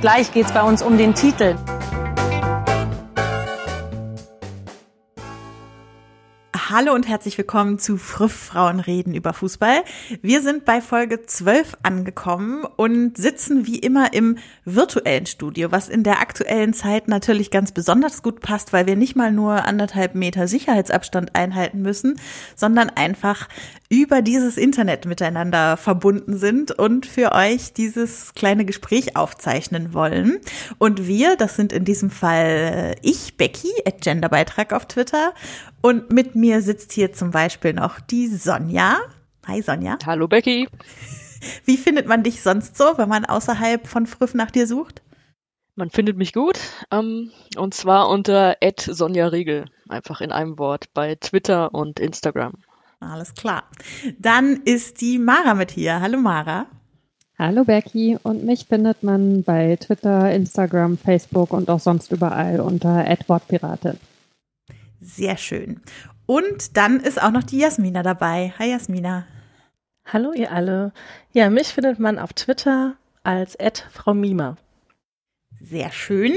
Gleich geht es bei uns um den Titel. Hallo und herzlich willkommen zu Früff Frauen reden über Fußball. Wir sind bei Folge 12 angekommen und sitzen wie immer im virtuellen Studio, was in der aktuellen Zeit natürlich ganz besonders gut passt, weil wir nicht mal nur anderthalb Meter Sicherheitsabstand einhalten müssen, sondern einfach über dieses Internet miteinander verbunden sind und für euch dieses kleine Gespräch aufzeichnen wollen. Und wir, das sind in diesem Fall ich, Becky, at Genderbeitrag auf Twitter und mit mir sitzt hier zum Beispiel noch die Sonja. Hi Sonja. Hallo Becky. Wie findet man dich sonst so, wenn man außerhalb von Früff nach dir sucht? Man findet mich gut, ähm, und zwar unter Sonja Riegel, einfach in einem Wort, bei Twitter und Instagram. Alles klar. Dann ist die Mara mit hier. Hallo Mara. Hallo Becky und mich findet man bei Twitter, Instagram, Facebook und auch sonst überall unter Pirate. Sehr schön. Und dann ist auch noch die Jasmina dabei. Hi Jasmina. Hallo ihr alle. Ja, mich findet man auf Twitter als Frau Mima. Sehr schön.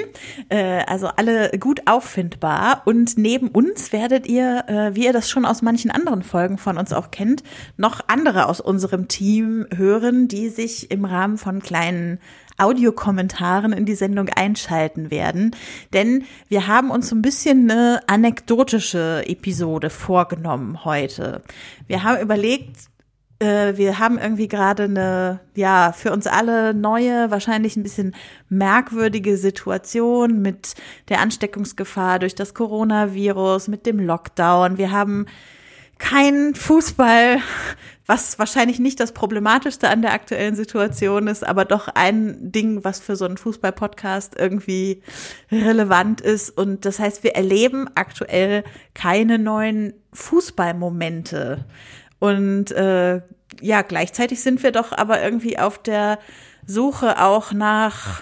Äh, also alle gut auffindbar. Und neben uns werdet ihr, äh, wie ihr das schon aus manchen anderen Folgen von uns auch kennt, noch andere aus unserem Team hören, die sich im Rahmen von kleinen Audiokommentaren in die Sendung einschalten werden. Denn wir haben uns so ein bisschen eine anekdotische Episode vorgenommen heute. Wir haben überlegt, äh, wir haben irgendwie gerade eine, ja, für uns alle neue, wahrscheinlich ein bisschen merkwürdige Situation mit der Ansteckungsgefahr durch das Coronavirus, mit dem Lockdown. Wir haben keinen Fußball, was wahrscheinlich nicht das Problematischste an der aktuellen Situation ist, aber doch ein Ding, was für so einen Fußball-Podcast irgendwie relevant ist. Und das heißt, wir erleben aktuell keine neuen Fußballmomente. Und äh, ja, gleichzeitig sind wir doch aber irgendwie auf der Suche auch nach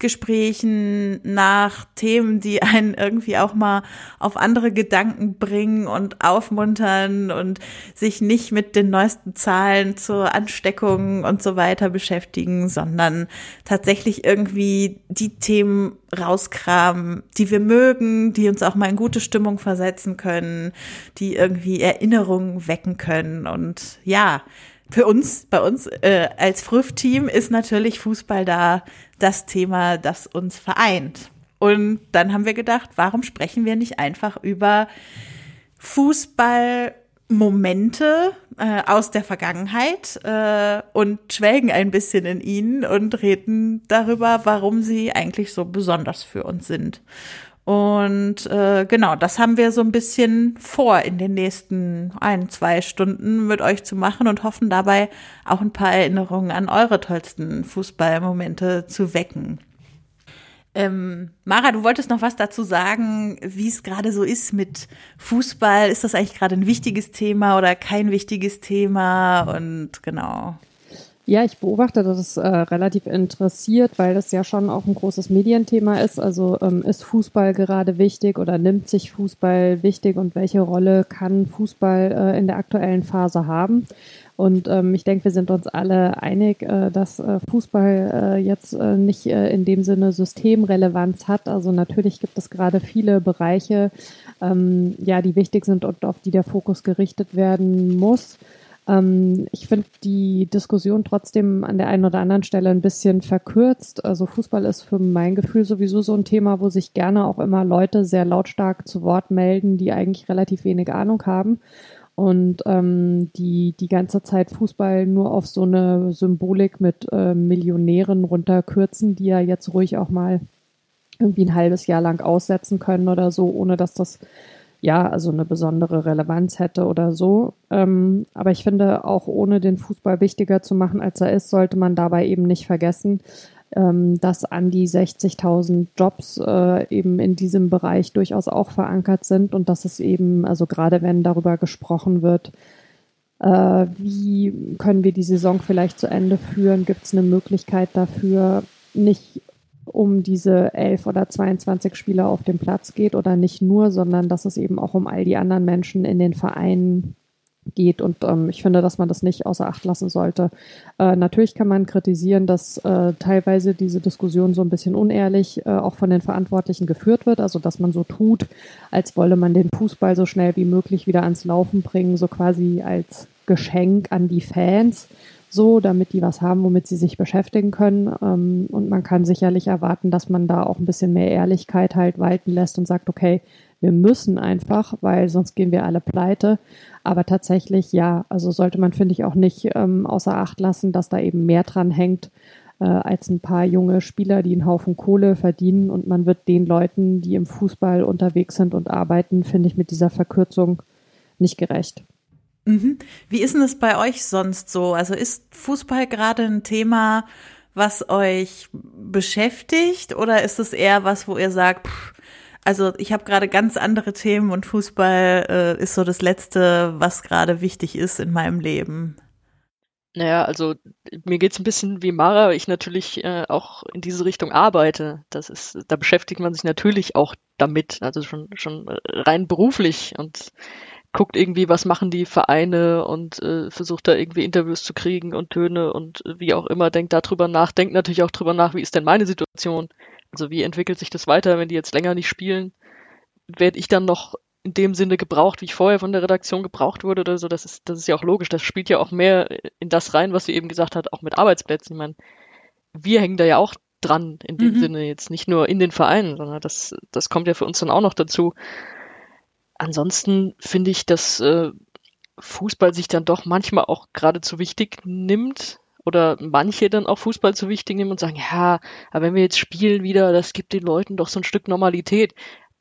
Gesprächen, nach Themen, die einen irgendwie auch mal auf andere Gedanken bringen und aufmuntern und sich nicht mit den neuesten Zahlen zur Ansteckung und so weiter beschäftigen, sondern tatsächlich irgendwie die Themen rauskramen, die wir mögen, die uns auch mal in gute Stimmung versetzen können, die irgendwie Erinnerungen wecken können. Und ja, für uns, bei uns äh, als Früff-Team ist natürlich Fußball da das Thema, das uns vereint. Und dann haben wir gedacht, warum sprechen wir nicht einfach über Fußballmomente äh, aus der Vergangenheit äh, und schwelgen ein bisschen in ihnen und reden darüber, warum sie eigentlich so besonders für uns sind. Und äh, genau, das haben wir so ein bisschen vor, in den nächsten ein, zwei Stunden mit euch zu machen und hoffen dabei auch ein paar Erinnerungen an eure tollsten Fußballmomente zu wecken. Ähm, Mara, du wolltest noch was dazu sagen, wie es gerade so ist mit Fußball. Ist das eigentlich gerade ein wichtiges Thema oder kein wichtiges Thema? Und genau. Ja, ich beobachte das äh, relativ interessiert, weil das ja schon auch ein großes Medienthema ist. Also ähm, ist Fußball gerade wichtig oder nimmt sich Fußball wichtig und welche Rolle kann Fußball äh, in der aktuellen Phase haben? Und ähm, ich denke, wir sind uns alle einig, äh, dass äh, Fußball äh, jetzt äh, nicht äh, in dem Sinne Systemrelevanz hat. Also natürlich gibt es gerade viele Bereiche, ähm, ja, die wichtig sind und auf die der Fokus gerichtet werden muss. Ähm, ich finde die Diskussion trotzdem an der einen oder anderen Stelle ein bisschen verkürzt. Also Fußball ist für mein Gefühl sowieso so ein Thema, wo sich gerne auch immer Leute sehr lautstark zu Wort melden, die eigentlich relativ wenig Ahnung haben und ähm, die die ganze Zeit Fußball nur auf so eine Symbolik mit äh, Millionären runterkürzen, die ja jetzt ruhig auch mal irgendwie ein halbes Jahr lang aussetzen können oder so, ohne dass das ja, also eine besondere Relevanz hätte oder so. Ähm, aber ich finde, auch ohne den Fußball wichtiger zu machen, als er ist, sollte man dabei eben nicht vergessen, ähm, dass an die 60.000 Jobs äh, eben in diesem Bereich durchaus auch verankert sind und dass es eben, also gerade wenn darüber gesprochen wird, äh, wie können wir die Saison vielleicht zu Ende führen, gibt es eine Möglichkeit dafür, nicht um diese elf oder 22 Spieler auf dem Platz geht oder nicht nur, sondern dass es eben auch um all die anderen Menschen in den Vereinen geht. Und ähm, ich finde, dass man das nicht außer Acht lassen sollte. Äh, natürlich kann man kritisieren, dass äh, teilweise diese Diskussion so ein bisschen unehrlich äh, auch von den Verantwortlichen geführt wird. Also dass man so tut, als wolle man den Fußball so schnell wie möglich wieder ans Laufen bringen, so quasi als Geschenk an die Fans so, damit die was haben, womit sie sich beschäftigen können. Ähm, und man kann sicherlich erwarten, dass man da auch ein bisschen mehr Ehrlichkeit halt walten lässt und sagt, okay, wir müssen einfach, weil sonst gehen wir alle pleite. Aber tatsächlich, ja, also sollte man, finde ich, auch nicht ähm, außer Acht lassen, dass da eben mehr dran hängt, äh, als ein paar junge Spieler, die einen Haufen Kohle verdienen. Und man wird den Leuten, die im Fußball unterwegs sind und arbeiten, finde ich, mit dieser Verkürzung nicht gerecht. Mhm. Wie ist denn es bei euch sonst so? Also ist Fußball gerade ein Thema, was euch beschäftigt oder ist es eher was, wo ihr sagt, pff, also ich habe gerade ganz andere Themen und Fußball äh, ist so das Letzte, was gerade wichtig ist in meinem Leben? Naja, also mir geht's ein bisschen wie Mara, ich natürlich äh, auch in diese Richtung arbeite. Das ist, da beschäftigt man sich natürlich auch damit, also schon, schon rein beruflich und guckt irgendwie, was machen die Vereine und äh, versucht da irgendwie Interviews zu kriegen und Töne und äh, wie auch immer, denkt darüber nach, denkt natürlich auch drüber nach, wie ist denn meine Situation? Also wie entwickelt sich das weiter, wenn die jetzt länger nicht spielen? Werde ich dann noch in dem Sinne gebraucht, wie ich vorher von der Redaktion gebraucht wurde oder so? Das ist, das ist ja auch logisch. Das spielt ja auch mehr in das rein, was sie eben gesagt hat, auch mit Arbeitsplätzen. Ich meine, wir hängen da ja auch dran in dem mhm. Sinne, jetzt nicht nur in den Vereinen, sondern das, das kommt ja für uns dann auch noch dazu ansonsten finde ich, dass äh, Fußball sich dann doch manchmal auch geradezu wichtig nimmt oder manche dann auch Fußball zu wichtig nehmen und sagen, ja, aber wenn wir jetzt spielen wieder, das gibt den Leuten doch so ein Stück Normalität.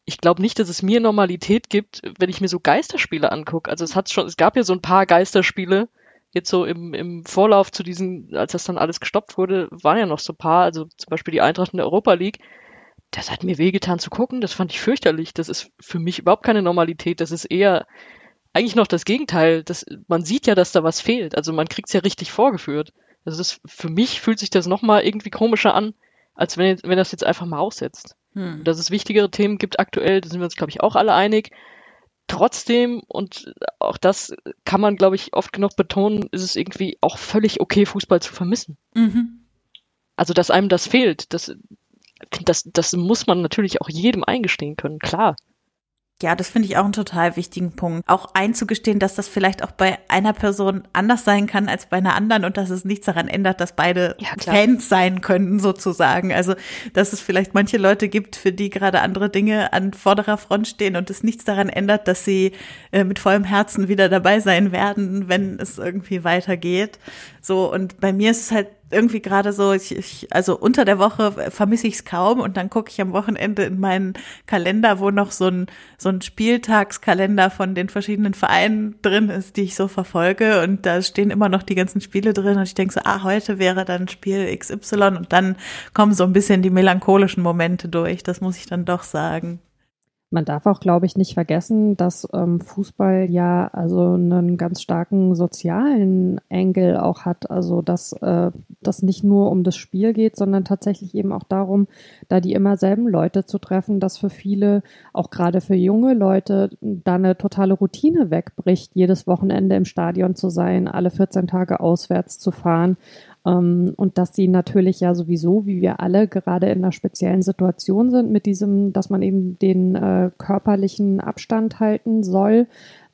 Ich glaube nicht, dass es mir Normalität gibt, wenn ich mir so Geisterspiele angucke. Also es hat schon, es gab ja so ein paar Geisterspiele, jetzt so im, im Vorlauf zu diesen, als das dann alles gestoppt wurde, waren ja noch so ein paar, also zum Beispiel die Eintracht in der Europa League, das hat mir wehgetan zu gucken. Das fand ich fürchterlich. Das ist für mich überhaupt keine Normalität. Das ist eher eigentlich noch das Gegenteil. Das, man sieht ja, dass da was fehlt. Also man kriegt es ja richtig vorgeführt. Das ist, für mich fühlt sich das nochmal irgendwie komischer an, als wenn, wenn das jetzt einfach mal aussetzt. Hm. Dass es wichtigere Themen gibt aktuell, da sind wir uns, glaube ich, auch alle einig. Trotzdem, und auch das kann man, glaube ich, oft genug betonen, ist es irgendwie auch völlig okay, Fußball zu vermissen. Mhm. Also, dass einem das fehlt, das, das, das muss man natürlich auch jedem eingestehen können, klar. Ja, das finde ich auch einen total wichtigen Punkt. Auch einzugestehen, dass das vielleicht auch bei einer Person anders sein kann als bei einer anderen und dass es nichts daran ändert, dass beide ja, Fans sein können, sozusagen. Also, dass es vielleicht manche Leute gibt, für die gerade andere Dinge an vorderer Front stehen und es nichts daran ändert, dass sie äh, mit vollem Herzen wieder dabei sein werden, wenn es irgendwie weitergeht. So, und bei mir ist es halt irgendwie gerade so, ich, ich, also unter der Woche vermisse ich es kaum und dann gucke ich am Wochenende in meinen Kalender, wo noch so ein, so ein Spieltagskalender von den verschiedenen Vereinen drin ist, die ich so verfolge und da stehen immer noch die ganzen Spiele drin und ich denke so, ah, heute wäre dann Spiel XY und dann kommen so ein bisschen die melancholischen Momente durch, das muss ich dann doch sagen. Man darf auch, glaube ich, nicht vergessen, dass ähm, Fußball ja also einen ganz starken sozialen Engel auch hat. Also dass äh, das nicht nur um das Spiel geht, sondern tatsächlich eben auch darum, da die immer selben Leute zu treffen, dass für viele, auch gerade für junge Leute, da eine totale Routine wegbricht, jedes Wochenende im Stadion zu sein, alle 14 Tage auswärts zu fahren und dass sie natürlich ja sowieso, wie wir alle, gerade in einer speziellen Situation sind mit diesem, dass man eben den äh, körperlichen Abstand halten soll,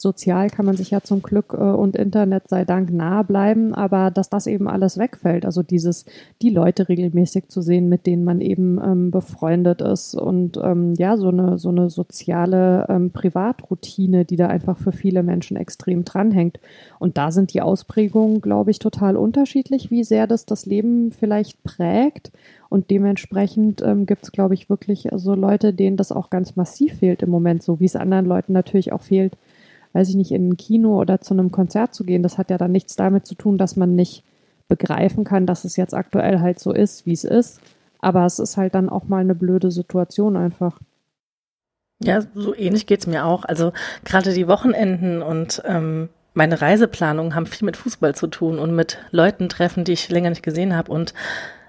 sozial kann man sich ja zum Glück äh, und Internet sei Dank nahe bleiben, aber dass das eben alles wegfällt. Also dieses, die Leute regelmäßig zu sehen, mit denen man eben ähm, befreundet ist und ähm, ja, so eine, so eine soziale ähm, Privatroutine, die da einfach für viele Menschen extrem dranhängt. Und da sind die Ausprägungen, glaube ich, total unterschiedlich, wie sehr das das Leben vielleicht prägt. Und dementsprechend ähm, gibt es, glaube ich, wirklich so Leute, denen das auch ganz massiv fehlt im Moment, so wie es anderen Leuten natürlich auch fehlt, weiß ich nicht, in ein Kino oder zu einem Konzert zu gehen. Das hat ja dann nichts damit zu tun, dass man nicht begreifen kann, dass es jetzt aktuell halt so ist, wie es ist. Aber es ist halt dann auch mal eine blöde Situation einfach. Ja, so ähnlich geht's mir auch. Also gerade die Wochenenden und ähm, meine Reiseplanung haben viel mit Fußball zu tun und mit Leuten treffen, die ich länger nicht gesehen habe. Und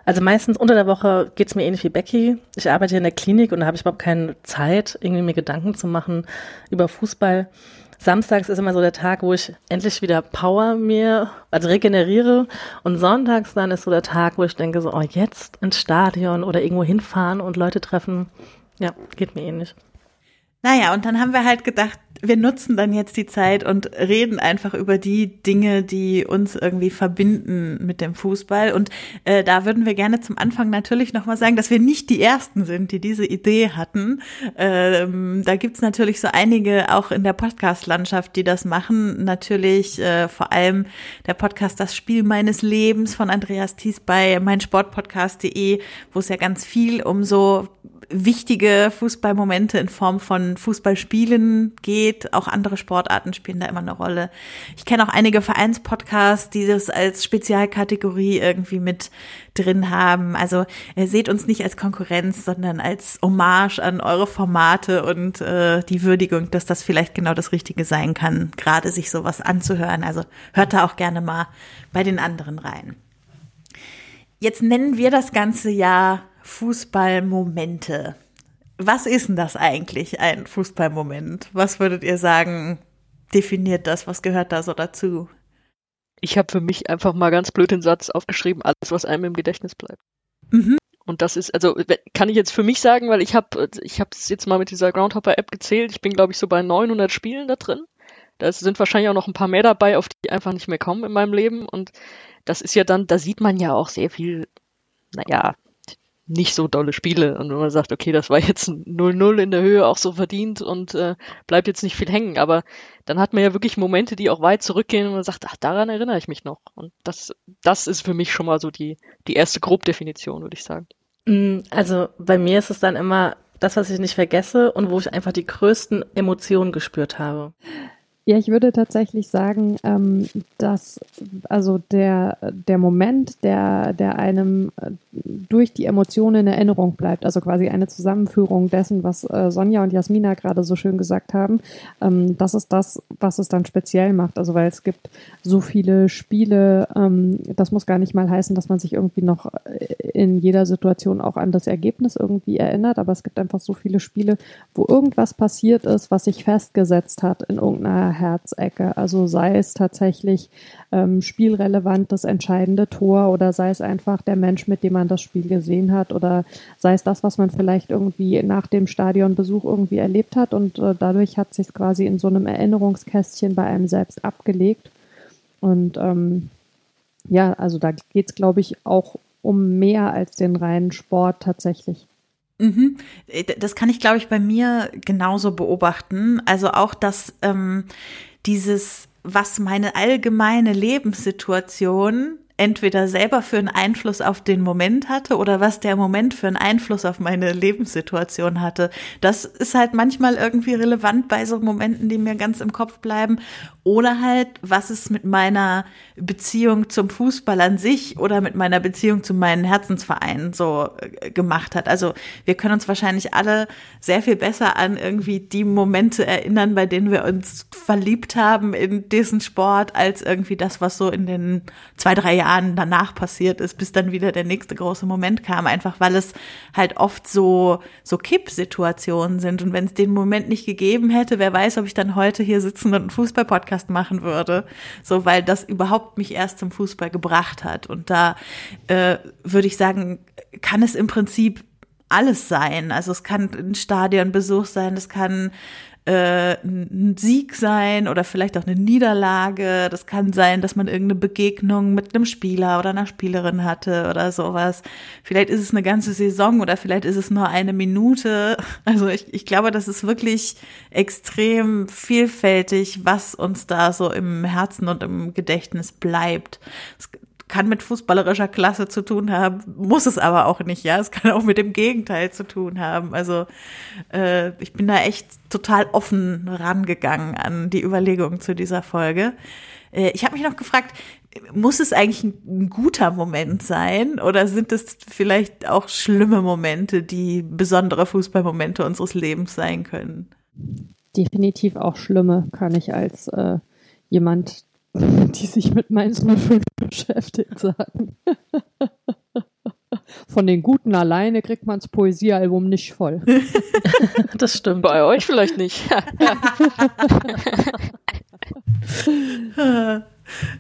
also meistens unter der Woche geht's mir ähnlich wie Becky. Ich arbeite in der Klinik und da habe ich überhaupt keine Zeit, irgendwie mir Gedanken zu machen über Fußball. Samstags ist immer so der Tag, wo ich endlich wieder Power mir, also regeneriere. Und sonntags dann ist so der Tag, wo ich denke so, oh, jetzt ins Stadion oder irgendwo hinfahren und Leute treffen. Ja, geht mir ähnlich. Naja, und dann haben wir halt gedacht, wir nutzen dann jetzt die Zeit und reden einfach über die Dinge, die uns irgendwie verbinden mit dem Fußball. Und äh, da würden wir gerne zum Anfang natürlich nochmal sagen, dass wir nicht die Ersten sind, die diese Idee hatten. Ähm, da gibt's natürlich so einige auch in der Podcast-Landschaft, die das machen. Natürlich äh, vor allem der Podcast Das Spiel meines Lebens von Andreas Thies bei meinsportpodcast.de, wo es ja ganz viel um so wichtige Fußballmomente in Form von Fußballspielen geht. Auch andere Sportarten spielen da immer eine Rolle. Ich kenne auch einige Vereinspodcasts, die das als Spezialkategorie irgendwie mit drin haben. Also ihr seht uns nicht als Konkurrenz, sondern als Hommage an eure Formate und äh, die Würdigung, dass das vielleicht genau das Richtige sein kann, gerade sich sowas anzuhören. Also hört da auch gerne mal bei den anderen rein. Jetzt nennen wir das ganze Jahr Fußballmomente. Was ist denn das eigentlich, ein Fußballmoment? Was würdet ihr sagen, definiert das? Was gehört da so dazu? Ich habe für mich einfach mal ganz blöd den Satz aufgeschrieben, alles, was einem im Gedächtnis bleibt. Mhm. Und das ist, also kann ich jetzt für mich sagen, weil ich habe ich habe es jetzt mal mit dieser Groundhopper-App gezählt. Ich bin, glaube ich, so bei 900 Spielen da drin. Da sind wahrscheinlich auch noch ein paar mehr dabei, auf die einfach nicht mehr kommen in meinem Leben. Und das ist ja dann, da sieht man ja auch sehr viel, naja, nicht so dolle Spiele. Und wenn man sagt, okay, das war jetzt 0-0 in der Höhe auch so verdient und äh, bleibt jetzt nicht viel hängen. Aber dann hat man ja wirklich Momente, die auch weit zurückgehen und man sagt, ach, daran erinnere ich mich noch. Und das, das ist für mich schon mal so die, die erste Grobdefinition, würde ich sagen. Mm, also bei mir ist es dann immer das, was ich nicht vergesse und wo ich einfach die größten Emotionen gespürt habe. Ja, ich würde tatsächlich sagen, ähm, dass also der, der Moment, der, der einem äh, durch die Emotionen in Erinnerung bleibt, also quasi eine Zusammenführung dessen, was äh, Sonja und Jasmina gerade so schön gesagt haben, ähm, das ist das, was es dann speziell macht. Also weil es gibt so viele Spiele, ähm, das muss gar nicht mal heißen, dass man sich irgendwie noch äh, in jeder Situation auch an das Ergebnis irgendwie erinnert, aber es gibt einfach so viele Spiele, wo irgendwas passiert ist, was sich festgesetzt hat in irgendeiner Herzecke. Also sei es tatsächlich ähm, spielrelevant das entscheidende Tor oder sei es einfach der Mensch, mit dem man das Spiel gesehen hat oder sei es das, was man vielleicht irgendwie nach dem Stadionbesuch irgendwie erlebt hat und äh, dadurch hat sich quasi in so einem Erinnerungskästchen bei einem selbst abgelegt. Und ähm, ja, also da geht es, glaube ich, auch um mehr als den reinen Sport tatsächlich. Mhm. Äh, das kann ich, glaube ich, bei mir genauso beobachten. Also auch, dass ähm, dieses, was meine allgemeine Lebenssituation entweder selber für einen Einfluss auf den Moment hatte oder was der Moment für einen Einfluss auf meine Lebenssituation hatte. Das ist halt manchmal irgendwie relevant bei so Momenten, die mir ganz im Kopf bleiben. Oder halt, was es mit meiner Beziehung zum Fußball an sich oder mit meiner Beziehung zu meinen Herzensvereinen so äh, gemacht hat. Also wir können uns wahrscheinlich alle sehr viel besser an irgendwie die Momente erinnern, bei denen wir uns verliebt haben in diesen Sport, als irgendwie das, was so in den zwei, drei Jahren Jahren danach passiert ist, bis dann wieder der nächste große Moment kam, einfach weil es halt oft so, so Kippsituationen sind. Und wenn es den Moment nicht gegeben hätte, wer weiß, ob ich dann heute hier sitzen und einen Fußballpodcast machen würde. So, weil das überhaupt mich erst zum Fußball gebracht hat. Und da äh, würde ich sagen, kann es im Prinzip alles sein. Also es kann ein Stadionbesuch sein, es kann äh, ein Sieg sein oder vielleicht auch eine Niederlage. Das kann sein, dass man irgendeine Begegnung mit einem Spieler oder einer Spielerin hatte oder sowas. Vielleicht ist es eine ganze Saison oder vielleicht ist es nur eine Minute. Also ich, ich glaube, das ist wirklich extrem vielfältig, was uns da so im Herzen und im Gedächtnis bleibt. Kann mit fußballerischer Klasse zu tun haben, muss es aber auch nicht, ja. Es kann auch mit dem Gegenteil zu tun haben. Also äh, ich bin da echt total offen rangegangen an die Überlegungen zu dieser Folge. Äh, ich habe mich noch gefragt, muss es eigentlich ein, ein guter Moment sein oder sind es vielleicht auch schlimme Momente, die besondere Fußballmomente unseres Lebens sein können? Definitiv auch schlimme, kann ich als äh, jemand, die sich mit Mainz 05 beschäftigt, sagen. Von den Guten alleine kriegt man das Poesiealbum nicht voll. das stimmt. Bei euch vielleicht nicht.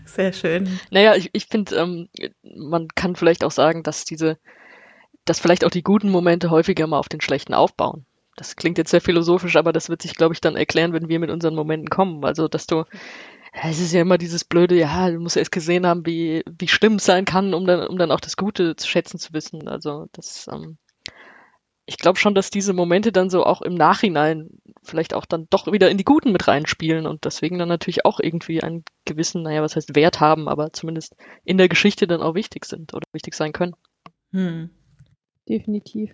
Sehr schön. Naja, ich, ich finde, ähm, man kann vielleicht auch sagen, dass diese, dass vielleicht auch die guten Momente häufiger mal auf den schlechten aufbauen. Das klingt jetzt sehr philosophisch, aber das wird sich, glaube ich, dann erklären, wenn wir mit unseren Momenten kommen. Also, dass du es ist ja immer dieses blöde, ja, du musst erst gesehen haben, wie, wie schlimm es sein kann, um dann, um dann auch das Gute zu schätzen zu wissen. Also das, ähm, ich glaube schon, dass diese Momente dann so auch im Nachhinein vielleicht auch dann doch wieder in die Guten mit reinspielen und deswegen dann natürlich auch irgendwie einen gewissen, naja, was heißt Wert haben, aber zumindest in der Geschichte dann auch wichtig sind oder wichtig sein können. Hm. Definitiv.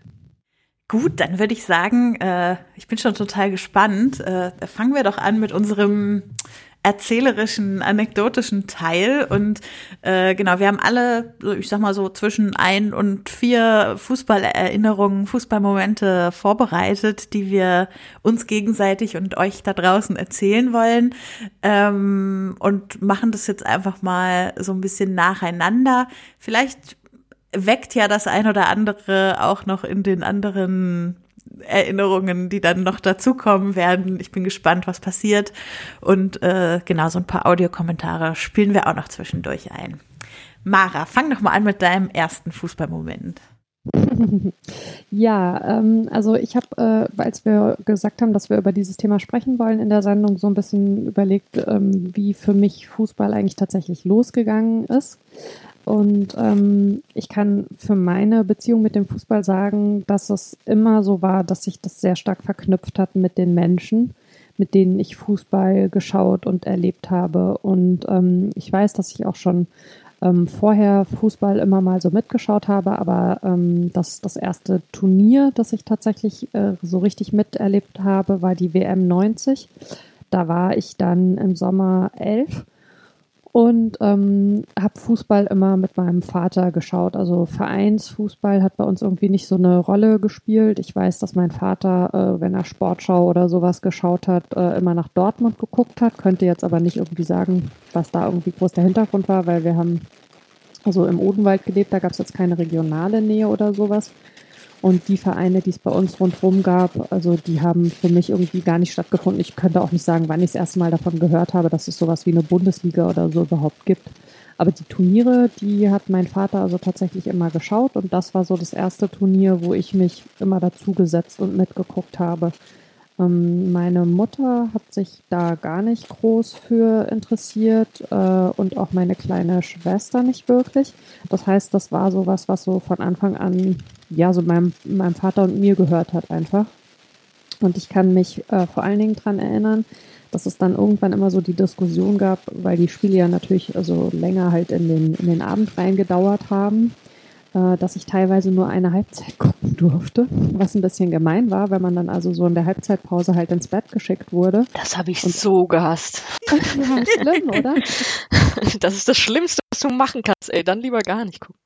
Gut, dann würde ich sagen, äh, ich bin schon total gespannt. Äh, fangen wir doch an mit unserem erzählerischen, anekdotischen Teil. Und äh, genau, wir haben alle, ich sag mal so, zwischen ein und vier Fußballerinnerungen, Fußballmomente vorbereitet, die wir uns gegenseitig und euch da draußen erzählen wollen. Ähm, und machen das jetzt einfach mal so ein bisschen nacheinander. Vielleicht weckt ja das ein oder andere auch noch in den anderen Erinnerungen, die dann noch dazukommen werden. Ich bin gespannt, was passiert. Und äh, genau, so ein paar Audiokommentare spielen wir auch noch zwischendurch ein. Mara, fang doch mal an mit deinem ersten Fußballmoment. Ja, ähm, also ich habe, äh, als wir gesagt haben, dass wir über dieses Thema sprechen wollen in der Sendung, so ein bisschen überlegt, ähm, wie für mich Fußball eigentlich tatsächlich losgegangen ist. Und ähm, ich kann für meine Beziehung mit dem Fußball sagen, dass es immer so war, dass sich das sehr stark verknüpft hat mit den Menschen, mit denen ich Fußball geschaut und erlebt habe. Und ähm, ich weiß, dass ich auch schon ähm, vorher Fußball immer mal so mitgeschaut habe, aber ähm, das, das erste Turnier, das ich tatsächlich äh, so richtig miterlebt habe, war die WM 90. Da war ich dann im Sommer elf und ähm, habe Fußball immer mit meinem Vater geschaut. Also Vereinsfußball hat bei uns irgendwie nicht so eine Rolle gespielt. Ich weiß, dass mein Vater, äh, wenn er Sportschau oder sowas geschaut hat, äh, immer nach Dortmund geguckt hat. Könnte jetzt aber nicht irgendwie sagen, was da irgendwie groß der Hintergrund war, weil wir haben also im Odenwald gelebt, da gab es jetzt keine regionale Nähe oder sowas. Und die Vereine, die es bei uns rundherum gab, also die haben für mich irgendwie gar nicht stattgefunden. Ich könnte auch nicht sagen, wann ich das erste Mal davon gehört habe, dass es sowas wie eine Bundesliga oder so überhaupt gibt. Aber die Turniere, die hat mein Vater also tatsächlich immer geschaut und das war so das erste Turnier, wo ich mich immer dazugesetzt und mitgeguckt habe. Ähm, meine Mutter hat sich da gar nicht groß für interessiert äh, und auch meine kleine Schwester nicht wirklich. Das heißt, das war sowas, was so von Anfang an, ja, so meinem, meinem Vater und mir gehört hat einfach. Und ich kann mich äh, vor allen Dingen dran erinnern, dass es dann irgendwann immer so die Diskussion gab, weil die Spiele ja natürlich also länger halt in den, in den Abend reingedauert haben dass ich teilweise nur eine Halbzeit gucken durfte, was ein bisschen gemein war, wenn man dann also so in der Halbzeitpause halt ins Bett geschickt wurde. Das habe ich Und so gehasst. ja, schlimm, oder? Das ist das Schlimmste, was du machen kannst, ey. Dann lieber gar nicht gucken.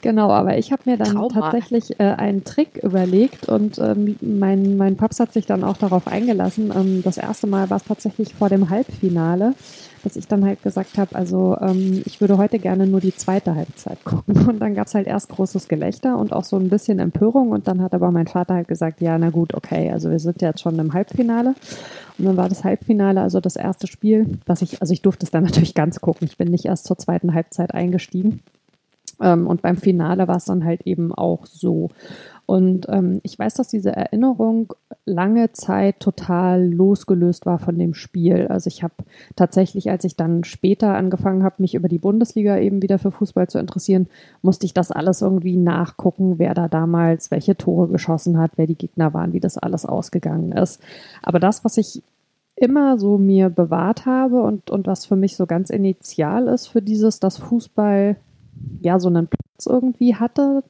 Genau, aber ich habe mir dann Trauma. tatsächlich äh, einen Trick überlegt und ähm, mein, mein Paps hat sich dann auch darauf eingelassen. Ähm, das erste Mal war es tatsächlich vor dem Halbfinale dass ich dann halt gesagt habe, also ähm, ich würde heute gerne nur die zweite Halbzeit gucken. Und dann gab's halt erst großes Gelächter und auch so ein bisschen Empörung. Und dann hat aber mein Vater halt gesagt, ja, na gut, okay, also wir sind jetzt schon im Halbfinale. Und dann war das Halbfinale, also das erste Spiel, was ich, also ich durfte es dann natürlich ganz gucken. Ich bin nicht erst zur zweiten Halbzeit eingestiegen. Ähm, und beim Finale war es dann halt eben auch so. Und ähm, ich weiß, dass diese Erinnerung lange Zeit total losgelöst war von dem Spiel. Also ich habe tatsächlich, als ich dann später angefangen habe, mich über die Bundesliga eben wieder für Fußball zu interessieren, musste ich das alles irgendwie nachgucken, wer da damals welche Tore geschossen hat, wer die Gegner waren, wie das alles ausgegangen ist. Aber das, was ich immer so mir bewahrt habe und, und was für mich so ganz initial ist für dieses, dass Fußball ja so einen Platz irgendwie hatte,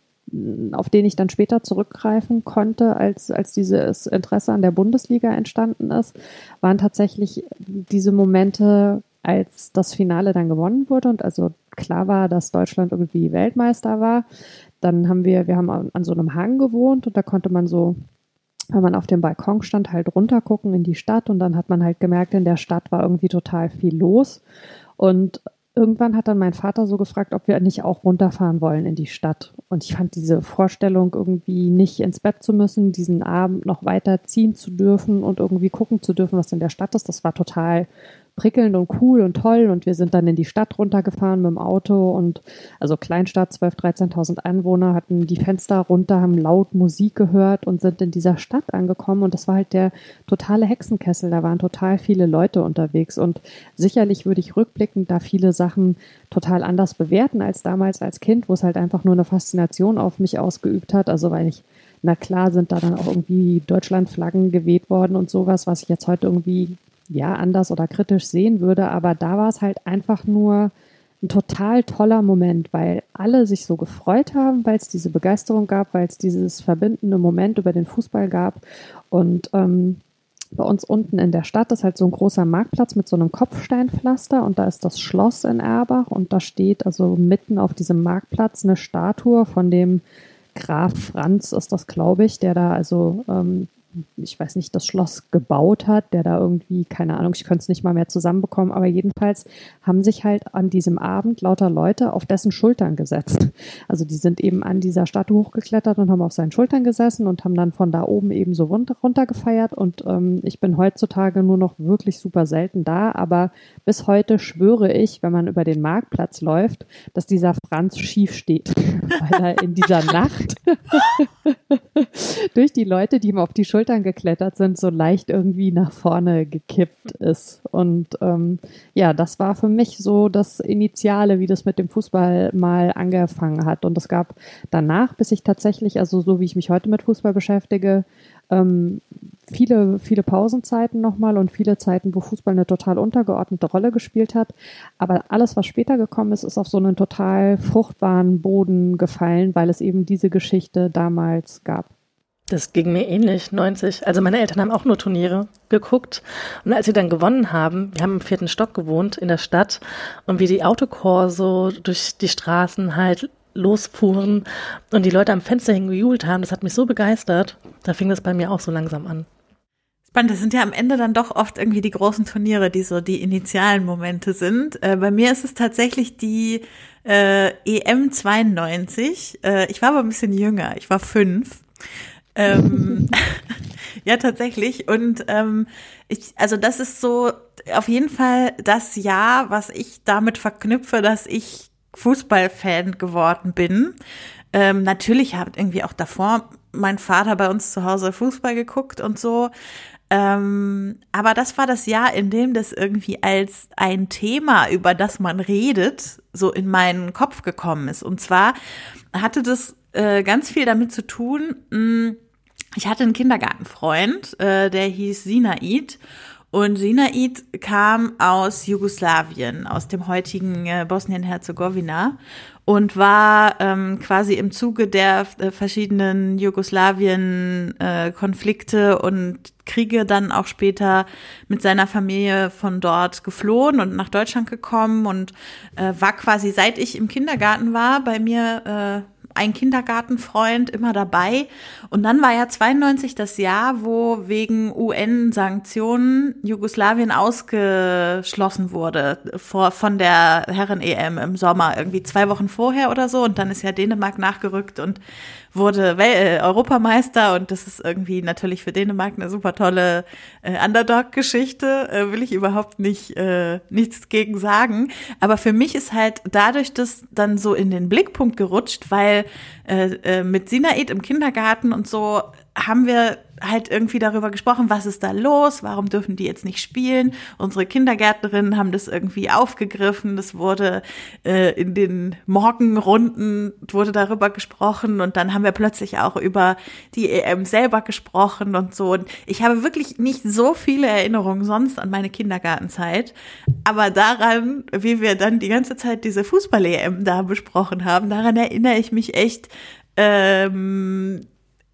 auf den ich dann später zurückgreifen konnte, als, als dieses Interesse an der Bundesliga entstanden ist, waren tatsächlich diese Momente, als das Finale dann gewonnen wurde und also klar war, dass Deutschland irgendwie Weltmeister war. Dann haben wir, wir haben an, an so einem Hang gewohnt und da konnte man so wenn man auf dem Balkon stand, halt runtergucken in die Stadt und dann hat man halt gemerkt, in der Stadt war irgendwie total viel los. Und irgendwann hat dann mein Vater so gefragt, ob wir nicht auch runterfahren wollen in die Stadt. Und ich fand diese Vorstellung irgendwie nicht ins Bett zu müssen, diesen Abend noch weiter ziehen zu dürfen und irgendwie gucken zu dürfen, was in der Stadt ist. Das war total prickelnd und cool und toll. Und wir sind dann in die Stadt runtergefahren mit dem Auto und also Kleinstadt, 12.000, 13.000 Einwohner, hatten die Fenster runter, haben laut Musik gehört und sind in dieser Stadt angekommen. Und das war halt der totale Hexenkessel. Da waren total viele Leute unterwegs. Und sicherlich würde ich rückblickend da viele Sachen total anders bewerten als damals als Kind, wo es halt einfach nur eine Faszination auf mich ausgeübt hat. Also weil ich na klar sind da dann auch irgendwie Deutschlandflaggen geweht worden und sowas, was ich jetzt heute irgendwie ja anders oder kritisch sehen würde, aber da war es halt einfach nur ein total toller Moment, weil alle sich so gefreut haben, weil es diese Begeisterung gab, weil es dieses verbindende Moment über den Fußball gab. Und ähm, bei uns unten in der Stadt ist halt so ein großer Marktplatz mit so einem Kopfsteinpflaster und da ist das Schloss in Erbach und da steht also mitten auf diesem Marktplatz eine Statue von dem Graf Franz ist das, glaube ich, der da also ähm, ich weiß nicht, das Schloss gebaut hat, der da irgendwie, keine Ahnung, ich könnte es nicht mal mehr zusammenbekommen, aber jedenfalls haben sich halt an diesem Abend lauter Leute auf dessen Schultern gesetzt. Also die sind eben an dieser Statue hochgeklettert und haben auf seinen Schultern gesessen und haben dann von da oben eben so runter, runter gefeiert und ähm, ich bin heutzutage nur noch wirklich super selten da, aber bis heute schwöre ich, wenn man über den Marktplatz läuft, dass dieser Franz schief steht, weil er in dieser Nacht durch die Leute, die ihm auf die Schultern Schultern geklettert sind, so leicht irgendwie nach vorne gekippt ist. Und ähm, ja, das war für mich so das Initiale, wie das mit dem Fußball mal angefangen hat. Und es gab danach, bis ich tatsächlich, also so wie ich mich heute mit Fußball beschäftige, ähm, viele, viele Pausenzeiten nochmal und viele Zeiten, wo Fußball eine total untergeordnete Rolle gespielt hat. Aber alles, was später gekommen ist, ist auf so einen total fruchtbaren Boden gefallen, weil es eben diese Geschichte damals gab. Das ging mir ähnlich, 90. Also meine Eltern haben auch nur Turniere geguckt. Und als sie dann gewonnen haben, wir haben im vierten Stock gewohnt in der Stadt und wie die Autokorso durch die Straßen halt losfuhren und die Leute am Fenster hingejubelt haben, das hat mich so begeistert. Da fing das bei mir auch so langsam an. Spannend, das sind ja am Ende dann doch oft irgendwie die großen Turniere, die so die initialen Momente sind. Äh, bei mir ist es tatsächlich die äh, EM 92. Äh, ich war aber ein bisschen jünger, ich war fünf. Ähm, ja, tatsächlich. Und ähm, ich, also das ist so auf jeden Fall das Jahr, was ich damit verknüpfe, dass ich Fußballfan geworden bin. Ähm, natürlich hat irgendwie auch davor mein Vater bei uns zu Hause Fußball geguckt und so. Ähm, aber das war das Jahr, in dem das irgendwie als ein Thema, über das man redet, so in meinen Kopf gekommen ist. Und zwar hatte das äh, ganz viel damit zu tun, mh, mm, ich hatte einen Kindergartenfreund, äh, der hieß Sinaid. Und Sinaid kam aus Jugoslawien, aus dem heutigen äh, Bosnien-Herzegowina und war ähm, quasi im Zuge der äh, verschiedenen Jugoslawien-Konflikte äh, und Kriege dann auch später mit seiner Familie von dort geflohen und nach Deutschland gekommen und äh, war quasi seit ich im Kindergarten war bei mir äh, ein Kindergartenfreund immer dabei. Und dann war ja 92 das Jahr, wo wegen UN-Sanktionen Jugoslawien ausgeschlossen wurde vor, von der Herren-EM im Sommer, irgendwie zwei Wochen vorher oder so. Und dann ist ja Dänemark nachgerückt und wurde Wel äh, Europameister und das ist irgendwie natürlich für Dänemark eine super tolle äh, Underdog-Geschichte, äh, will ich überhaupt nicht äh, nichts gegen sagen. Aber für mich ist halt dadurch das dann so in den Blickpunkt gerutscht, weil äh, äh, mit Sinaid im Kindergarten und so haben wir halt irgendwie darüber gesprochen, was ist da los, warum dürfen die jetzt nicht spielen. Unsere Kindergärtnerinnen haben das irgendwie aufgegriffen, das wurde äh, in den Morgenrunden wurde darüber gesprochen und dann haben wir plötzlich auch über die EM selber gesprochen und so. Und ich habe wirklich nicht so viele Erinnerungen sonst an meine Kindergartenzeit, aber daran, wie wir dann die ganze Zeit diese Fußball-EM da besprochen haben, daran erinnere ich mich echt ähm,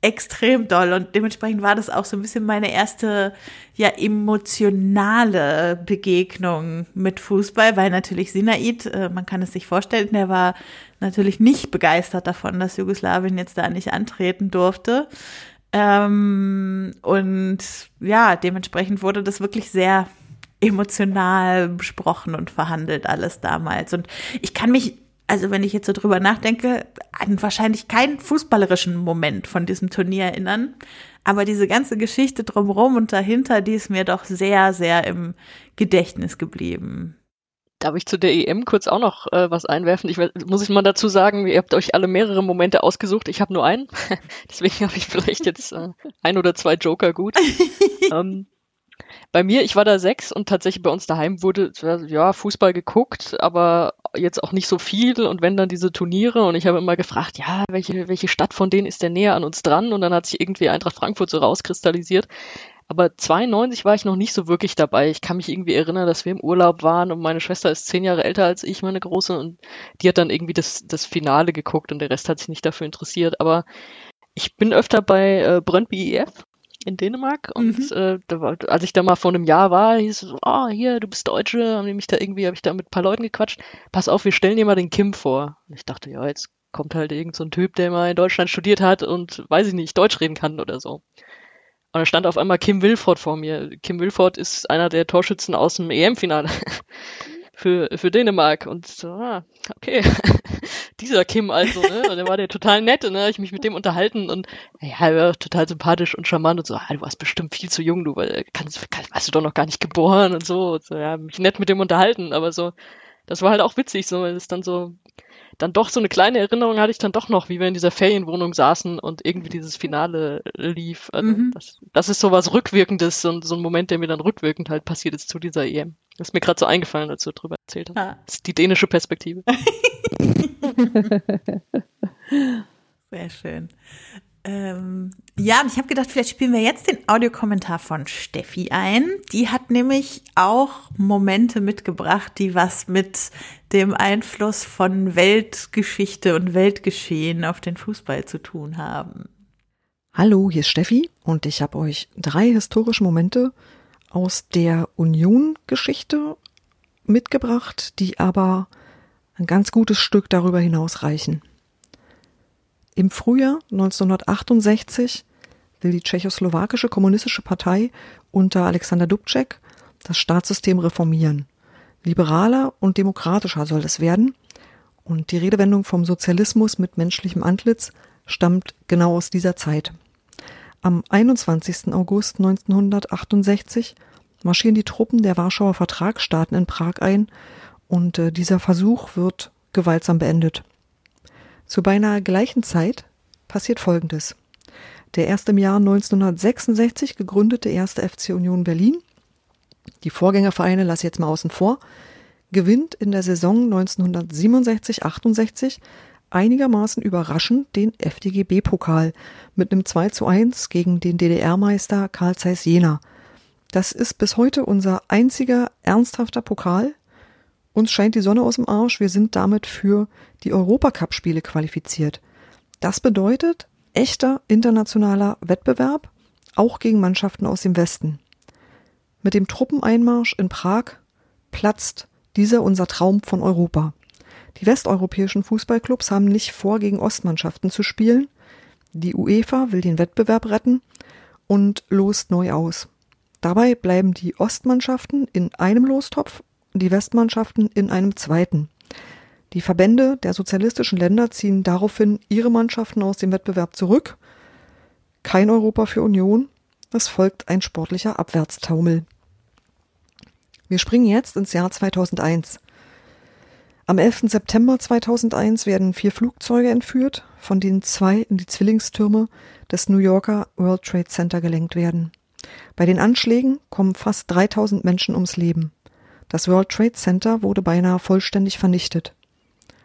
extrem doll und dementsprechend war das auch so ein bisschen meine erste ja emotionale Begegnung mit Fußball, weil natürlich Sinaid, äh, man kann es sich vorstellen, der war natürlich nicht begeistert davon, dass Jugoslawien jetzt da nicht antreten durfte. Ähm, und ja, dementsprechend wurde das wirklich sehr emotional besprochen und verhandelt alles damals. Und ich kann mich also wenn ich jetzt so drüber nachdenke, an wahrscheinlich keinen fußballerischen Moment von diesem Turnier erinnern. Aber diese ganze Geschichte drumherum und dahinter, die ist mir doch sehr, sehr im Gedächtnis geblieben. Darf ich zu der EM kurz auch noch äh, was einwerfen? Ich muss ich mal dazu sagen, ihr habt euch alle mehrere Momente ausgesucht. Ich habe nur einen. Deswegen habe ich vielleicht jetzt äh, ein oder zwei Joker gut. ähm, bei mir, ich war da sechs und tatsächlich bei uns daheim wurde ja Fußball geguckt, aber jetzt auch nicht so viel und wenn dann diese Turniere und ich habe immer gefragt, ja, welche, welche Stadt von denen ist denn näher an uns dran und dann hat sich irgendwie Eintracht Frankfurt so rauskristallisiert. Aber 92 war ich noch nicht so wirklich dabei. Ich kann mich irgendwie erinnern, dass wir im Urlaub waren und meine Schwester ist zehn Jahre älter als ich, meine Große, und die hat dann irgendwie das, das Finale geguckt und der Rest hat sich nicht dafür interessiert. Aber ich bin öfter bei äh, Brøndby IF in Dänemark und mhm. äh, da war, als ich da mal vor einem Jahr war, hieß es so, ah, oh, hier, du bist Deutsche, haben die mich da irgendwie, habe ich da mit ein paar Leuten gequatscht, pass auf, wir stellen dir mal den Kim vor. Und ich dachte, ja, jetzt kommt halt irgend so ein Typ, der mal in Deutschland studiert hat und, weiß ich nicht, Deutsch reden kann oder so. Und da stand auf einmal Kim Wilford vor mir. Kim Wilford ist einer der Torschützen aus dem EM-Finale für, für Dänemark. Und so, ah, okay, dieser Kim also, ne? Und der war der total nett, ne? Ich mich mit dem unterhalten und ja, er war total sympathisch und charmant und so, ah, du warst bestimmt viel zu jung, du, weil kannst, kannst, warst du doch noch gar nicht geboren und so. Und so ja, mich nett mit dem unterhalten, aber so, das war halt auch witzig, so, weil es dann so, dann doch so eine kleine Erinnerung hatte ich dann doch noch, wie wir in dieser Ferienwohnung saßen und irgendwie dieses Finale lief. Also mhm. das, das ist so was Rückwirkendes und so ein Moment, der mir dann rückwirkend halt passiert ist zu dieser EM. Das ist mir gerade so eingefallen, als du darüber erzählt hast. Ah. Das ist die dänische Perspektive. Sehr schön. Ähm, ja, und ich habe gedacht, vielleicht spielen wir jetzt den Audiokommentar von Steffi ein. Die hat nämlich auch Momente mitgebracht, die was mit dem Einfluss von Weltgeschichte und Weltgeschehen auf den Fußball zu tun haben. Hallo, hier ist Steffi und ich habe euch drei historische Momente aus der Union-Geschichte mitgebracht, die aber ein ganz gutes Stück darüber hinaus reichen. Im Frühjahr 1968 will die tschechoslowakische kommunistische Partei unter Alexander Dubček das Staatssystem reformieren. Liberaler und demokratischer soll es werden. Und die Redewendung vom Sozialismus mit menschlichem Antlitz stammt genau aus dieser Zeit. Am 21. August 1968 marschieren die Truppen der Warschauer Vertragsstaaten in Prag ein und äh, dieser Versuch wird gewaltsam beendet. Zu beinahe gleichen Zeit passiert Folgendes. Der erst im Jahr 1966 gegründete erste FC Union Berlin, die Vorgängervereine lasse ich jetzt mal außen vor, gewinnt in der Saison 1967-68 einigermaßen überraschend den FDGB-Pokal mit einem 2 zu 1 gegen den DDR-Meister Karl Zeiss Jena. Das ist bis heute unser einziger ernsthafter Pokal, uns scheint die Sonne aus dem Arsch. Wir sind damit für die Europacup-Spiele qualifiziert. Das bedeutet echter internationaler Wettbewerb, auch gegen Mannschaften aus dem Westen. Mit dem Truppeneinmarsch in Prag platzt dieser unser Traum von Europa. Die westeuropäischen Fußballclubs haben nicht vor, gegen Ostmannschaften zu spielen. Die UEFA will den Wettbewerb retten und lost neu aus. Dabei bleiben die Ostmannschaften in einem Lostopf die Westmannschaften in einem zweiten. Die Verbände der sozialistischen Länder ziehen daraufhin ihre Mannschaften aus dem Wettbewerb zurück. Kein Europa für Union. Es folgt ein sportlicher Abwärtstaumel. Wir springen jetzt ins Jahr 2001. Am 11. September 2001 werden vier Flugzeuge entführt, von denen zwei in die Zwillingstürme des New Yorker World Trade Center gelenkt werden. Bei den Anschlägen kommen fast 3000 Menschen ums Leben. Das World Trade Center wurde beinahe vollständig vernichtet.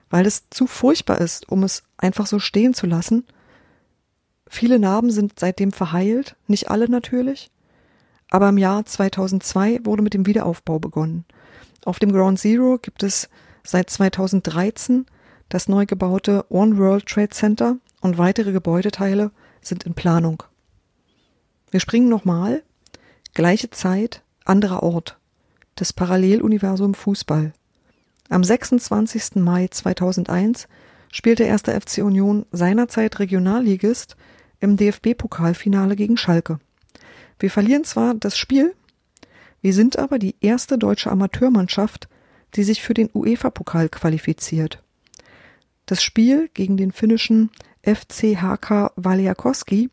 Weil es zu furchtbar ist, um es einfach so stehen zu lassen. Viele Narben sind seitdem verheilt, nicht alle natürlich. Aber im Jahr 2002 wurde mit dem Wiederaufbau begonnen. Auf dem Ground Zero gibt es seit 2013 das neu gebaute One World Trade Center und weitere Gebäudeteile sind in Planung. Wir springen nochmal. Gleiche Zeit, anderer Ort. Das Paralleluniversum Fußball. Am 26. Mai 2001 spielte 1. FC Union seinerzeit Regionalligist im DFB-Pokalfinale gegen Schalke. Wir verlieren zwar das Spiel, wir sind aber die erste deutsche Amateurmannschaft, die sich für den UEFA-Pokal qualifiziert. Das Spiel gegen den finnischen FCHK Valiakoski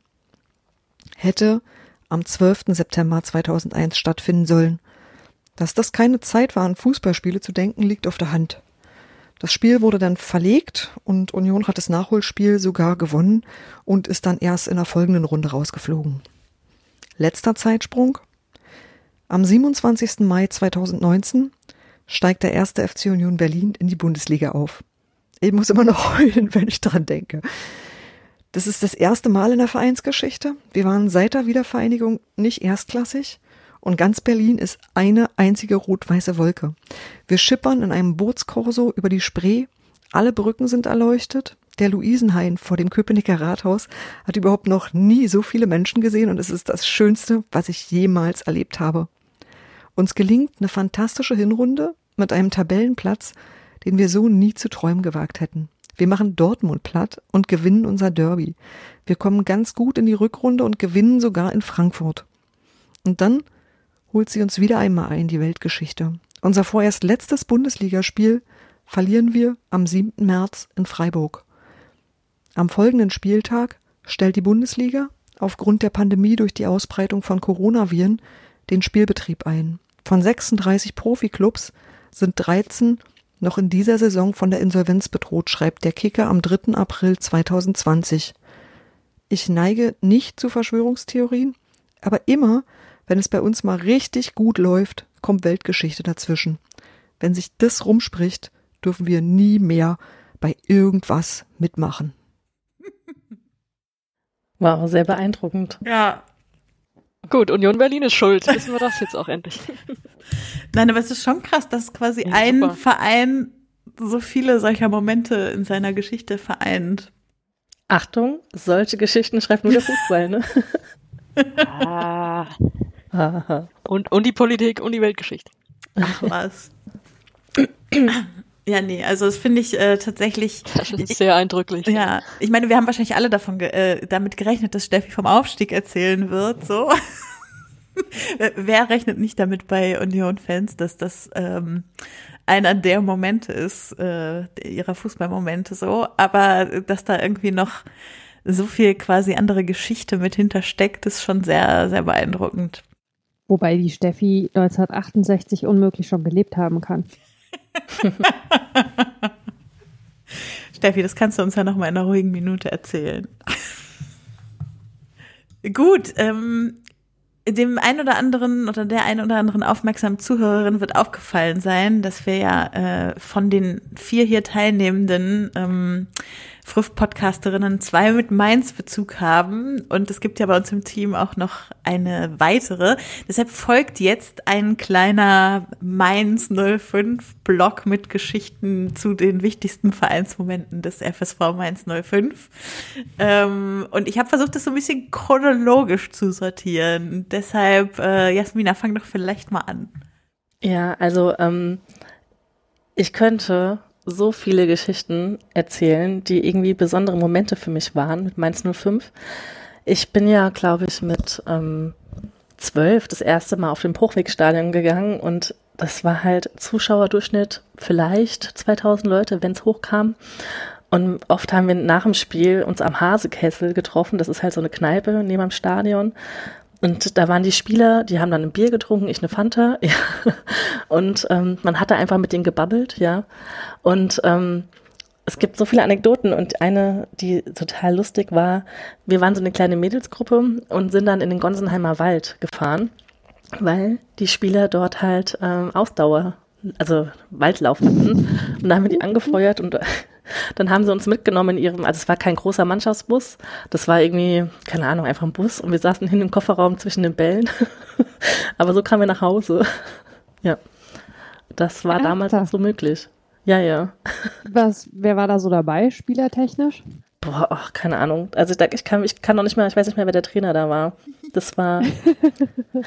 hätte am 12. September 2001 stattfinden sollen. Dass das keine Zeit war, an Fußballspiele zu denken, liegt auf der Hand. Das Spiel wurde dann verlegt und Union hat das Nachholspiel sogar gewonnen und ist dann erst in der folgenden Runde rausgeflogen. Letzter Zeitsprung. Am 27. Mai 2019 steigt der erste FC Union Berlin in die Bundesliga auf. Ich muss immer noch heulen, wenn ich dran denke. Das ist das erste Mal in der Vereinsgeschichte. Wir waren seit der Wiedervereinigung nicht erstklassig und ganz Berlin ist eine einzige rot-weiße Wolke. Wir schippern in einem Bootskorso über die Spree. Alle Brücken sind erleuchtet. Der Luisenhain vor dem Köpenicker Rathaus hat überhaupt noch nie so viele Menschen gesehen und es ist das Schönste, was ich jemals erlebt habe. Uns gelingt eine fantastische Hinrunde mit einem Tabellenplatz, den wir so nie zu träumen gewagt hätten. Wir machen Dortmund platt und gewinnen unser Derby. Wir kommen ganz gut in die Rückrunde und gewinnen sogar in Frankfurt. Und dann holt sie uns wieder einmal ein, die Weltgeschichte. Unser vorerst letztes Bundesligaspiel verlieren wir am 7. März in Freiburg. Am folgenden Spieltag stellt die Bundesliga aufgrund der Pandemie durch die Ausbreitung von Coronaviren den Spielbetrieb ein. Von 36 Profiklubs sind 13 noch in dieser Saison von der Insolvenz bedroht, schreibt der Kicker am 3. April 2020. Ich neige nicht zu Verschwörungstheorien, aber immer, wenn es bei uns mal richtig gut läuft, kommt Weltgeschichte dazwischen. Wenn sich das rumspricht, dürfen wir nie mehr bei irgendwas mitmachen. Wow, sehr beeindruckend. Ja, Gut, Union Berlin ist schuld. Wissen wir das jetzt auch endlich. Nein, aber es ist schon krass, dass quasi ja, ein super. Verein so viele solcher Momente in seiner Geschichte vereint. Achtung, solche Geschichten schreibt nur der Fußball, ne? ah. Und, und die Politik und die Weltgeschichte. Ach was. Ja, nee, also das finde ich äh, tatsächlich. Das ist sehr eindrücklich. Ja, ich meine, wir haben wahrscheinlich alle davon ge äh, damit gerechnet, dass Steffi vom Aufstieg erzählen wird. So. Wer rechnet nicht damit bei Union-Fans, dass das ähm, einer der Momente ist, äh, ihrer Fußballmomente so, aber dass da irgendwie noch so viel quasi andere Geschichte mit hintersteckt, ist schon sehr, sehr beeindruckend. Wobei die Steffi 1968 unmöglich schon gelebt haben kann. Steffi, das kannst du uns ja noch mal in einer ruhigen Minute erzählen. Gut, ähm, dem einen oder anderen oder der einen oder anderen aufmerksamen Zuhörerin wird aufgefallen sein, dass wir ja äh, von den vier hier Teilnehmenden ähm, Früff-Podcasterinnen zwei mit Mainz-Bezug haben. Und es gibt ja bei uns im Team auch noch eine weitere. Deshalb folgt jetzt ein kleiner Mainz 05-Blog mit Geschichten zu den wichtigsten Vereinsmomenten des FSV Mainz 05. Ähm, und ich habe versucht, das so ein bisschen chronologisch zu sortieren. Deshalb, äh, Jasmina, fang doch vielleicht mal an. Ja, also ähm, ich könnte so viele Geschichten erzählen, die irgendwie besondere Momente für mich waren mit Mainz 05. Ich bin ja, glaube ich, mit ähm, zwölf das erste Mal auf dem Hochwegstadion gegangen und das war halt Zuschauerdurchschnitt vielleicht 2000 Leute, wenn es hochkam. Und oft haben wir nach dem Spiel uns am Hasekessel getroffen. Das ist halt so eine Kneipe neben dem Stadion. Und da waren die Spieler, die haben dann ein Bier getrunken, ich eine Fanta. Ja. Und ähm, man hat da einfach mit denen gebabbelt, ja. Und ähm, es gibt so viele Anekdoten und eine, die total lustig war, wir waren so eine kleine Mädelsgruppe und sind dann in den Gonsenheimer Wald gefahren, weil die Spieler dort halt ähm, Ausdauer, also Waldlauf hatten. Und da haben wir die angefeuert und dann haben sie uns mitgenommen in ihrem, also es war kein großer Mannschaftsbus, das war irgendwie, keine Ahnung, einfach ein Bus und wir saßen hin im Kofferraum zwischen den Bällen. Aber so kamen wir nach Hause. Ja. Das war Ernsthaft? damals so möglich. Ja, ja. Was, wer war da so dabei, spielertechnisch? Boah, ach, keine Ahnung. Also ich kann, ich kann noch nicht mehr, ich weiß nicht mehr, wer der Trainer da war. Das war,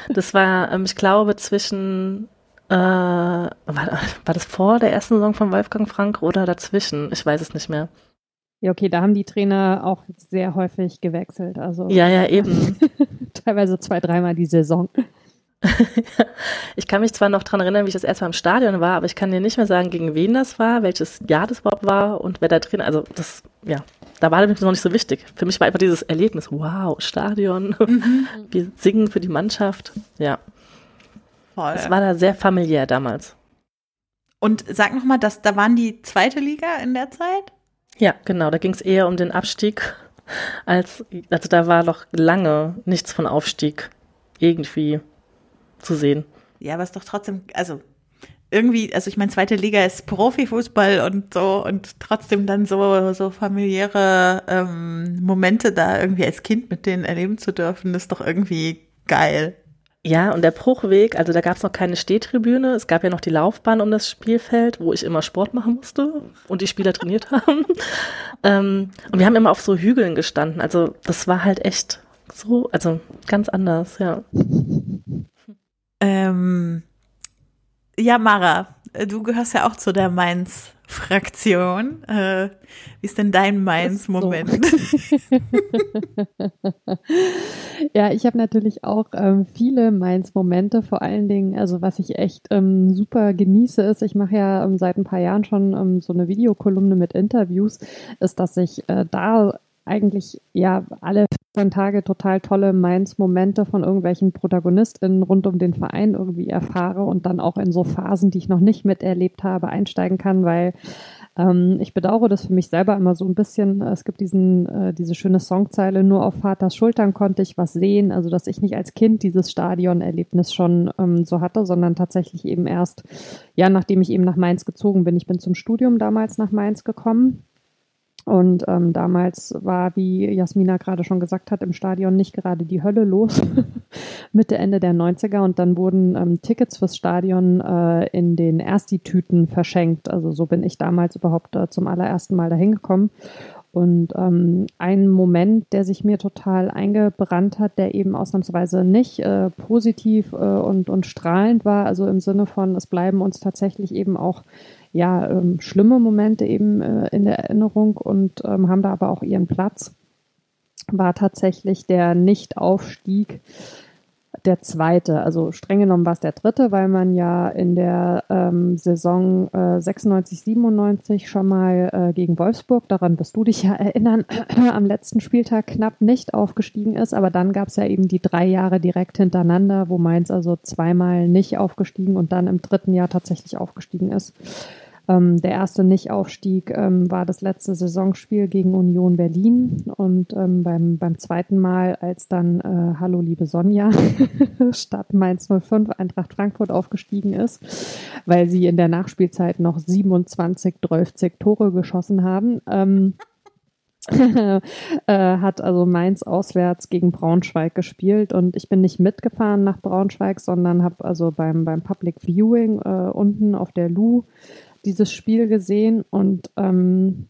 das war, ähm, ich glaube, zwischen äh, war, war das vor der ersten Saison von Wolfgang Frank oder dazwischen? Ich weiß es nicht mehr. Ja, okay, da haben die Trainer auch sehr häufig gewechselt. Also ja, ja, eben. teilweise zwei, dreimal die Saison. ich kann mich zwar noch daran erinnern, wie ich das erste Mal im Stadion war, aber ich kann dir nicht mehr sagen, gegen wen das war, welches Jahr das überhaupt war und wer da drin, also das, ja, da war das noch nicht so wichtig. Für mich war einfach dieses Erlebnis, wow, Stadion, mhm. wir singen für die Mannschaft, ja. Voll. Es war da sehr familiär damals. Und sag nochmal, dass da waren die zweite Liga in der Zeit? Ja, genau. Da ging es eher um den Abstieg, als also da war noch lange nichts von Aufstieg irgendwie zu sehen. Ja, aber es ist doch trotzdem, also irgendwie, also ich meine, zweite Liga ist Profifußball und so und trotzdem dann so, so familiäre ähm, Momente da irgendwie als Kind mit denen erleben zu dürfen, ist doch irgendwie geil. Ja, und der Bruchweg, also da gab es noch keine Stehtribüne, es gab ja noch die Laufbahn um das Spielfeld, wo ich immer Sport machen musste und die Spieler trainiert haben. ähm, und wir haben immer auf so Hügeln gestanden, also das war halt echt so, also ganz anders, ja. Ähm, ja, Mara, du gehörst ja auch zu der Mainz Fraktion. Äh, wie ist denn dein Mainz-Moment? So. ja, ich habe natürlich auch ähm, viele Mainz-Momente. Vor allen Dingen, also was ich echt ähm, super genieße, ist, ich mache ja ähm, seit ein paar Jahren schon ähm, so eine Videokolumne mit Interviews, ist, dass ich äh, da eigentlich ja alle 14 Tage total tolle Mainz-Momente von irgendwelchen ProtagonistInnen rund um den Verein irgendwie erfahre und dann auch in so Phasen, die ich noch nicht miterlebt habe, einsteigen kann, weil ähm, ich bedauere das für mich selber immer so ein bisschen. Es gibt diesen, äh, diese schöne Songzeile, nur auf Vaters Schultern konnte ich was sehen. Also, dass ich nicht als Kind dieses Stadionerlebnis schon ähm, so hatte, sondern tatsächlich eben erst, ja, nachdem ich eben nach Mainz gezogen bin. Ich bin zum Studium damals nach Mainz gekommen und ähm, damals war, wie Jasmina gerade schon gesagt hat, im Stadion nicht gerade die Hölle los, Mitte, Ende der 90er. Und dann wurden ähm, Tickets fürs Stadion äh, in den Ersti-Tüten verschenkt. Also so bin ich damals überhaupt äh, zum allerersten Mal dahin gekommen. Und ähm, ein Moment, der sich mir total eingebrannt hat, der eben ausnahmsweise nicht äh, positiv äh, und, und strahlend war, also im Sinne von, es bleiben uns tatsächlich eben auch ja, ähm, schlimme Momente eben äh, in der Erinnerung und ähm, haben da aber auch ihren Platz, war tatsächlich der Nichtaufstieg der zweite. Also streng genommen war es der dritte, weil man ja in der ähm, Saison äh, 96, 97 schon mal äh, gegen Wolfsburg, daran wirst du dich ja erinnern, am letzten Spieltag knapp nicht aufgestiegen ist. Aber dann gab es ja eben die drei Jahre direkt hintereinander, wo Mainz also zweimal nicht aufgestiegen und dann im dritten Jahr tatsächlich aufgestiegen ist. Ähm, der erste Nichtaufstieg ähm, war das letzte Saisonspiel gegen Union Berlin und ähm, beim, beim zweiten Mal, als dann äh, Hallo liebe Sonja statt Mainz 05 Eintracht Frankfurt aufgestiegen ist, weil sie in der Nachspielzeit noch 27 12 Tore geschossen haben. Ähm, äh, hat also Mainz auswärts gegen Braunschweig gespielt und ich bin nicht mitgefahren nach Braunschweig, sondern habe also beim, beim Public Viewing äh, unten auf der Lu dieses Spiel gesehen und ähm,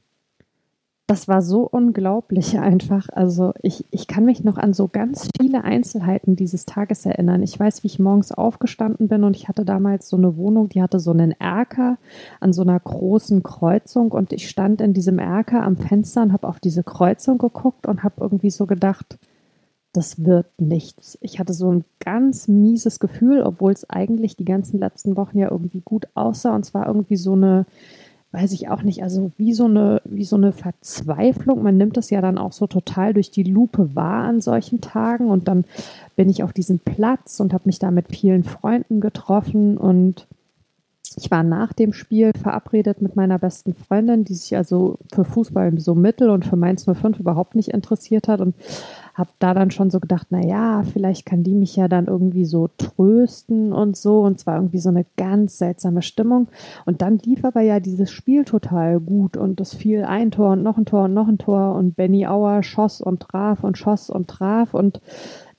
das war so unglaublich einfach. Also ich, ich kann mich noch an so ganz viele Einzelheiten dieses Tages erinnern. Ich weiß, wie ich morgens aufgestanden bin und ich hatte damals so eine Wohnung, die hatte so einen Erker an so einer großen Kreuzung und ich stand in diesem Erker am Fenster und habe auf diese Kreuzung geguckt und habe irgendwie so gedacht, das wird nichts. Ich hatte so ein ganz mieses Gefühl, obwohl es eigentlich die ganzen letzten Wochen ja irgendwie gut aussah. Und zwar irgendwie so eine, weiß ich auch nicht, also wie so eine, wie so eine Verzweiflung. Man nimmt das ja dann auch so total durch die Lupe wahr an solchen Tagen. Und dann bin ich auf diesem Platz und habe mich da mit vielen Freunden getroffen und ich war nach dem Spiel verabredet mit meiner besten Freundin, die sich also für Fußball so mittel und für Mainz 05 überhaupt nicht interessiert hat und habe da dann schon so gedacht, na ja, vielleicht kann die mich ja dann irgendwie so trösten und so. Und zwar irgendwie so eine ganz seltsame Stimmung. Und dann lief aber ja dieses Spiel total gut und es fiel ein Tor und noch ein Tor und noch ein Tor und Benny Auer schoss und traf und schoss und traf und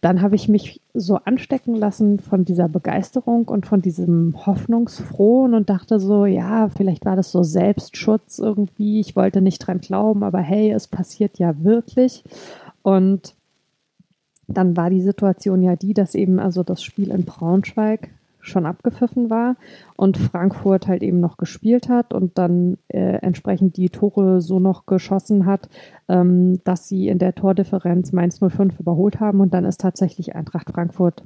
dann habe ich mich so anstecken lassen von dieser Begeisterung und von diesem Hoffnungsfrohen und dachte so, ja, vielleicht war das so Selbstschutz irgendwie. Ich wollte nicht dran glauben, aber hey, es passiert ja wirklich. Und dann war die Situation ja die, dass eben also das Spiel in Braunschweig schon abgepfiffen war und Frankfurt halt eben noch gespielt hat und dann äh, entsprechend die Tore so noch geschossen hat, ähm, dass sie in der Tordifferenz Mainz 05 überholt haben und dann ist tatsächlich Eintracht Frankfurt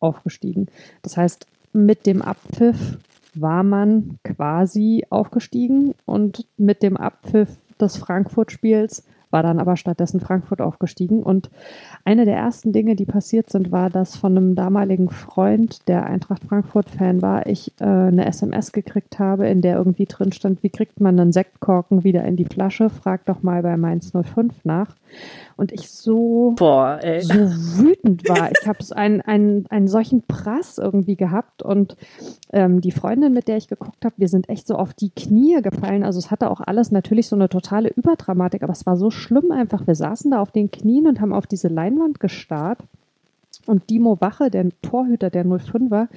aufgestiegen. Das heißt, mit dem Abpfiff war man quasi aufgestiegen und mit dem Abpfiff des Frankfurt-Spiels war dann aber stattdessen Frankfurt aufgestiegen. Und eine der ersten Dinge, die passiert sind, war, dass von einem damaligen Freund, der Eintracht Frankfurt-Fan war, ich äh, eine SMS gekriegt habe, in der irgendwie drin stand, wie kriegt man einen Sektkorken wieder in die Flasche? Frag doch mal bei Mainz 05 nach und ich so, Boah, so wütend war. Ich habe einen, einen, einen solchen Prass irgendwie gehabt und ähm, die Freundin, mit der ich geguckt habe, wir sind echt so auf die Knie gefallen. Also es hatte auch alles natürlich so eine totale Überdramatik, aber es war so schlimm einfach. Wir saßen da auf den Knien und haben auf diese Leinwand gestarrt. Und Dimo Wache, der Torhüter der 05er,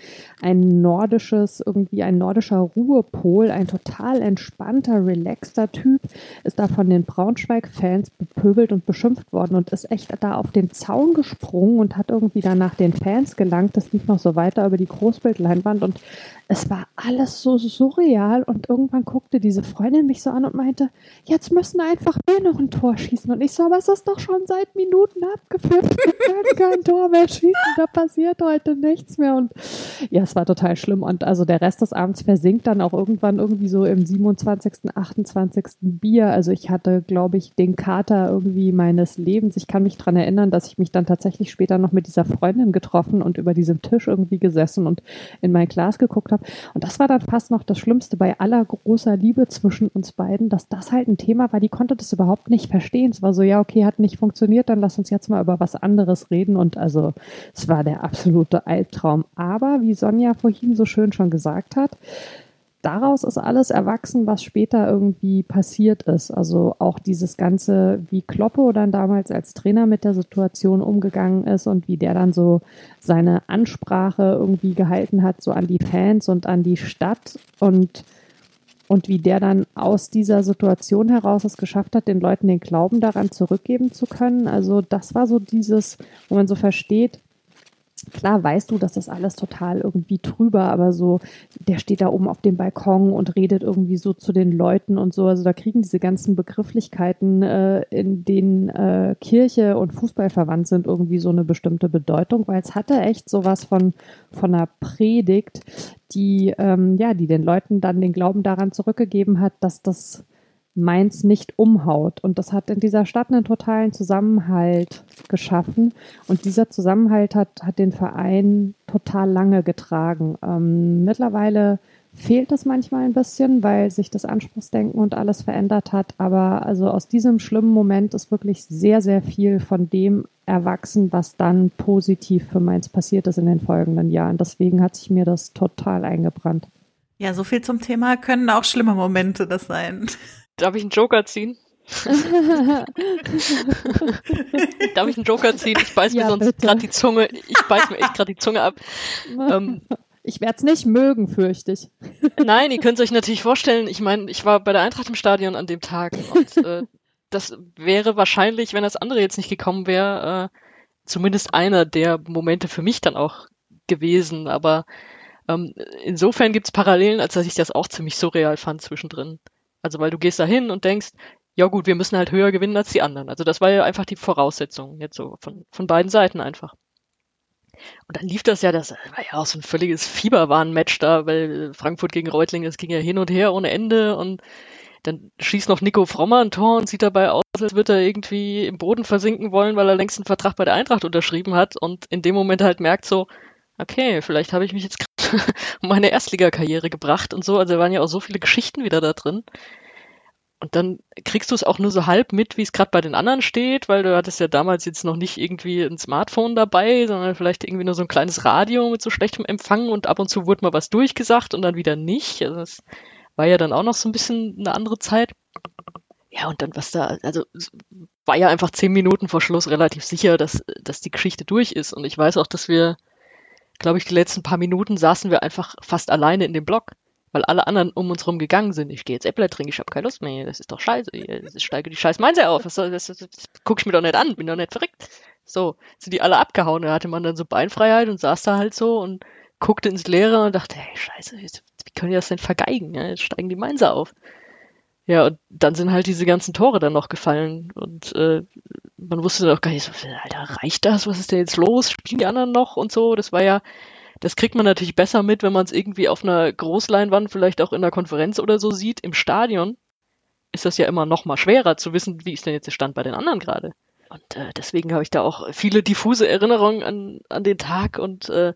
ein nordisches, irgendwie ein nordischer Ruhepol, ein total entspannter, relaxter Typ, ist da von den Braunschweig-Fans bepöbelt und beschimpft worden und ist echt da auf den Zaun gesprungen und hat irgendwie dann nach den Fans gelangt. Das lief noch so weiter über die Großbildleinwand und es war alles so surreal und irgendwann guckte diese Freundin mich so an und meinte, jetzt müssen einfach wir noch ein Tor schießen. Und ich so, aber es ist doch schon seit Minuten abgepfiffen. Wir können kein Tor mehr schießen. Da passiert heute nichts mehr. Und ja, es war total schlimm. Und also der Rest des Abends versinkt dann auch irgendwann irgendwie so im 27., 28. Bier. Also ich hatte, glaube ich, den Kater irgendwie meines Lebens. Ich kann mich dran erinnern, dass ich mich dann tatsächlich später noch mit dieser Freundin getroffen und über diesem Tisch irgendwie gesessen und in mein Glas geguckt habe. Und das war dann fast noch das Schlimmste bei aller großer Liebe zwischen uns beiden, dass das halt ein Thema war, die konnte das überhaupt nicht verstehen. Es war so, ja, okay, hat nicht funktioniert, dann lass uns jetzt mal über was anderes reden. Und also es war der absolute Albtraum. Aber wie Sonja vorhin so schön schon gesagt hat, daraus ist alles erwachsen, was später irgendwie passiert ist. Also auch dieses Ganze, wie Kloppo dann damals als Trainer mit der Situation umgegangen ist und wie der dann so seine Ansprache irgendwie gehalten hat, so an die Fans und an die Stadt und und wie der dann aus dieser Situation heraus es geschafft hat, den Leuten den Glauben daran zurückgeben zu können. Also das war so dieses, wo man so versteht, klar weißt du, dass das alles total irgendwie trüber, aber so, der steht da oben auf dem Balkon und redet irgendwie so zu den Leuten und so. Also da kriegen diese ganzen Begrifflichkeiten, äh, in denen äh, Kirche und Fußball verwandt sind, irgendwie so eine bestimmte Bedeutung, weil es hatte echt sowas von, von einer Predigt, die, ähm, ja, die den Leuten dann den Glauben daran zurückgegeben hat, dass das Mainz nicht umhaut. Und das hat in dieser Stadt einen totalen Zusammenhalt geschaffen. Und dieser Zusammenhalt hat, hat den Verein total lange getragen. Ähm, mittlerweile fehlt es manchmal ein bisschen, weil sich das Anspruchsdenken und alles verändert hat. Aber also aus diesem schlimmen Moment ist wirklich sehr, sehr viel von dem erwachsen, was dann positiv für Mainz passiert ist in den folgenden Jahren. Deswegen hat sich mir das total eingebrannt. Ja, so viel zum Thema können auch schlimme Momente das sein. Darf ich einen Joker ziehen? Darf ich einen Joker ziehen? Ich beiß mir sonst gerade die Zunge, ich beiß mir echt gerade die Zunge ab. Ähm, ich werde es nicht mögen, fürchte ich. Nein, ihr könnt es euch natürlich vorstellen. Ich meine, ich war bei der Eintracht im Stadion an dem Tag und äh, das wäre wahrscheinlich, wenn das andere jetzt nicht gekommen wäre, äh, zumindest einer der Momente für mich dann auch gewesen. Aber ähm, insofern gibt es Parallelen, als dass ich das auch ziemlich surreal fand zwischendrin. Also weil du gehst da hin und denkst, ja gut, wir müssen halt höher gewinnen als die anderen. Also das war ja einfach die Voraussetzung, jetzt so von, von beiden Seiten einfach. Und dann lief das ja, das war ja auch so ein völliges Fieberwahn-Match da, weil Frankfurt gegen Reutling, das ging ja hin und her ohne Ende und dann schießt noch Nico Frommer ein Tor und sieht dabei aus, als würde er irgendwie im Boden versinken wollen, weil er längst einen Vertrag bei der Eintracht unterschrieben hat und in dem Moment halt merkt so, okay, vielleicht habe ich mich jetzt meine Erstligakarriere gebracht und so. Also da waren ja auch so viele Geschichten wieder da drin. Und dann kriegst du es auch nur so halb mit, wie es gerade bei den anderen steht, weil du hattest ja damals jetzt noch nicht irgendwie ein Smartphone dabei, sondern vielleicht irgendwie nur so ein kleines Radio mit so schlechtem Empfang und ab und zu wurde mal was durchgesagt und dann wieder nicht. Also das war ja dann auch noch so ein bisschen eine andere Zeit. Ja, und dann was da, also war ja einfach zehn Minuten vor Schluss relativ sicher, dass, dass die Geschichte durch ist. Und ich weiß auch, dass wir, glaube ich, die letzten paar Minuten saßen wir einfach fast alleine in dem Block weil alle anderen um uns rum gegangen sind. Ich gehe jetzt Äppler trinken, ich habe keine Lust mehr. Das ist doch scheiße. Ich steige die scheiß Mainzer auf. Das, das, das, das guck ich mir doch nicht an, bin doch nicht verrückt. So, sind die alle abgehauen. Da hatte man dann so Beinfreiheit und saß da halt so und guckte ins Leere und dachte, hey, scheiße, wie können die das denn vergeigen? Ja, jetzt steigen die Mainzer auf. Ja, und dann sind halt diese ganzen Tore dann noch gefallen und äh, man wusste dann auch gar nicht, so, Alter, reicht das? Was ist denn jetzt los? Spielen die anderen noch und so? Das war ja, das kriegt man natürlich besser mit, wenn man es irgendwie auf einer Großleinwand, vielleicht auch in einer Konferenz oder so sieht. Im Stadion ist das ja immer noch mal schwerer zu wissen, wie ist denn jetzt der Stand bei den anderen gerade. Und äh, deswegen habe ich da auch viele diffuse Erinnerungen an, an den Tag und äh,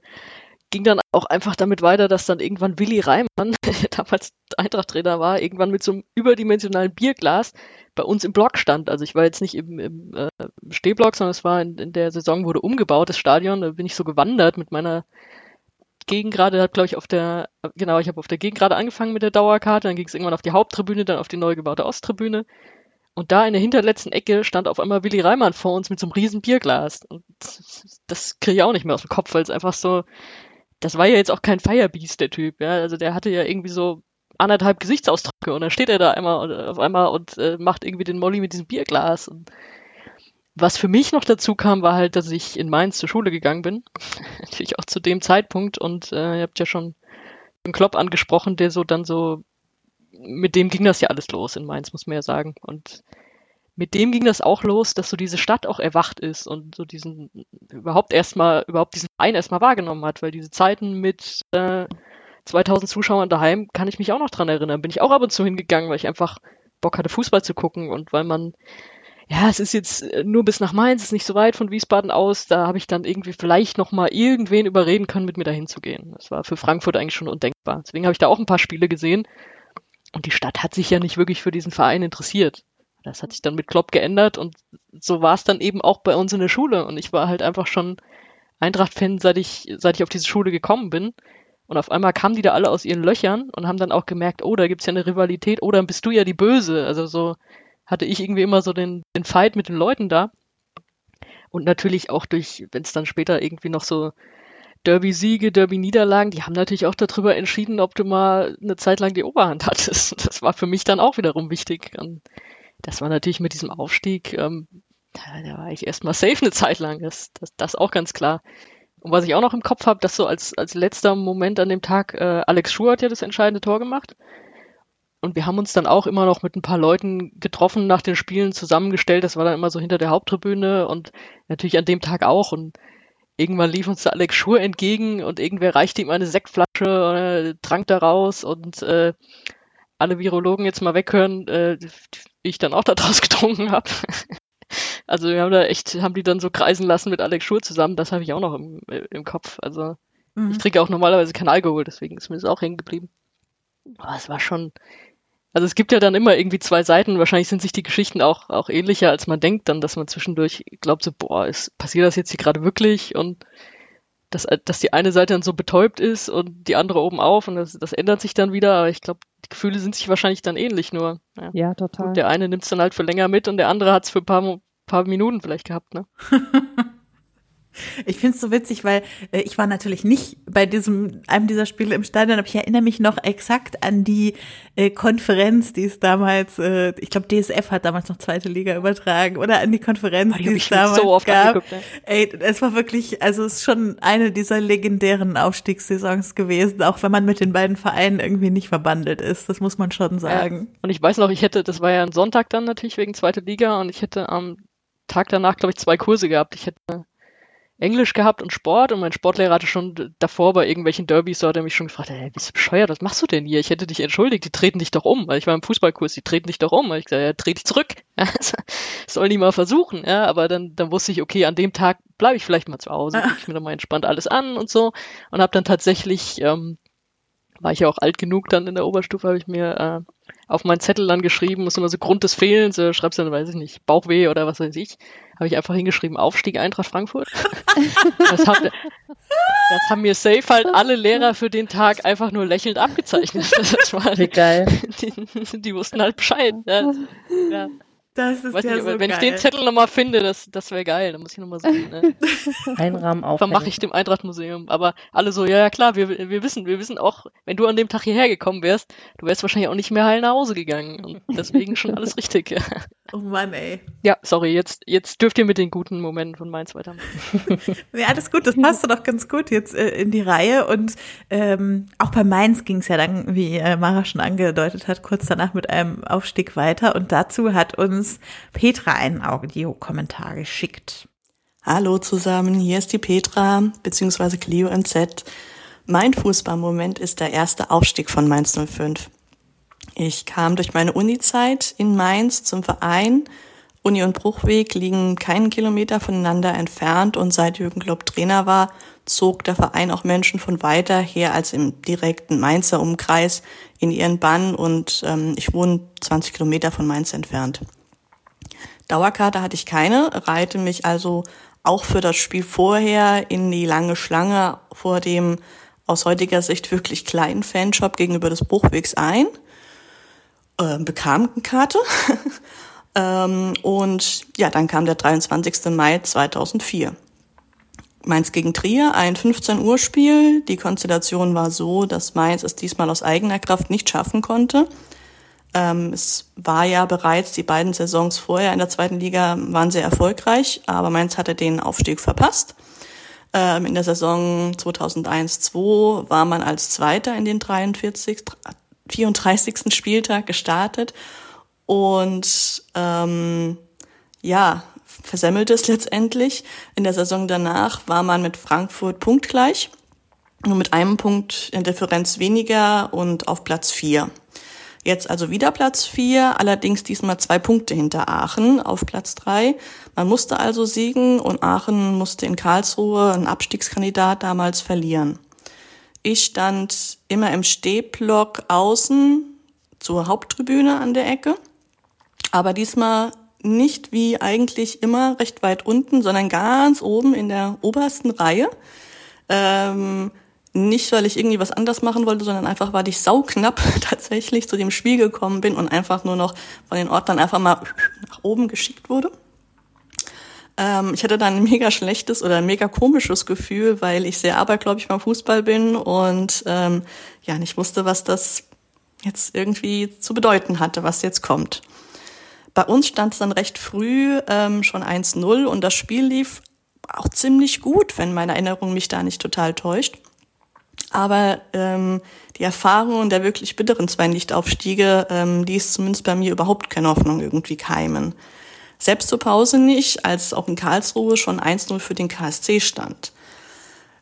ging dann auch einfach damit weiter, dass dann irgendwann Willi Reimann, der damals Eintracht-Trainer war, irgendwann mit so einem überdimensionalen Bierglas bei uns im Block stand. Also ich war jetzt nicht im, im äh, Stehblock, sondern es war in, in der Saison wurde umgebaut, das Stadion. Da bin ich so gewandert mit meiner Gegengrade hat, glaube ich, auf der, genau, ich habe auf der Gegengrade angefangen mit der Dauerkarte, dann ging es irgendwann auf die Haupttribüne, dann auf die neu gebaute Osttribüne. Und da in der hinterletzten Ecke stand auf einmal Willi Reimann vor uns mit so einem riesen Bierglas. Und das kriege ich auch nicht mehr aus dem Kopf, weil es einfach so, das war ja jetzt auch kein Firebeast, der Typ, ja. Also der hatte ja irgendwie so anderthalb Gesichtsausdrücke und dann steht er da einmal auf einmal und äh, macht irgendwie den Molly mit diesem Bierglas. Und was für mich noch dazu kam, war halt, dass ich in Mainz zur Schule gegangen bin. Natürlich auch zu dem Zeitpunkt und äh, ihr habt ja schon einen Klopp angesprochen, der so dann so, mit dem ging das ja alles los in Mainz, muss man ja sagen. Und mit dem ging das auch los, dass so diese Stadt auch erwacht ist und so diesen, überhaupt erstmal, überhaupt diesen Verein erstmal wahrgenommen hat, weil diese Zeiten mit äh, 2000 Zuschauern daheim kann ich mich auch noch dran erinnern. Bin ich auch ab und zu hingegangen, weil ich einfach Bock hatte, Fußball zu gucken und weil man ja, es ist jetzt äh, nur bis nach Mainz, ist nicht so weit von Wiesbaden aus. Da habe ich dann irgendwie vielleicht noch mal irgendwen überreden können, mit mir dahin zu gehen. Das war für Frankfurt eigentlich schon undenkbar. Deswegen habe ich da auch ein paar Spiele gesehen. Und die Stadt hat sich ja nicht wirklich für diesen Verein interessiert. Das hat sich dann mit Klopp geändert und so war es dann eben auch bei uns in der Schule. Und ich war halt einfach schon Eintracht-Fan, seit ich, seit ich auf diese Schule gekommen bin. Und auf einmal kamen die da alle aus ihren Löchern und haben dann auch gemerkt, oh, da gibt's ja eine Rivalität, oh, dann bist du ja die Böse. Also so, hatte ich irgendwie immer so den, den Fight mit den Leuten da. Und natürlich auch durch, wenn es dann später irgendwie noch so Derby-Siege, Derby-Niederlagen, die haben natürlich auch darüber entschieden, ob du mal eine Zeit lang die Oberhand hattest. Das war für mich dann auch wiederum wichtig. Und das war natürlich mit diesem Aufstieg, ähm, da war ich erstmal safe eine Zeit lang. Das, das, das auch ganz klar. Und was ich auch noch im Kopf habe, dass so als, als letzter Moment an dem Tag, äh, Alex Schuh hat ja das entscheidende Tor gemacht. Und wir haben uns dann auch immer noch mit ein paar Leuten getroffen nach den Spielen zusammengestellt. Das war dann immer so hinter der Haupttribüne und natürlich an dem Tag auch. Und irgendwann lief uns der Alex Schur entgegen und irgendwer reichte ihm eine Sektflasche, äh, trank daraus und äh, alle Virologen jetzt mal weghören, äh, ich dann auch daraus getrunken habe. also wir haben da echt, haben die dann so kreisen lassen mit Alex Schur zusammen. Das habe ich auch noch im, im Kopf. Also mhm. ich trinke auch normalerweise keinen Alkohol, deswegen ist mir das auch hängen geblieben. Aber es war schon, also es gibt ja dann immer irgendwie zwei Seiten. Wahrscheinlich sind sich die Geschichten auch, auch ähnlicher, als man denkt, dann, dass man zwischendurch glaubt so, boah, ist, passiert das jetzt hier gerade wirklich? Und dass, dass die eine Seite dann so betäubt ist und die andere oben auf und das, das ändert sich dann wieder. Aber ich glaube, die Gefühle sind sich wahrscheinlich dann ähnlich nur. Ja, ja total. Gut, der eine nimmt es dann halt für länger mit und der andere hat es für ein paar, paar Minuten vielleicht gehabt, ne? Ich finde es so witzig, weil äh, ich war natürlich nicht bei diesem einem dieser Spiele im Stadion, aber ich erinnere mich noch exakt an die äh, Konferenz, die es damals, äh, ich glaube DSF hat damals noch zweite Liga übertragen oder an die Konferenz, Oh, die es damals so oft gab. angeguckt, ne? Ey, es war wirklich, also es ist schon eine dieser legendären Aufstiegssaisons gewesen, auch wenn man mit den beiden Vereinen irgendwie nicht verbandelt ist. Das muss man schon sagen. Und ich weiß noch, ich hätte, das war ja ein Sonntag dann natürlich wegen zweiter Liga und ich hätte am Tag danach, glaube ich, zwei Kurse gehabt. Ich hätte Englisch gehabt und Sport und mein Sportlehrer hatte schon davor bei irgendwelchen Derbys, so hat er mich schon gefragt, hey, bist du bescheuert, was machst du denn hier? Ich hätte dich entschuldigt, die treten dich doch um. Weil ich war im Fußballkurs, die treten dich doch um. Weil ich gesagt, ja, dreh dich zurück. Ja, soll die mal versuchen, ja, aber dann, dann wusste ich, okay, an dem Tag bleibe ich vielleicht mal zu Hause, gucke ich mir dann mal entspannt alles an und so und habe dann tatsächlich, ähm, war ich ja auch alt genug dann in der Oberstufe, habe ich mir äh, auf meinen Zettel dann geschrieben, muss immer so Grund des Fehlens, äh, schreibst dann, weiß ich nicht, Bauchweh oder was weiß ich, habe ich einfach hingeschrieben, Aufstieg Eintracht Frankfurt. das, hat, das haben mir safe halt alle Lehrer für den Tag einfach nur lächelnd abgezeichnet. Das war, Wie geil. die, die wussten halt Bescheid. Ja, ja. Das ist Weiß ja nicht, so wenn geil. ich den Zettel nochmal finde, das, das wäre geil. Dann muss ich nochmal suchen. Ne? Einrahmen auf. Vermache ich dem Eintracht-Museum. Aber alle so, ja, ja klar, wir, wir wissen, wir wissen auch, wenn du an dem Tag hierher gekommen wärst, du wärst wahrscheinlich auch nicht mehr heil nach Hause gegangen. Und deswegen schon alles richtig. Ja, Oh Mann, ey. ja sorry, jetzt, jetzt dürft ihr mit den guten Momenten von Mainz weitermachen. Ja, alles gut, das passte doch ganz gut jetzt äh, in die Reihe. Und ähm, auch bei Mainz ging es ja dann, wie äh, Mara schon angedeutet hat, kurz danach mit einem Aufstieg weiter. Und dazu hat uns Petra einen Audiokommentar geschickt. Hallo zusammen, hier ist die Petra bzw. Clio NZ. Mein Fußballmoment ist der erste Aufstieg von Mainz 05. Ich kam durch meine Uni-Zeit in Mainz zum Verein. Uni und Bruchweg liegen keinen Kilometer voneinander entfernt und seit Jürgen Klopp Trainer war, zog der Verein auch Menschen von weiter her als im direkten Mainzer Umkreis in ihren Bann und ähm, ich wohne 20 Kilometer von Mainz entfernt. Dauerkarte hatte ich keine, reihte mich also auch für das Spiel vorher in die lange Schlange vor dem aus heutiger Sicht wirklich kleinen Fanshop gegenüber des Bruchwegs ein, äh, bekam eine Karte ähm, und ja, dann kam der 23. Mai 2004. Mainz gegen Trier, ein 15 Uhr Spiel. Die Konstellation war so, dass Mainz es diesmal aus eigener Kraft nicht schaffen konnte. Ähm, es war ja bereits die beiden Saisons vorher in der zweiten Liga waren sehr erfolgreich, aber Mainz hatte den Aufstieg verpasst. Ähm, in der Saison 2001-2 war man als Zweiter in den 43, 34. Spieltag gestartet und ähm, ja, versemmelte es letztendlich. In der Saison danach war man mit Frankfurt punktgleich, nur mit einem Punkt in Differenz weniger und auf Platz vier. Jetzt also wieder Platz vier, allerdings diesmal zwei Punkte hinter Aachen auf Platz drei. Man musste also siegen und Aachen musste in Karlsruhe, ein Abstiegskandidat, damals verlieren. Ich stand immer im Stehblock außen zur Haupttribüne an der Ecke, aber diesmal nicht wie eigentlich immer recht weit unten, sondern ganz oben in der obersten Reihe. Ähm, nicht, weil ich irgendwie was anders machen wollte, sondern einfach, weil ich sauknapp tatsächlich zu dem Spiel gekommen bin und einfach nur noch von den Ordnern einfach mal nach oben geschickt wurde. Ähm, ich hatte dann ein mega schlechtes oder ein mega komisches Gefühl, weil ich sehr abergläubig beim Fußball bin und ähm, ja nicht wusste, was das jetzt irgendwie zu bedeuten hatte, was jetzt kommt. Bei uns stand es dann recht früh ähm, schon 1-0 und das Spiel lief auch ziemlich gut, wenn meine Erinnerung mich da nicht total täuscht. Aber ähm, die Erfahrungen der wirklich bitteren zwei Nichtaufstiege, ähm, ließ zumindest bei mir überhaupt keine Hoffnung irgendwie keimen. Selbst zur Pause nicht, als auch in Karlsruhe schon 1-0 für den KSC stand.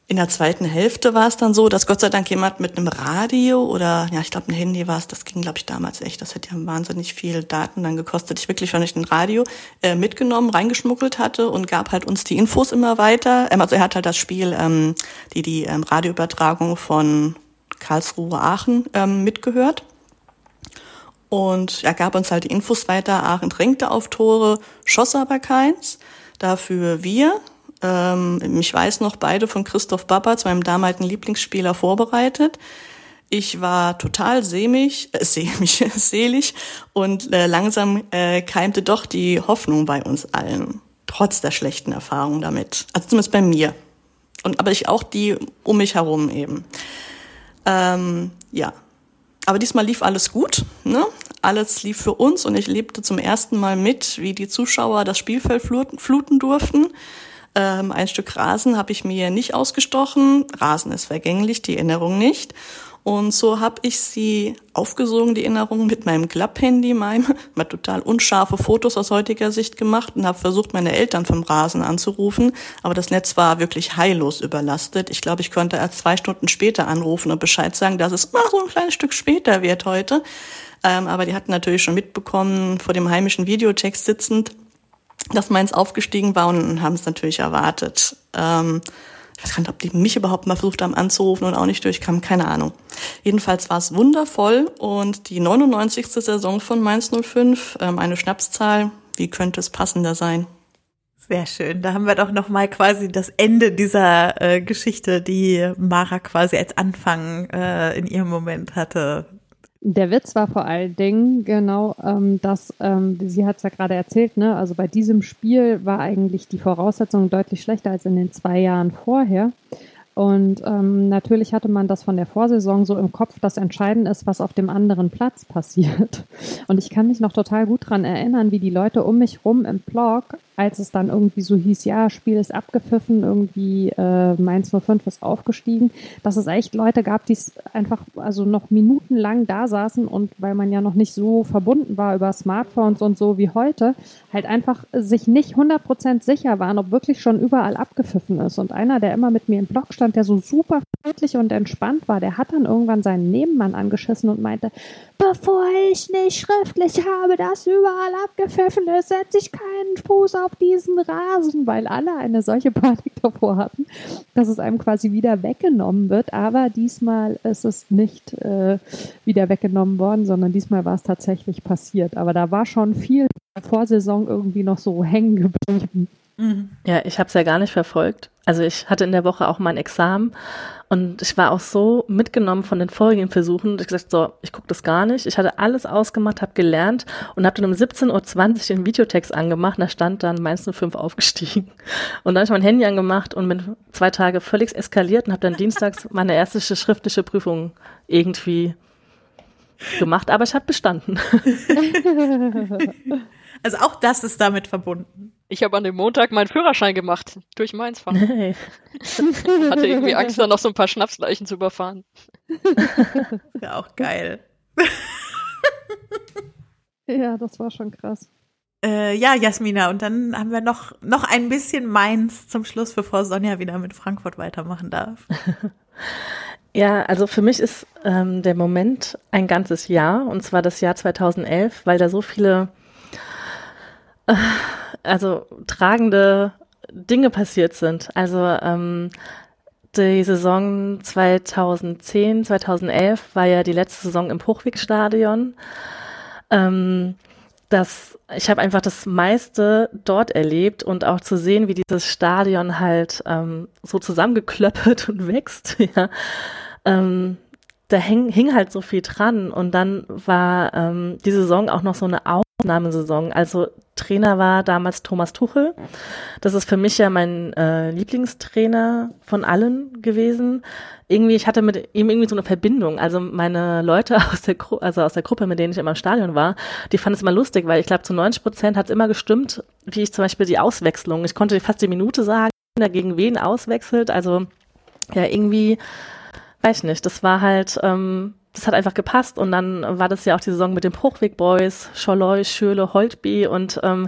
In der zweiten Hälfte war es dann so, dass Gott sei Dank jemand mit einem Radio oder, ja, ich glaube ein Handy war es, das ging, glaube ich, damals echt, das hätte ja wahnsinnig viel Daten dann gekostet. Ich wirklich schon nicht ein Radio äh, mitgenommen, reingeschmuggelt hatte und gab halt uns die Infos immer weiter. Ähm, also er hat halt das Spiel, ähm, die, die ähm, Radioübertragung von Karlsruhe Aachen ähm, mitgehört. Und er gab uns halt die Infos weiter. Aachen drängte auf Tore, schoss aber keins. Dafür wir, ähm, ich weiß noch, beide von Christoph Babatz, meinem damaligen Lieblingsspieler, vorbereitet. Ich war total sämig, äh, sämig, selig und äh, langsam äh, keimte doch die Hoffnung bei uns allen. Trotz der schlechten Erfahrungen damit. Also zumindest bei mir. Und aber ich auch die um mich herum eben. Ähm, ja. Aber diesmal lief alles gut. Ne? Alles lief für uns und ich lebte zum ersten Mal mit, wie die Zuschauer das Spielfeld fluten durften. Ähm, ein Stück Rasen habe ich mir nicht ausgestochen. Rasen ist vergänglich, die Erinnerung nicht. Und so habe ich sie aufgesogen, die Erinnerung, mit meinem Klapphandy, meinem, mal total unscharfe Fotos aus heutiger Sicht gemacht und habe versucht, meine Eltern vom Rasen anzurufen. Aber das Netz war wirklich heillos überlastet. Ich glaube, ich konnte erst zwei Stunden später anrufen und Bescheid sagen, dass es mal so ein kleines Stück später wird heute. Ähm, aber die hatten natürlich schon mitbekommen, vor dem heimischen Videotext sitzend, dass meins aufgestiegen war und haben es natürlich erwartet. Ähm, ich weiß gar nicht, ob die mich überhaupt mal versucht haben anzurufen und auch nicht durchkam, keine Ahnung. Jedenfalls war es wundervoll und die 99. Saison von Mainz 05, ähm, eine Schnapszahl, wie könnte es passender sein? Sehr schön. Da haben wir doch noch mal quasi das Ende dieser äh, Geschichte, die Mara quasi als Anfang äh, in ihrem Moment hatte, der Witz war vor allen Dingen genau, ähm, dass ähm, sie hat es ja gerade erzählt, ne? Also bei diesem Spiel war eigentlich die Voraussetzung deutlich schlechter als in den zwei Jahren vorher. Und ähm, natürlich hatte man das von der Vorsaison so im Kopf, dass entscheidend ist, was auf dem anderen Platz passiert. Und ich kann mich noch total gut dran erinnern, wie die Leute um mich rum im Blog als es dann irgendwie so hieß, ja, Spiel ist abgepfiffen, irgendwie äh, Mainz 05 ist aufgestiegen, dass es echt Leute gab, die einfach also noch minutenlang da saßen und weil man ja noch nicht so verbunden war über Smartphones und so wie heute, halt einfach sich nicht 100% sicher waren, ob wirklich schon überall abgepfiffen ist. Und einer, der immer mit mir im Blog stand, der so super friedlich und entspannt war, der hat dann irgendwann seinen Nebenmann angeschissen und meinte, bevor ich nicht schriftlich habe, dass überall abgepfiffen ist, setze ich keinen Fuß auf diesen Rasen, weil alle eine solche Panik davor hatten, dass es einem quasi wieder weggenommen wird. Aber diesmal ist es nicht äh, wieder weggenommen worden, sondern diesmal war es tatsächlich passiert. Aber da war schon viel Vorsaison irgendwie noch so hängen geblieben. Mhm. Ja, ich habe es ja gar nicht verfolgt. Also ich hatte in der Woche auch mein Examen und ich war auch so mitgenommen von den vorigen Versuchen, ich gesagt so, ich gucke das gar nicht. Ich hatte alles ausgemacht, habe gelernt und habe dann um 17.20 Uhr den Videotext angemacht. Da stand dann Mainz 05 aufgestiegen. Und dann habe ich mein Handy angemacht und bin zwei Tage völlig eskaliert und habe dann dienstags meine erste schriftliche Prüfung irgendwie gemacht. Aber ich habe bestanden. Also auch das ist damit verbunden. Ich habe an dem Montag meinen Führerschein gemacht, durch Mainz fahren. Nee. Hatte irgendwie Angst, da noch so ein paar Schnapsleichen zu überfahren. Ja, auch geil. ja, das war schon krass. Äh, ja, Jasmina, und dann haben wir noch, noch ein bisschen Mainz zum Schluss, bevor Sonja wieder mit Frankfurt weitermachen darf. Ja, also für mich ist ähm, der Moment ein ganzes Jahr, und zwar das Jahr 2011, weil da so viele also tragende Dinge passiert sind. Also ähm, die Saison 2010, 2011 war ja die letzte Saison im Hochwegstadion. Ähm, das, ich habe einfach das meiste dort erlebt und auch zu sehen, wie dieses Stadion halt ähm, so zusammengeklöppelt und wächst. Ja. Ähm, da häng, hing halt so viel dran und dann war ähm, die Saison auch noch so eine Aufnahmesaison. Also Trainer war damals Thomas Tuchel. Das ist für mich ja mein äh, Lieblingstrainer von allen gewesen. Irgendwie, ich hatte mit ihm irgendwie so eine Verbindung. Also meine Leute aus der, Gru also aus der Gruppe, mit denen ich immer im Stadion war, die fanden es immer lustig, weil ich glaube, zu 90 Prozent hat es immer gestimmt, wie ich zum Beispiel die Auswechslung. Ich konnte fast die Minute sagen, gegen wen auswechselt. Also ja, irgendwie, weiß ich nicht, das war halt, ähm, das hat einfach gepasst und dann war das ja auch die Saison mit den Hochweg Boys, Scholloy, Schöle, Holtby und ähm,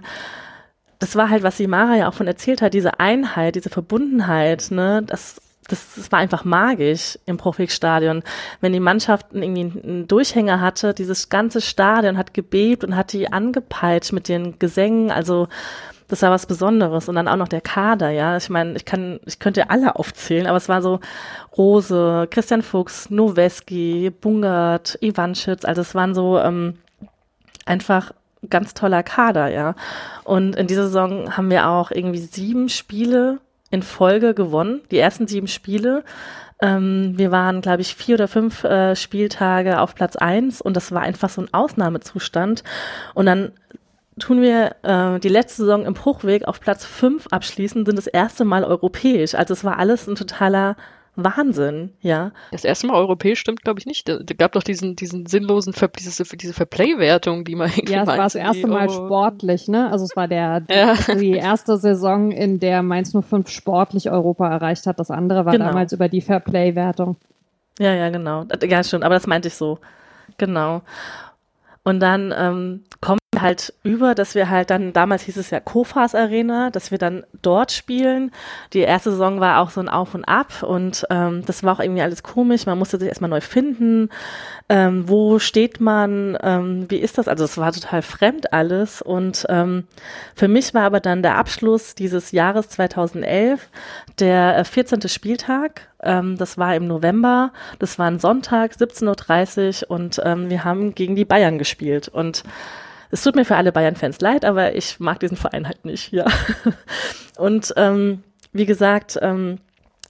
das war halt, was die Mara ja auch von erzählt hat, diese Einheit, diese Verbundenheit, ne, das, das, das war einfach magisch im Bruchwegstadion. Wenn die Mannschaft irgendwie einen Durchhänger hatte, dieses ganze Stadion hat gebebt und hat die angepeitscht mit den Gesängen, also das war was Besonderes. Und dann auch noch der Kader, ja. Ich meine, ich kann, ich könnte alle aufzählen, aber es war so Rose, Christian Fuchs, Noweski, Bungert, Ivanschitz, also es waren so ähm, einfach ganz toller Kader, ja. Und in dieser Saison haben wir auch irgendwie sieben Spiele in Folge gewonnen, die ersten sieben Spiele. Ähm, wir waren, glaube ich, vier oder fünf äh, Spieltage auf Platz eins und das war einfach so ein Ausnahmezustand. Und dann tun wir äh, die letzte Saison im Bruchweg auf Platz 5 abschließen, sind das erste Mal europäisch. Also es war alles ein totaler Wahnsinn, ja. Das erste Mal europäisch stimmt, glaube ich, nicht. Da gab doch diesen, diesen sinnlosen, Ver diese, diese Verplay-Wertung, die man irgendwie Ja, es war das erste Mal oh. sportlich, ne? Also es war der, ja. die erste Saison, in der Mainz 05 sportlich Europa erreicht hat. Das andere war genau. damals über die Verplay-Wertung. Ja, ja, genau. Ja, stimmt, aber das meinte ich so. Genau. Und dann ähm, kommen wir halt über, dass wir halt dann, damals hieß es ja Kofas Arena, dass wir dann dort spielen. Die erste Saison war auch so ein Auf und Ab und ähm, das war auch irgendwie alles komisch. Man musste sich erstmal neu finden. Ähm, wo steht man? Ähm, wie ist das? Also es war total fremd alles. Und ähm, für mich war aber dann der Abschluss dieses Jahres 2011 der 14. Äh, Spieltag ähm, das war im November. Das war ein Sonntag, 17.30 Uhr und ähm, wir haben gegen die Bayern gespielt. Und es tut mir für alle Bayern-Fans leid, aber ich mag diesen Verein halt nicht, ja. Und ähm, wie gesagt, ähm,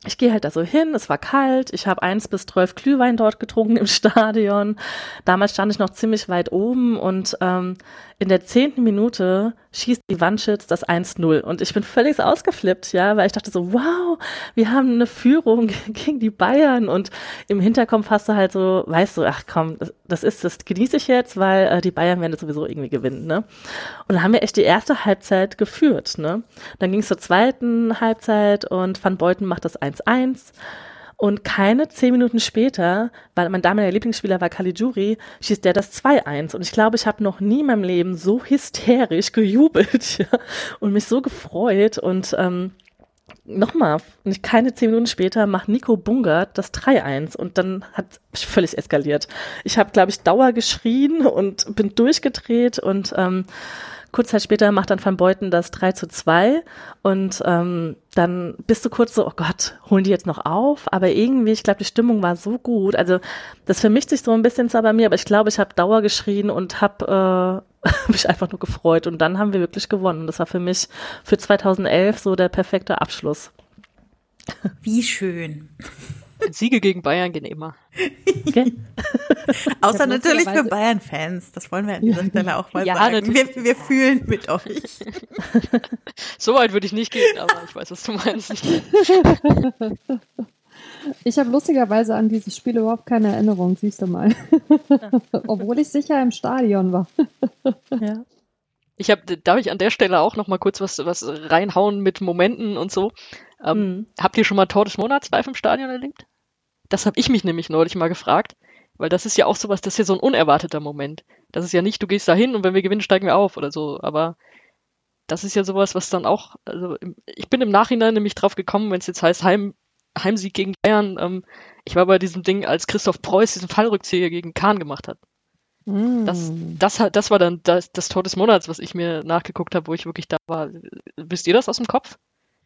ich gehe halt da so hin, es war kalt, ich habe eins bis zwölf Glühwein dort getrunken im Stadion. Damals stand ich noch ziemlich weit oben und ähm, in der zehnten Minute schießt die Wandschitz das 1-0 und ich bin völlig ausgeflippt, ja, weil ich dachte so, wow, wir haben eine Führung gegen die Bayern und im Hinterkopf hast du halt so, weißt du, ach komm, das ist, das genieße ich jetzt, weil äh, die Bayern werden das sowieso irgendwie gewinnen, ne? Und dann haben wir echt die erste Halbzeit geführt, ne? Dann ging es zur zweiten Halbzeit und Van Beuten macht das 1-1 und keine zehn Minuten später, weil mein damaliger Lieblingsspieler war Caligiuri, schießt der das 2-1. Und ich glaube, ich habe noch nie in meinem Leben so hysterisch gejubelt ja, und mich so gefreut. Und ähm, nochmal, nicht keine zehn Minuten später macht Nico Bungert das 3-1 und dann hat völlig eskaliert. Ich habe, glaube ich, Dauer geschrien und bin durchgedreht und ähm, Kurz Zeit später macht dann Van Beuten das 3 zu 2 und ähm, dann bist du kurz so, oh Gott, holen die jetzt noch auf? Aber irgendwie, ich glaube, die Stimmung war so gut. Also das vermischt sich so ein bisschen zwar bei mir, aber ich glaube, ich habe Dauer geschrien und habe äh, mich einfach nur gefreut. Und dann haben wir wirklich gewonnen. Das war für mich für 2011 so der perfekte Abschluss. Wie schön. Siege gegen Bayern gehen immer. Okay. Außer natürlich für Bayern-Fans. Das wollen wir an dieser Stelle auch mal ja, sagen. Wir, wir, fühlen mit euch. so weit würde ich nicht gehen, aber ich weiß, was du meinst. Ich habe lustigerweise an dieses Spiel überhaupt keine Erinnerung, siehst du mal. Obwohl ich sicher im Stadion war. Ja. Ich habe, darf ich an der Stelle auch noch mal kurz was, was reinhauen mit Momenten und so. Ähm, mhm. Habt ihr schon mal Tor des Monats live im Stadion erlebt? Das habe ich mich nämlich neulich mal gefragt, weil das ist ja auch sowas, das ist ja so ein unerwarteter Moment. Das ist ja nicht, du gehst da hin und wenn wir gewinnen, steigen wir auf oder so, aber das ist ja sowas, was dann auch, also ich bin im Nachhinein nämlich drauf gekommen, wenn es jetzt heißt Heim, Heimsieg gegen Bayern. Ähm, ich war bei diesem Ding, als Christoph Preuß diesen Fallrückzieher gegen Kahn gemacht hat. Mm. Das, das, das war dann das, das Tor des Monats, was ich mir nachgeguckt habe, wo ich wirklich da war. Wisst ihr das aus dem Kopf?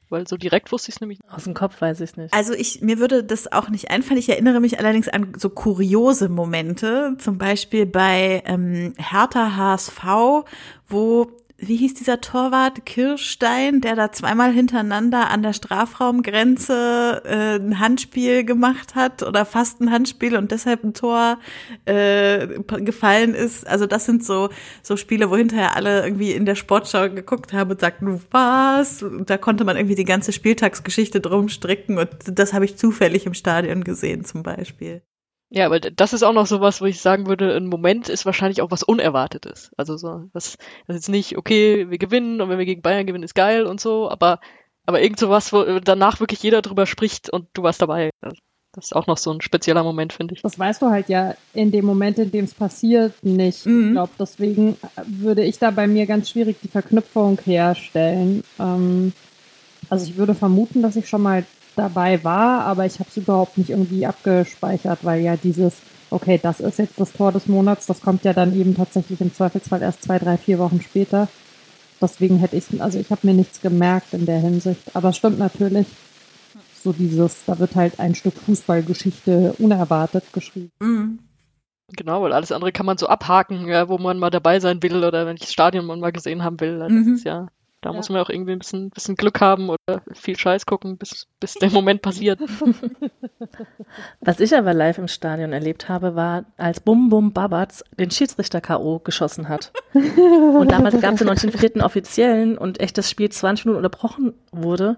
Weil so direkt wusste ich es nämlich. Aus dem Kopf weiß ich es nicht. Also ich, mir würde das auch nicht einfallen. Ich erinnere mich allerdings an so kuriose Momente. Zum Beispiel bei ähm, Hertha HSV, wo wie hieß dieser Torwart, Kirschstein, der da zweimal hintereinander an der Strafraumgrenze äh, ein Handspiel gemacht hat oder fast ein Handspiel und deshalb ein Tor äh, gefallen ist. Also das sind so so Spiele, wo hinterher alle irgendwie in der Sportschau geguckt haben und sagten, was? Und da konnte man irgendwie die ganze Spieltagsgeschichte drum stricken und das habe ich zufällig im Stadion gesehen zum Beispiel. Ja, aber das ist auch noch so was, wo ich sagen würde, ein Moment ist wahrscheinlich auch was Unerwartetes. Also so, was, das ist jetzt nicht, okay, wir gewinnen und wenn wir gegen Bayern gewinnen, ist geil und so, aber, aber irgend so was, wo danach wirklich jeder drüber spricht und du warst dabei. Das ist auch noch so ein spezieller Moment, finde ich. Das weißt du halt ja in dem Moment, in dem es passiert, nicht. Mhm. Ich glaube, deswegen würde ich da bei mir ganz schwierig die Verknüpfung herstellen. Ähm, also ich würde vermuten, dass ich schon mal dabei war, aber ich habe es überhaupt nicht irgendwie abgespeichert, weil ja dieses, okay, das ist jetzt das Tor des Monats, das kommt ja dann eben tatsächlich im Zweifelsfall erst zwei, drei, vier Wochen später. Deswegen hätte ich also ich habe mir nichts gemerkt in der Hinsicht. Aber es stimmt natürlich, so dieses, da wird halt ein Stück Fußballgeschichte unerwartet geschrieben. Mhm. Genau, weil alles andere kann man so abhaken, ja, wo man mal dabei sein will oder das Stadion mal gesehen haben will. Das mhm. ist ja Da ja. muss man auch irgendwie ein bisschen, bisschen Glück haben oder viel Scheiß gucken, bis, bis der Moment passiert. Was ich aber live im Stadion erlebt habe, war, als Bum Bum Babatz den Schiedsrichter K.O. geschossen hat. und damals gab es ja noch den vierten Offiziellen und echt das Spiel 20 Minuten unterbrochen wurde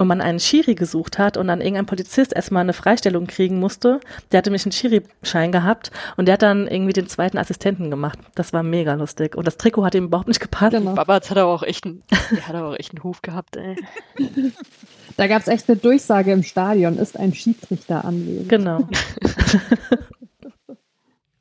und man einen Schiri gesucht hat und dann irgendein Polizist erstmal eine Freistellung kriegen musste. Der hatte mich einen Schiri-Schein gehabt und der hat dann irgendwie den zweiten Assistenten gemacht. Das war mega lustig. Und das Trikot hat ihm überhaupt nicht gepasst. Genau. Babatz hat aber auch echt einen, der hat aber auch echt einen Huf gehabt, ey. Da gab es echt eine Durchsage im Stadion, ist ein Schiedsrichter anwesend. Genau.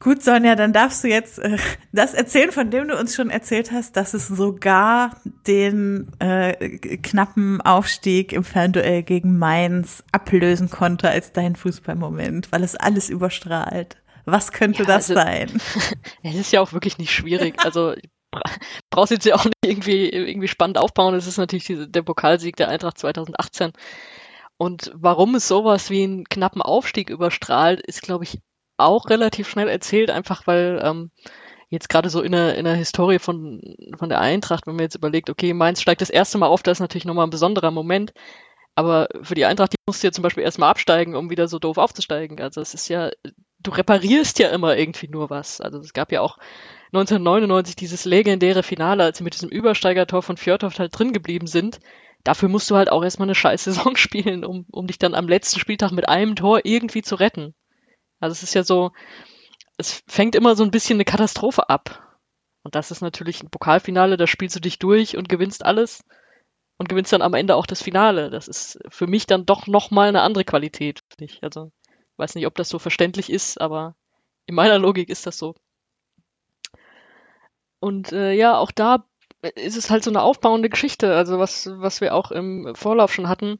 Gut, Sonja, dann darfst du jetzt äh, das erzählen, von dem du uns schon erzählt hast, dass es sogar den äh, knappen Aufstieg im Fernduell gegen Mainz ablösen konnte als dein Fußballmoment, weil es alles überstrahlt. Was könnte ja, das also, sein? Es ist ja auch wirklich nicht schwierig. Also brauchst jetzt ja auch nicht irgendwie, irgendwie spannend aufbauen. Es ist natürlich diese, der Pokalsieg der Eintracht 2018. Und warum es sowas wie einen knappen Aufstieg überstrahlt, ist, glaube ich, auch relativ schnell erzählt, einfach weil ähm, jetzt gerade so in der, in der Historie von, von der Eintracht, wenn man jetzt überlegt, okay, Mainz steigt das erste Mal auf, das ist natürlich nochmal ein besonderer Moment. Aber für die Eintracht, die musste ja zum Beispiel erstmal absteigen, um wieder so doof aufzusteigen. Also es ist ja, du reparierst ja immer irgendwie nur was. Also es gab ja auch 1999 dieses legendäre Finale, als sie mit diesem Übersteigertor von Fjordhoff halt drin geblieben sind. Dafür musst du halt auch erstmal eine scheiß Saison spielen, um, um dich dann am letzten Spieltag mit einem Tor irgendwie zu retten. Also es ist ja so, es fängt immer so ein bisschen eine Katastrophe ab. Und das ist natürlich ein Pokalfinale, da spielst du dich durch und gewinnst alles und gewinnst dann am Ende auch das Finale. Das ist für mich dann doch nochmal eine andere Qualität. Also, ich weiß nicht, ob das so verständlich ist, aber in meiner Logik ist das so. Und äh, ja, auch da ist es halt so eine aufbauende Geschichte, also was, was wir auch im Vorlauf schon hatten.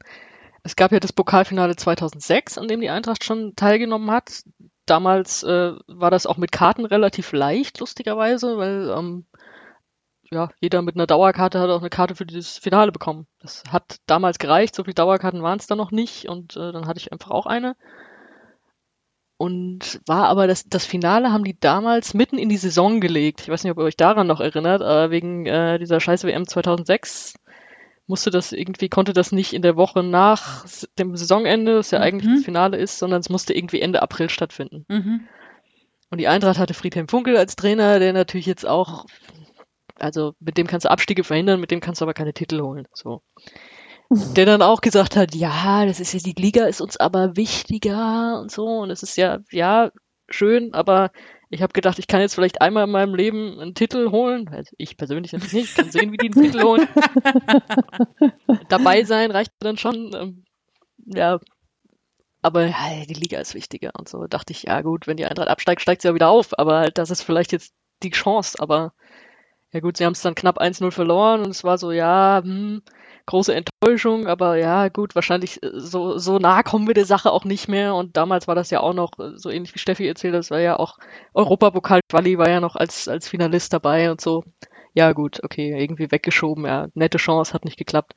Es gab ja das Pokalfinale 2006, an dem die Eintracht schon teilgenommen hat. Damals äh, war das auch mit Karten relativ leicht, lustigerweise, weil ähm, ja, jeder mit einer Dauerkarte hat auch eine Karte für dieses Finale bekommen. Das hat damals gereicht, so viele Dauerkarten waren es da noch nicht und äh, dann hatte ich einfach auch eine. Und war aber das, das Finale haben die damals mitten in die Saison gelegt. Ich weiß nicht, ob ihr euch daran noch erinnert, aber wegen äh, dieser scheiß WM 2006 musste das irgendwie, konnte das nicht in der Woche nach dem Saisonende, das ja mhm. eigentlich das Finale ist, sondern es musste irgendwie Ende April stattfinden. Mhm. Und die Eintracht hatte Friedhelm Funkel als Trainer, der natürlich jetzt auch, also mit dem kannst du Abstiege verhindern, mit dem kannst du aber keine Titel holen. So. Der dann auch gesagt hat, ja, das ist ja, die Liga ist uns aber wichtiger und so. Und es ist ja, ja, schön, aber ich habe gedacht, ich kann jetzt vielleicht einmal in meinem Leben einen Titel holen. Also ich persönlich natürlich nicht, ich kann sehen, wie die einen Titel holen. Dabei sein reicht dann schon. Ähm, ja, aber ja, die Liga ist wichtiger und so. Dachte ich, ja gut, wenn die Eintracht absteigt, steigt sie ja wieder auf. Aber das ist vielleicht jetzt die Chance. Aber ja gut, sie haben es dann knapp 1-0 verloren und es war so, ja, hm, große Enttäuschung, aber ja, gut, wahrscheinlich äh, so, so nah kommen wir der Sache auch nicht mehr. Und damals war das ja auch noch, äh, so ähnlich wie Steffi erzählt, das war ja auch Europapokal-Quali, war ja noch als, als Finalist dabei und so. Ja, gut, okay, irgendwie weggeschoben, ja, nette Chance, hat nicht geklappt.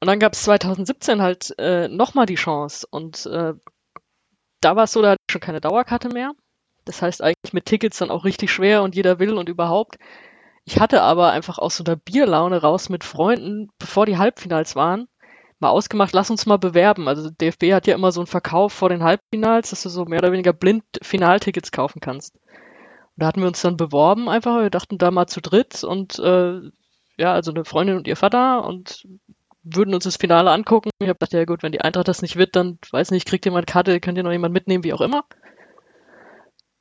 Und dann gab es 2017 halt äh, nochmal die Chance und äh, da war es so, da hatte ich schon keine Dauerkarte mehr. Das heißt eigentlich mit Tickets dann auch richtig schwer und jeder will und überhaupt. Ich hatte aber einfach aus so einer Bierlaune raus mit Freunden, bevor die Halbfinals waren, mal ausgemacht, lass uns mal bewerben. Also DFB hat ja immer so einen Verkauf vor den Halbfinals, dass du so mehr oder weniger blind Finaltickets kaufen kannst. Und da hatten wir uns dann beworben einfach, wir dachten da mal zu dritt und äh, ja, also eine Freundin und ihr Vater und würden uns das Finale angucken. Ich habe gedacht, ja gut, wenn die Eintracht das nicht wird, dann weiß nicht, kriegt jemand Karte, könnt ihr noch jemand mitnehmen, wie auch immer.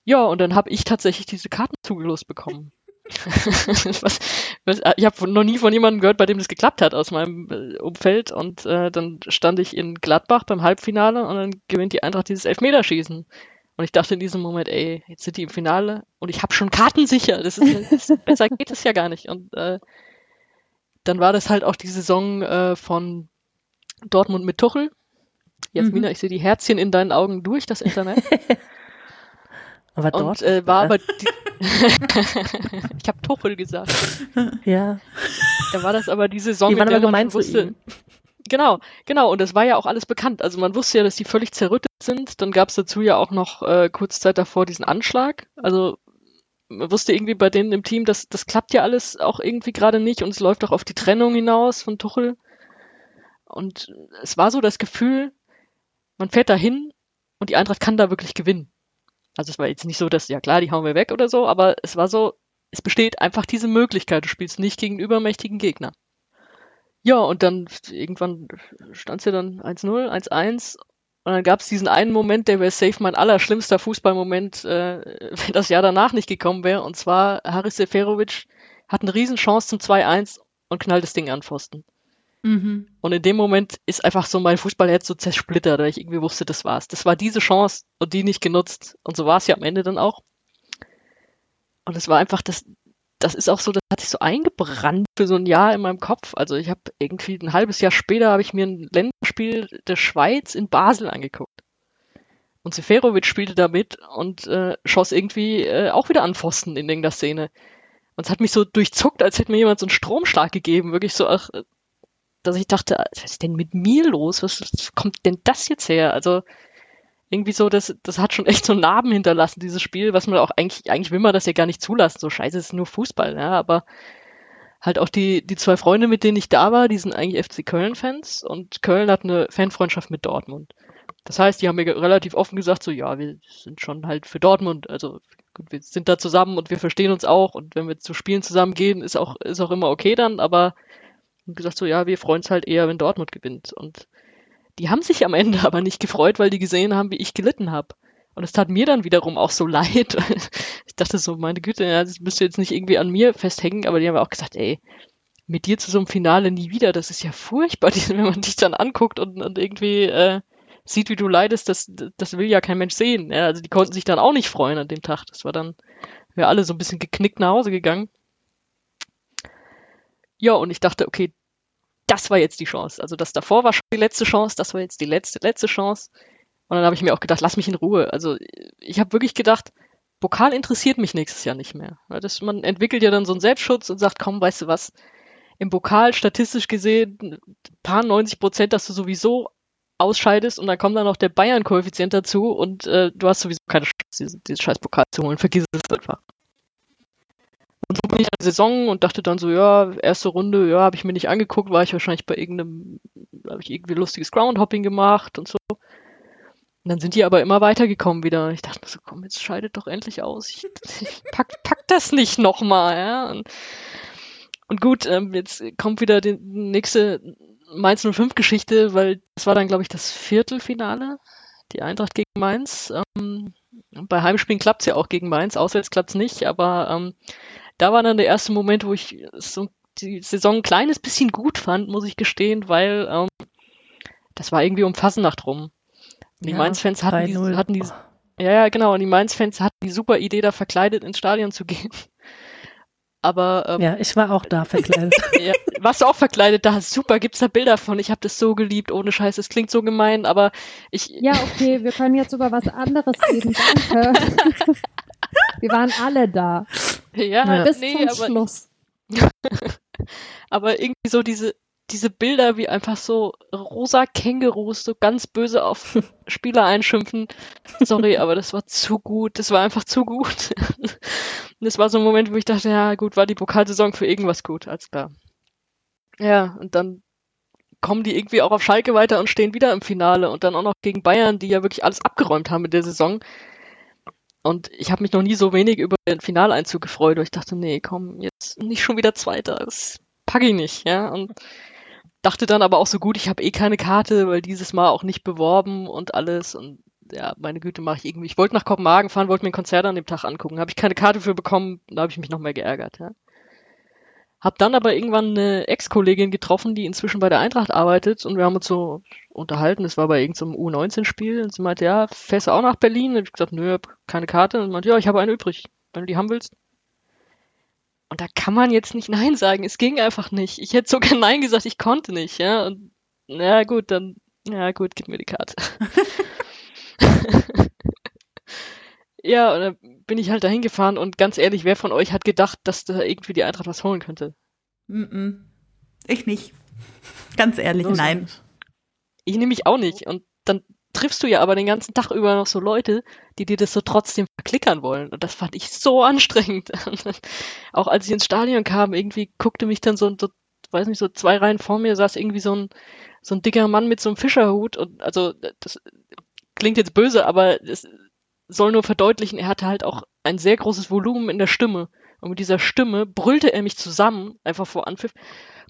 Ja, und dann habe ich tatsächlich diese Karten zugelost bekommen. was, was, ich habe noch nie von jemandem gehört, bei dem das geklappt hat aus meinem äh, Umfeld. Und äh, dann stand ich in Gladbach beim Halbfinale und dann gewinnt die Eintracht dieses Elfmeterschießen. Und ich dachte in diesem Moment, ey, jetzt sind die im Finale und ich habe schon Karten sicher. Das ist, das, besser geht es ja gar nicht. Und äh, dann war das halt auch die Saison äh, von Dortmund mit Tuchel. Jasmina, mhm. ich sehe die Herzchen in deinen Augen durch das Internet. Aber dort? Und äh, war aber die, ich habe Tuchel gesagt. Ja. Da war das aber die Saison, die waren aber gemein wusste, ihm. Genau, genau. Und das war ja auch alles bekannt. Also man wusste ja, dass die völlig zerrüttet sind. Dann gab es dazu ja auch noch äh, kurz Zeit davor diesen Anschlag. Also man wusste irgendwie bei denen im Team, dass das klappt ja alles auch irgendwie gerade nicht und es läuft auch auf die Trennung hinaus von Tuchel. Und es war so das Gefühl, man fährt dahin und die Eintracht kann da wirklich gewinnen. Also es war jetzt nicht so, dass, ja klar, die hauen wir weg oder so, aber es war so, es besteht einfach diese Möglichkeit, du spielst nicht gegen übermächtigen Gegner. Ja, und dann irgendwann stand es ja dann 1-0, 1-1 und dann gab es diesen einen Moment, der wäre safe mein allerschlimmster Fußballmoment, äh, wenn das Jahr danach nicht gekommen wäre. Und zwar Haris Seferovic hat eine Riesenchance zum 2-1 und knallt das Ding an Pfosten. Mhm. Und in dem Moment ist einfach so mein Fußballherz so zersplittert, weil ich irgendwie wusste, das war's. Das war diese Chance und die nicht genutzt. Und so war es ja am Ende dann auch. Und es war einfach das, das ist auch so, das hat sich so eingebrannt für so ein Jahr in meinem Kopf. Also ich habe irgendwie ein halbes Jahr später habe ich mir ein Länderspiel der Schweiz in Basel angeguckt. Und Seferovic spielte da mit und äh, schoss irgendwie äh, auch wieder an Pfosten in irgendeiner Szene. Und es hat mich so durchzuckt, als hätte mir jemand so einen Stromschlag gegeben. Wirklich so, ach, dass ich dachte, was ist denn mit mir los? Was, was kommt denn das jetzt her? Also irgendwie so, das, das hat schon echt so Narben hinterlassen, dieses Spiel, was man auch eigentlich, eigentlich will man das ja gar nicht zulassen. So scheiße, es ist nur Fußball, ja, aber halt auch die, die zwei Freunde, mit denen ich da war, die sind eigentlich FC Köln-Fans und Köln hat eine Fanfreundschaft mit Dortmund. Das heißt, die haben mir relativ offen gesagt, so, ja, wir sind schon halt für Dortmund, also gut, wir sind da zusammen und wir verstehen uns auch und wenn wir zu Spielen zusammen gehen, ist auch, ist auch immer okay dann, aber gesagt so, ja, wir freuen uns halt eher, wenn Dortmund gewinnt und die haben sich am Ende aber nicht gefreut, weil die gesehen haben, wie ich gelitten habe. Und es tat mir dann wiederum auch so leid. ich dachte so, meine Güte, ja, das müsste jetzt nicht irgendwie an mir festhängen, aber die haben auch gesagt, ey, mit dir zu so einem Finale nie wieder, das ist ja furchtbar, wenn man dich dann anguckt und, und irgendwie äh, sieht, wie du leidest, das, das will ja kein Mensch sehen. Ja, also die konnten sich dann auch nicht freuen an dem Tag. Das war dann, wir alle so ein bisschen geknickt nach Hause gegangen. Ja, und ich dachte, okay, das war jetzt die Chance. Also das davor war schon die letzte Chance, das war jetzt die letzte, letzte Chance. Und dann habe ich mir auch gedacht, lass mich in Ruhe. Also ich habe wirklich gedacht, Pokal interessiert mich nächstes Jahr nicht mehr. Das, man entwickelt ja dann so einen Selbstschutz und sagt, komm, weißt du was, im Pokal statistisch gesehen, paar 90 Prozent, dass du sowieso ausscheidest und dann kommt dann noch der Bayern-Koeffizient dazu und äh, du hast sowieso keine Chance, diesen, diesen scheiß Pokal zu holen. Vergiss es einfach. Und so bin ich an der Saison und dachte dann so, ja, erste Runde, ja, habe ich mir nicht angeguckt, war ich wahrscheinlich bei irgendeinem, habe ich irgendwie lustiges Groundhopping gemacht und so. Und dann sind die aber immer weitergekommen wieder. Ich dachte so, komm, jetzt scheidet doch endlich aus. Ich, ich pack, pack das nicht nochmal, ja. Und, und gut, ähm, jetzt kommt wieder die nächste Mainz 05 Geschichte, weil das war dann, glaube ich, das Viertelfinale. Die Eintracht gegen Mainz. Ähm, bei Heimspielen klappt's ja auch gegen Mainz, auswärts klappt's nicht, aber ähm, da war dann der erste Moment, wo ich so die Saison ein kleines bisschen gut fand, muss ich gestehen, weil ähm, das war irgendwie um Fasnacht rum. Die ja, Mainz-Fans hatten, die, hatten die, ja, ja, genau, und die Mainz-Fans hatten die super Idee, da verkleidet ins Stadion zu gehen. Aber ähm, ja, ich war auch da verkleidet. ja, warst du auch verkleidet da? Super, gibt's da Bilder von? Ich habe das so geliebt, ohne Scheiß. Es klingt so gemein, aber ich. Ja, okay, wir können jetzt über was anderes reden. Danke. wir waren alle da. Ja, bis nee, zum aber, Schluss. aber irgendwie so diese, diese Bilder, wie einfach so rosa Kängurus so ganz böse auf Spieler einschimpfen. Sorry, aber das war zu gut. Das war einfach zu gut. Und das war so ein Moment, wo ich dachte, ja gut, war die Pokalsaison für irgendwas gut, als klar. Ja, und dann kommen die irgendwie auch auf Schalke weiter und stehen wieder im Finale und dann auch noch gegen Bayern, die ja wirklich alles abgeräumt haben in der Saison. Und ich habe mich noch nie so wenig über den Finaleinzug gefreut, weil ich dachte, nee, komm, jetzt nicht schon wieder Zweiter, das packe ich nicht, ja. Und dachte dann aber auch so gut, ich habe eh keine Karte, weil dieses Mal auch nicht beworben und alles. Und ja, meine Güte, mache ich irgendwie. Ich wollte nach Kopenhagen fahren, wollte mir ein Konzert an dem Tag angucken. Habe ich keine Karte für bekommen, da habe ich mich noch mehr geärgert, ja. Hab dann aber irgendwann eine Ex-Kollegin getroffen, die inzwischen bei der Eintracht arbeitet und wir haben uns so unterhalten, das war bei irgendeinem so U19-Spiel und sie meinte, ja, fährst du auch nach Berlin? Und ich gesagt, nö, hab keine Karte. Und meinte, ja, ich habe eine übrig, wenn du die haben willst. Und da kann man jetzt nicht Nein sagen. Es ging einfach nicht. Ich hätte sogar Nein gesagt, ich konnte nicht, ja. Und ja gut, dann, ja gut, gib mir die Karte. ja, und dann bin ich halt dahin gefahren und ganz ehrlich, wer von euch hat gedacht, dass da irgendwie die Eintracht was holen könnte? Mm -mm. Ich nicht. Ganz ehrlich, so nein. Ich nehme mich auch nicht. Und dann triffst du ja aber den ganzen Tag über noch so Leute, die dir das so trotzdem verklickern wollen. Und das fand ich so anstrengend. auch als ich ins Stadion kam, irgendwie guckte mich dann so, so, weiß nicht, so zwei Reihen vor mir saß irgendwie so ein, so ein dicker Mann mit so einem Fischerhut. Und also, das klingt jetzt böse, aber es soll nur verdeutlichen, er hatte halt auch ein sehr großes Volumen in der Stimme. Und mit dieser Stimme brüllte er mich zusammen, einfach vor Anpfiff.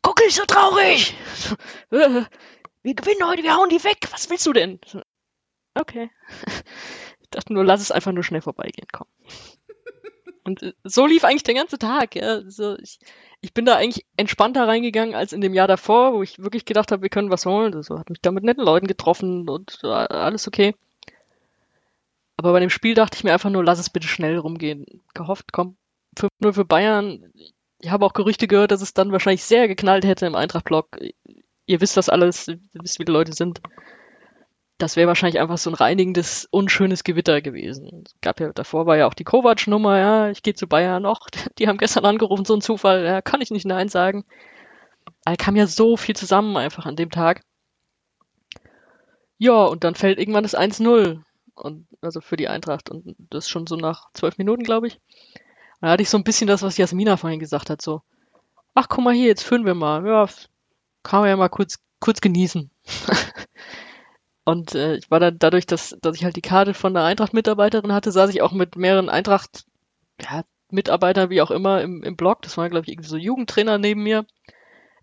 Guck nicht so traurig! Wir gewinnen heute, wir hauen die weg. Was willst du denn? Okay. Ich dachte nur, lass es einfach nur schnell vorbeigehen, komm. Und äh, so lief eigentlich der ganze Tag. Ja. Also ich, ich bin da eigentlich entspannter reingegangen als in dem Jahr davor, wo ich wirklich gedacht habe, wir können was holen. Also hat mich da mit netten Leuten getroffen und äh, alles okay. Aber bei dem Spiel dachte ich mir einfach nur, lass es bitte schnell rumgehen. Gehofft, komm, 5-0 für Bayern. Ich habe auch Gerüchte gehört, dass es dann wahrscheinlich sehr geknallt hätte im Eintracht-Block. Ihr wisst das alles, ihr wisst, wie die Leute sind. Das wäre wahrscheinlich einfach so ein reinigendes, unschönes Gewitter gewesen. Es gab ja, davor war ja auch die Kovac-Nummer, ja, ich gehe zu Bayern noch. Die haben gestern angerufen, so ein Zufall, ja, kann ich nicht Nein sagen. Da kam ja so viel zusammen einfach an dem Tag. Ja, und dann fällt irgendwann das 1-0. Und, also für die Eintracht. Und das schon so nach zwölf Minuten, glaube ich. Da hatte ich so ein bisschen das, was Jasmina vorhin gesagt hat, so, ach guck mal hier, jetzt führen wir mal. Ja, kann man ja mal kurz, kurz genießen. und äh, ich war dann dadurch, dass, dass ich halt die Karte von der Eintracht-Mitarbeiterin hatte, saß ich auch mit mehreren Eintracht, ja, Mitarbeitern, wie auch immer, im, im Blog. Das war, glaube ich, irgendwie so Jugendtrainer neben mir,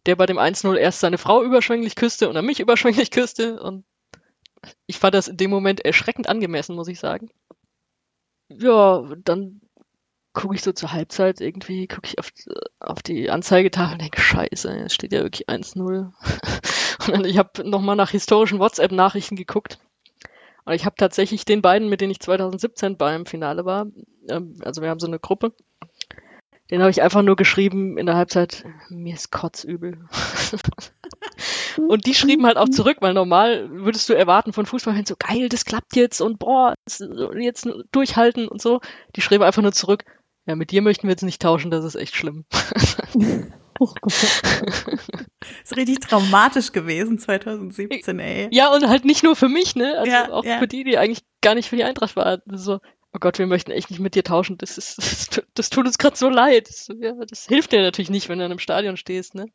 der bei dem 1-0 erst seine Frau überschwänglich küsste und dann mich überschwänglich küsste. Und ich fand das in dem Moment erschreckend angemessen, muss ich sagen. Ja, dann gucke ich so zur Halbzeit irgendwie, gucke ich auf, auf die Anzeigetafel und denke, scheiße, es steht ja wirklich 1-0. und dann, ich habe nochmal nach historischen WhatsApp-Nachrichten geguckt. Und ich habe tatsächlich den beiden, mit denen ich 2017 beim Finale war, ähm, also wir haben so eine Gruppe, den habe ich einfach nur geschrieben in der Halbzeit, mir ist kotzübel. und die schrieben halt auch zurück, weil normal würdest du erwarten von Fußballfans so geil, das klappt jetzt und boah, jetzt durchhalten und so. Die schrieben einfach nur zurück, ja, mit dir möchten wir jetzt nicht tauschen, das ist echt schlimm. Oh ist richtig traumatisch gewesen 2017, ey. Ja, und halt nicht nur für mich, ne? Also ja, auch ja. für die, die eigentlich gar nicht für die Eintracht waren. So, oh Gott, wir möchten echt nicht mit dir tauschen. Das ist, das, das tut uns gerade so leid. Das, ja, das hilft dir natürlich nicht, wenn du in einem Stadion stehst, ne?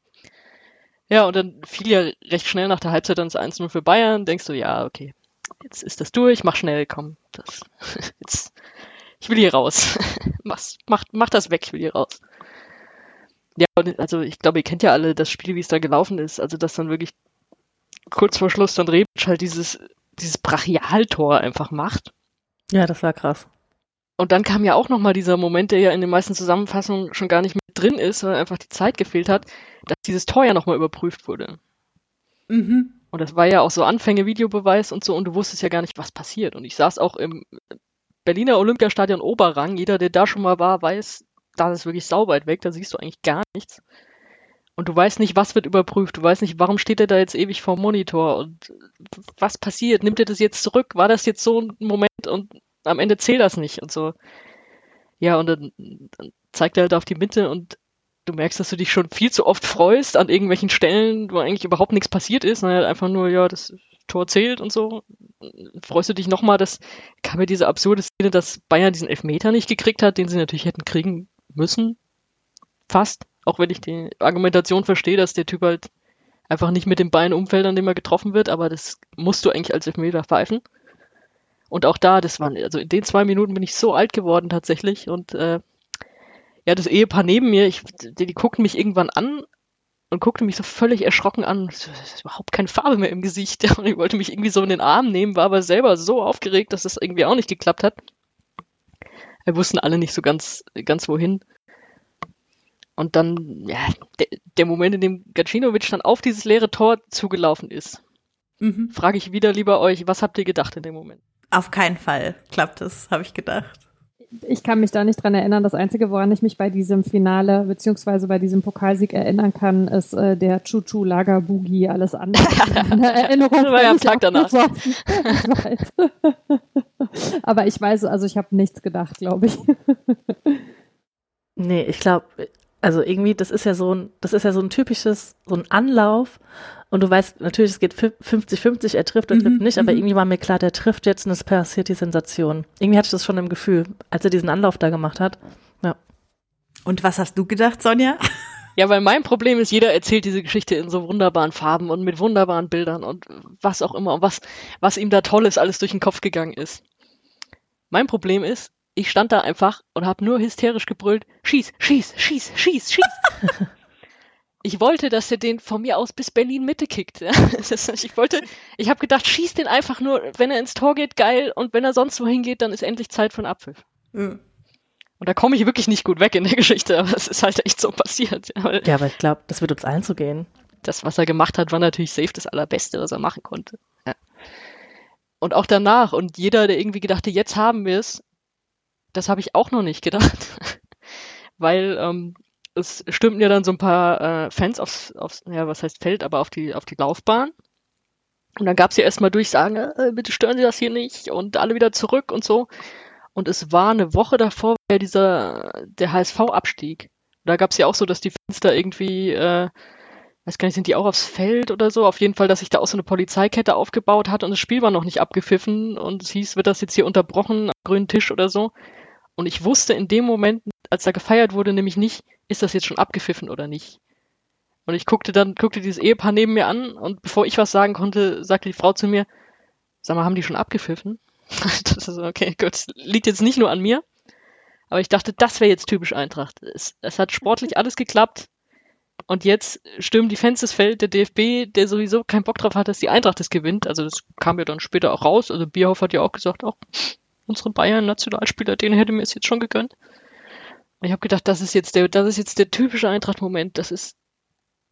Ja, und dann fiel ja recht schnell nach der Halbzeit dann das 1-0 für Bayern. Denkst du, ja, okay, jetzt ist das durch, mach schnell, komm. Das, jetzt, ich will hier raus. Mach's, mach, mach das weg, ich will hier raus. Ja, also ich glaube, ihr kennt ja alle das Spiel, wie es da gelaufen ist. Also, dass dann wirklich kurz vor Schluss dann Rebic halt dieses, dieses Brachialtor einfach macht. Ja, das war krass. Und dann kam ja auch nochmal dieser Moment, der ja in den meisten Zusammenfassungen schon gar nicht mit drin ist, sondern einfach die Zeit gefehlt hat, dass dieses Tor ja nochmal überprüft wurde. Mhm. Und das war ja auch so Anfänge, Videobeweis und so, und du wusstest ja gar nicht, was passiert. Und ich saß auch im Berliner Olympiastadion Oberrang. Jeder, der da schon mal war, weiß, da ist wirklich sauweit weg, da siehst du eigentlich gar nichts. Und du weißt nicht, was wird überprüft. Du weißt nicht, warum steht er da jetzt ewig vor dem Monitor und was passiert? Nimmt er das jetzt zurück? War das jetzt so ein Moment und am Ende zählt das nicht und so. Ja, und dann, dann zeigt er halt auf die Mitte und du merkst, dass du dich schon viel zu oft freust an irgendwelchen Stellen, wo eigentlich überhaupt nichts passiert ist, halt einfach nur, ja, das Tor zählt und so. Freust du dich nochmal, dass kam mir diese absurde Szene, dass Bayern diesen Elfmeter nicht gekriegt hat, den sie natürlich hätten kriegen müssen. Fast. Auch wenn ich die Argumentation verstehe, dass der Typ halt einfach nicht mit dem Bein umfällt, an dem er getroffen wird, aber das musst du eigentlich als Elfmeter pfeifen. Und auch da, das waren, also in den zwei Minuten bin ich so alt geworden tatsächlich und äh, ja, das Ehepaar neben mir, ich, die, die guckten mich irgendwann an und guckte mich so völlig erschrocken an. Es ist überhaupt keine Farbe mehr im Gesicht. Und ich wollte mich irgendwie so in den Arm nehmen, war aber selber so aufgeregt, dass das irgendwie auch nicht geklappt hat. Wir wussten alle nicht so ganz, ganz wohin. Und dann, ja, der, der Moment, in dem Gacinovic dann auf dieses leere Tor zugelaufen ist, mhm. frage ich wieder lieber euch, was habt ihr gedacht in dem Moment? Auf keinen Fall klappt es, habe ich gedacht ich kann mich da nicht dran erinnern. Das Einzige, woran ich mich bei diesem Finale beziehungsweise bei diesem Pokalsieg erinnern kann, ist äh, der Chuchu Lager Boogie. Alles andere in Erinnerung. das war ja am Tag danach. Aber ich weiß, also ich habe nichts gedacht, glaube ich. nee, ich glaube, Also irgendwie, das ist ja so ein, das ist ja so ein typisches, so ein Anlauf. Und du weißt, natürlich, es geht 50-50, er trifft oder trifft nicht, aber irgendwie war mir klar, der trifft jetzt und es passiert die Sensation. Irgendwie hatte ich das schon im Gefühl, als er diesen Anlauf da gemacht hat. Ja. Und was hast du gedacht, Sonja? Ja, weil mein Problem ist, jeder erzählt diese Geschichte in so wunderbaren Farben und mit wunderbaren Bildern und was auch immer und was, was ihm da Tolles alles durch den Kopf gegangen ist. Mein Problem ist, ich stand da einfach und habe nur hysterisch gebrüllt, schieß, schieß, schieß, schieß, schieß. ich wollte, dass er den von mir aus bis Berlin Mitte kickt. Ja. ich wollte, ich habe gedacht, schieß den einfach nur, wenn er ins Tor geht, geil, und wenn er sonst wohin geht, dann ist endlich Zeit für einen Abpfiff. Mhm. Und da komme ich wirklich nicht gut weg in der Geschichte, aber es ist halt echt so passiert. Ja, ja aber ich glaube, das wird uns allen so gehen. Das, was er gemacht hat, war natürlich safe das Allerbeste, was er machen konnte. Ja. Und auch danach, und jeder, der irgendwie gedachte, jetzt haben wir es, das habe ich auch noch nicht gedacht. Weil ähm, es stimmten ja dann so ein paar äh, Fans aufs, aufs, ja, was heißt Feld, aber auf die, auf die Laufbahn. Und dann gab es ja erstmal Durchsagen, äh, bitte stören Sie das hier nicht und alle wieder zurück und so. Und es war eine Woche davor, ja dieser, der HSV-Abstieg. Da gab es ja auch so, dass die da irgendwie, äh, weiß gar nicht, sind die auch aufs Feld oder so? Auf jeden Fall, dass sich da auch so eine Polizeikette aufgebaut hat und das Spiel war noch nicht abgepfiffen und es hieß, wird das jetzt hier unterbrochen am grünen Tisch oder so. Und ich wusste in dem Moment, als da gefeiert wurde, nämlich nicht, ist das jetzt schon abgepfiffen oder nicht. Und ich guckte dann, guckte dieses Ehepaar neben mir an und bevor ich was sagen konnte, sagte die Frau zu mir, sag mal, haben die schon abgepfiffen? das ist okay, gut. Liegt jetzt nicht nur an mir. Aber ich dachte, das wäre jetzt typisch Eintracht. Es, es, hat sportlich alles geklappt. Und jetzt stürmen die Fans des Feld, der DFB, der sowieso keinen Bock drauf hat, dass die Eintracht das gewinnt. Also das kam ja dann später auch raus. Also Bierhoff hat ja auch gesagt, auch unsere Bayern-Nationalspieler, den hätte mir es jetzt schon gegönnt. Und ich habe gedacht, das ist jetzt der, das ist jetzt der typische Eintracht-Moment. Das ist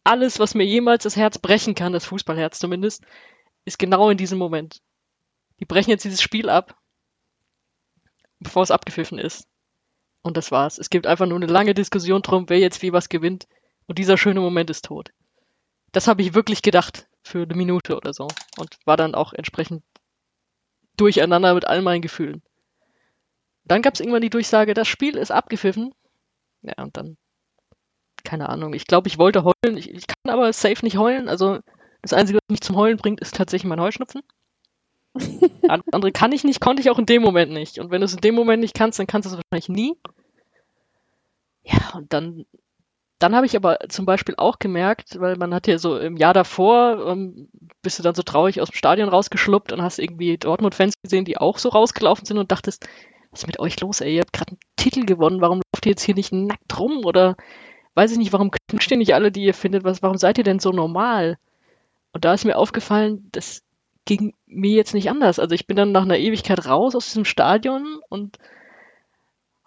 alles, was mir jemals das Herz brechen kann, das Fußballherz zumindest, ist genau in diesem Moment die brechen jetzt dieses Spiel ab, bevor es abgepfiffen ist. Und das war's. Es gibt einfach nur eine lange Diskussion drum, wer jetzt wie was gewinnt. Und dieser schöne Moment ist tot. Das habe ich wirklich gedacht für eine Minute oder so. Und war dann auch entsprechend durcheinander mit all meinen Gefühlen. Dann gab es irgendwann die Durchsage, das Spiel ist abgepfiffen. Ja, und dann, keine Ahnung. Ich glaube, ich wollte heulen. Ich, ich kann aber safe nicht heulen. Also das Einzige, was mich zum Heulen bringt, ist tatsächlich mein Heuschnupfen. Andere kann ich nicht, konnte ich auch in dem Moment nicht. Und wenn du es in dem Moment nicht kannst, dann kannst du es wahrscheinlich nie. Ja, und dann, dann habe ich aber zum Beispiel auch gemerkt, weil man hat ja so im Jahr davor, ähm, bist du dann so traurig aus dem Stadion rausgeschluppt und hast irgendwie Dortmund-Fans gesehen, die auch so rausgelaufen sind und dachtest, was ist mit euch los, ey? Ihr habt gerade einen Titel gewonnen, warum lauft ihr jetzt hier nicht nackt rum? Oder weiß ich nicht, warum knutscht ihr nicht alle, die ihr findet? Was, warum seid ihr denn so normal? Und da ist mir aufgefallen, dass ging mir jetzt nicht anders. Also ich bin dann nach einer Ewigkeit raus aus diesem Stadion und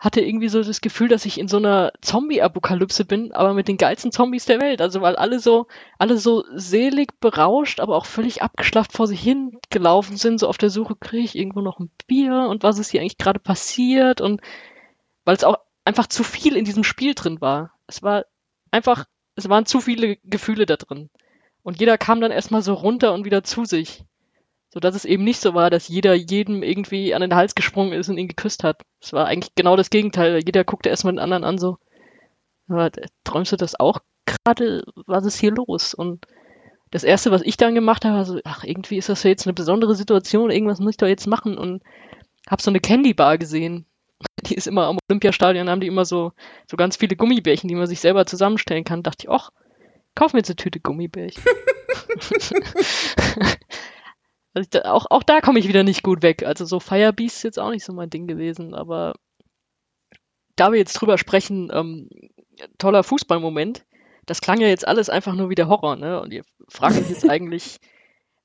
hatte irgendwie so das Gefühl, dass ich in so einer Zombie-Apokalypse bin, aber mit den geilsten Zombies der Welt. Also weil alle so, alle so selig berauscht, aber auch völlig abgeschlafft vor sich hin gelaufen sind, so auf der Suche, kriege ich irgendwo noch ein Bier und was ist hier eigentlich gerade passiert und weil es auch einfach zu viel in diesem Spiel drin war. Es war einfach, es waren zu viele Gefühle da drin. Und jeder kam dann erstmal so runter und wieder zu sich. So dass es eben nicht so war, dass jeder jedem irgendwie an den Hals gesprungen ist und ihn geküsst hat. Es war eigentlich genau das Gegenteil. Jeder guckte erstmal den anderen an, so, träumst du das auch gerade? Was ist hier los? Und das erste, was ich dann gemacht habe, war so, ach, irgendwie ist das ja jetzt eine besondere Situation, irgendwas muss ich doch jetzt machen und hab so eine Candy Bar gesehen. Die ist immer am Olympiastadion, haben die immer so, so ganz viele Gummibärchen, die man sich selber zusammenstellen kann. Dachte ich, ach, kauf mir jetzt eine Tüte Gummibärchen. Also da, auch, auch da komme ich wieder nicht gut weg. Also so Firebeast ist jetzt auch nicht so mein Ding gewesen, aber da wir jetzt drüber sprechen, ähm, toller Fußballmoment, das klang ja jetzt alles einfach nur wie der Horror, ne? Und ihr fragt euch jetzt eigentlich,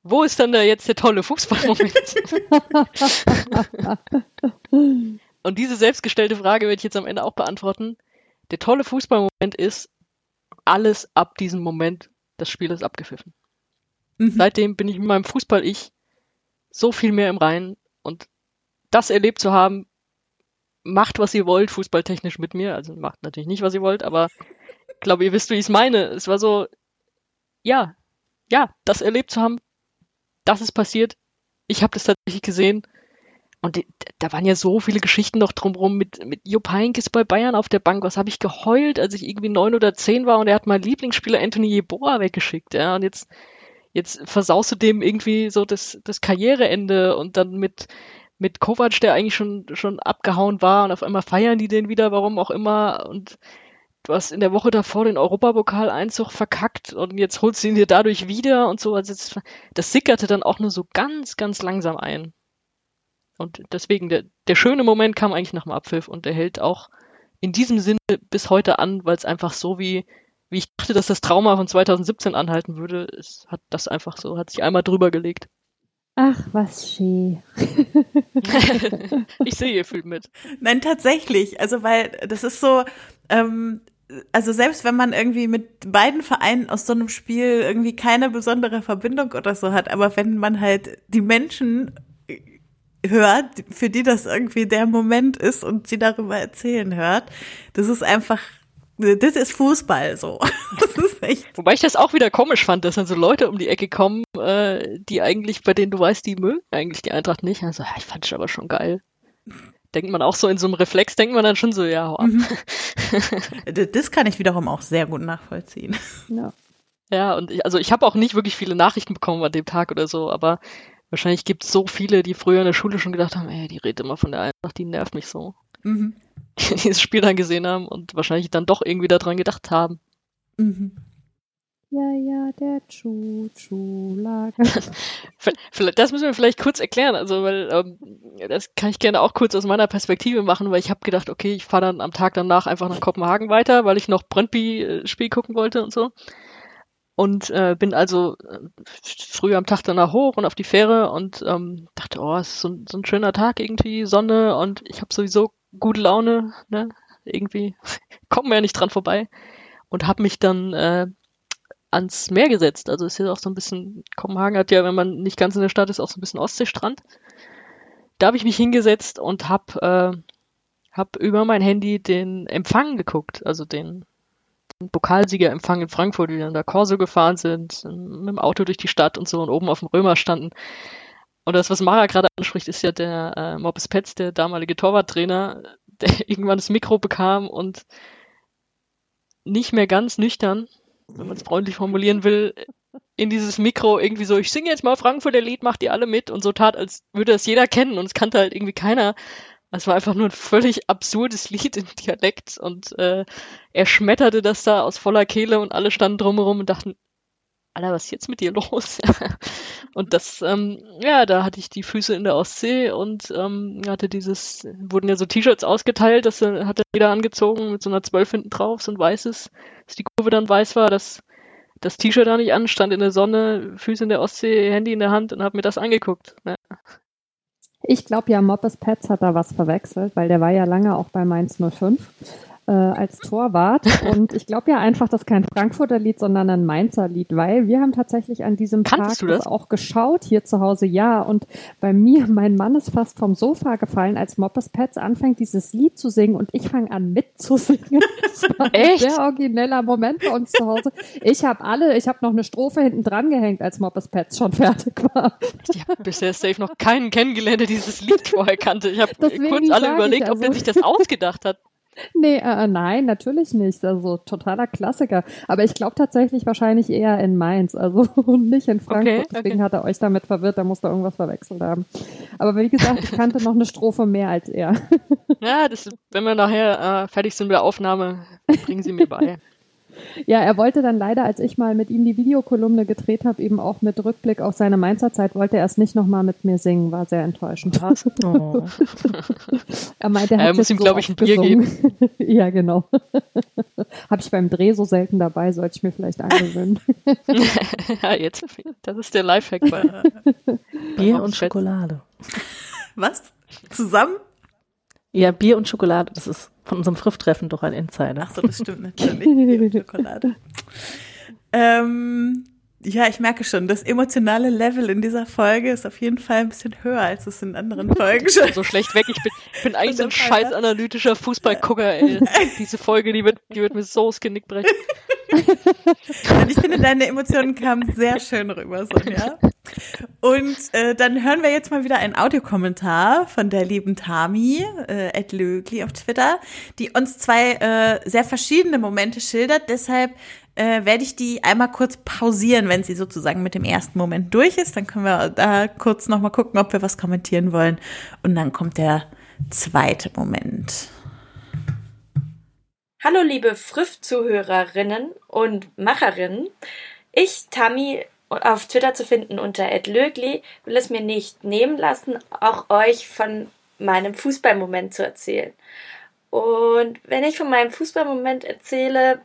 wo ist denn da jetzt der tolle Fußballmoment? Und diese selbstgestellte Frage werde ich jetzt am Ende auch beantworten. Der tolle Fußballmoment ist, alles ab diesem Moment, das Spiel ist abgepfiffen. Mhm. Seitdem bin ich mit meinem Fußball-Ich so viel mehr im Reinen und das erlebt zu haben, macht, was ihr wollt, fußballtechnisch mit mir. Also macht natürlich nicht, was ihr wollt, aber ich glaube, ihr wisst, wie ich es meine. Es war so, ja, ja, das erlebt zu haben, das ist passiert. Ich habe das tatsächlich gesehen und da waren ja so viele Geschichten noch drumherum mit, mit Jupp Heynckes bei Bayern auf der Bank. Was habe ich geheult, als ich irgendwie neun oder zehn war und er hat meinen Lieblingsspieler Anthony Jeboa weggeschickt. Ja, und jetzt, jetzt versaust du dem irgendwie so das, das Karriereende und dann mit, mit Kovac, der eigentlich schon, schon abgehauen war und auf einmal feiern die den wieder, warum auch immer. Und du hast in der Woche davor den Europapokal-Einzug verkackt und jetzt holst du ihn dir dadurch wieder und so. Also das, das sickerte dann auch nur so ganz, ganz langsam ein. Und deswegen, der, der schöne Moment kam eigentlich nach dem Abpfiff und der hält auch in diesem Sinne bis heute an, weil es einfach so wie, wie ich dachte, dass das Trauma von 2017 anhalten würde, es hat das einfach so, hat sich einmal drüber gelegt. Ach, was schön. ich sehe, ihr fühlt mit. Nein, tatsächlich. Also, weil das ist so, ähm, also selbst wenn man irgendwie mit beiden Vereinen aus so einem Spiel irgendwie keine besondere Verbindung oder so hat, aber wenn man halt die Menschen hört, für die das irgendwie der Moment ist und sie darüber erzählen hört, das ist einfach das ist Fußball so. Ist. Wobei ich das auch wieder komisch fand, dass dann so Leute um die Ecke kommen, äh, die eigentlich, bei denen du weißt, die mögen eigentlich die Eintracht nicht. Also, ich fand es aber schon geil. Denkt man auch so in so einem Reflex, denkt man dann schon so, ja, hau ab. Mhm. Das kann ich wiederum auch sehr gut nachvollziehen. Ja. Ja, und ich, also ich habe auch nicht wirklich viele Nachrichten bekommen an dem Tag oder so, aber wahrscheinlich gibt es so viele, die früher in der Schule schon gedacht haben, ey, die redet immer von der Eintracht, die nervt mich so. Mhm. Die dieses Spiel dann gesehen haben und wahrscheinlich dann doch irgendwie daran gedacht haben. Mhm. Ja, ja, der Chuchu-Lager. das müssen wir vielleicht kurz erklären, also weil ähm, das kann ich gerne auch kurz aus meiner Perspektive machen, weil ich habe gedacht, okay, ich fahre dann am Tag danach einfach nach Kopenhagen weiter, weil ich noch Brøndby-Spiel gucken wollte und so und äh, bin also äh, früh am Tag danach hoch und auf die Fähre und ähm, dachte, oh, es ist so, so, ein schöner Tag irgendwie, Sonne und ich habe sowieso gute Laune, ne? Irgendwie kommt mir ja nicht dran vorbei und habe mich dann äh, ans Meer gesetzt. Also ist ja auch so ein bisschen, Kopenhagen hat ja, wenn man nicht ganz in der Stadt ist, auch so ein bisschen Ostseestrand. Da habe ich mich hingesetzt und habe äh, hab über mein Handy den Empfang geguckt, also den Pokalsiegerempfang in Frankfurt, wir dann da Corso gefahren sind, mit dem Auto durch die Stadt und so und oben auf dem Römer standen. Und das, was Mara gerade anspricht, ist ja der äh, Morbis Petz, der damalige Torwarttrainer, der irgendwann das Mikro bekam und nicht mehr ganz nüchtern, wenn man es freundlich formulieren will, in dieses Mikro irgendwie so, ich singe jetzt mal Frankfurter Lied, macht ihr alle mit und so tat, als würde das jeder kennen und es kannte halt irgendwie keiner. Es war einfach nur ein völlig absurdes Lied in Dialekt und äh, er schmetterte das da aus voller Kehle und alle standen drumherum und dachten, Alter, was ist jetzt mit dir los? und das, ähm, ja, da hatte ich die Füße in der Ostsee und ähm, hatte dieses, wurden ja so T-Shirts ausgeteilt, das äh, hatte jeder angezogen mit so einer Zwölf hinten drauf, so ein weißes, dass die Kurve dann weiß war, dass das T-Shirt da nicht anstand in der Sonne, Füße in der Ostsee, Handy in der Hand und habe mir das angeguckt. Ne? Ich glaube ja, Moppes Pets hat da was verwechselt, weil der war ja lange auch bei Mainz 05 äh, als Torwart. Und ich glaube ja einfach, das ist kein Frankfurter Lied, sondern ein Mainzer Lied, weil wir haben tatsächlich an diesem Kannst Tag das? auch geschaut hier zu Hause, ja. Und bei mir, mein Mann ist fast vom Sofa gefallen, als Moppes Pets anfängt, dieses Lied zu singen und ich fange an mitzusingen. Das war Echt? ein sehr origineller Moment bei uns zu Hause. Ich habe alle, ich habe noch eine Strophe hinten dran gehängt, als Moppes Pets schon fertig war. Ich habe bisher safe noch keinen kennengelernt, der dieses Lied vorher kannte. Ich habe kurz alle überlegt, also. ob er sich das ausgedacht hat. Nee, äh, äh, nein, natürlich nicht. Also totaler Klassiker. Aber ich glaube tatsächlich wahrscheinlich eher in Mainz, also nicht in Frankfurt. Okay, Deswegen okay. hat er euch damit verwirrt, da muss er irgendwas verwechselt haben. Aber wie gesagt, ich kannte noch eine Strophe mehr als er. Ja, das, wenn wir nachher äh, fertig sind mit der Aufnahme, bringen Sie mir bei. Ja, er wollte dann leider, als ich mal mit ihm die Videokolumne gedreht habe, eben auch mit Rückblick auf seine Mainzer Zeit, wollte er es nicht nochmal mit mir singen. War sehr enttäuschend. Oh. er meinte, er, er muss ihm, so glaube ich, ein Bier geben. ja, genau. habe ich beim Dreh so selten dabei, sollte ich mir vielleicht angewöhnen. ja, jetzt, das ist der Lifehack bei, Bier und Schokolade. Was? Zusammen? Ja, Bier und Schokolade, das ist von unserem Frifftreffen doch ein Insider. Ach so, das stimmt natürlich. Schokolade. Ähm, ja, ich merke schon, das emotionale Level in dieser Folge ist auf jeden Fall ein bisschen höher, als es in anderen Folgen schon. So schlecht weg. Ich bin, ich bin eigentlich so ein scheiß analytischer Fußballgucker, ey. Diese Folge, die wird, die wird mir so das Genick brechen. Und ich finde, deine Emotionen kamen sehr schön rüber, Sonja. Und äh, dann hören wir jetzt mal wieder einen Audiokommentar von der lieben Tami, äh, Ed Lögli auf Twitter, die uns zwei äh, sehr verschiedene Momente schildert. Deshalb äh, werde ich die einmal kurz pausieren, wenn sie sozusagen mit dem ersten Moment durch ist. Dann können wir da kurz nochmal gucken, ob wir was kommentieren wollen. Und dann kommt der zweite Moment. Hallo liebe Früff-Zuhörerinnen und Macherinnen. Ich, Tami, auf Twitter zu finden unter @lögli, will es mir nicht nehmen lassen, auch euch von meinem Fußballmoment zu erzählen. Und wenn ich von meinem Fußballmoment erzähle,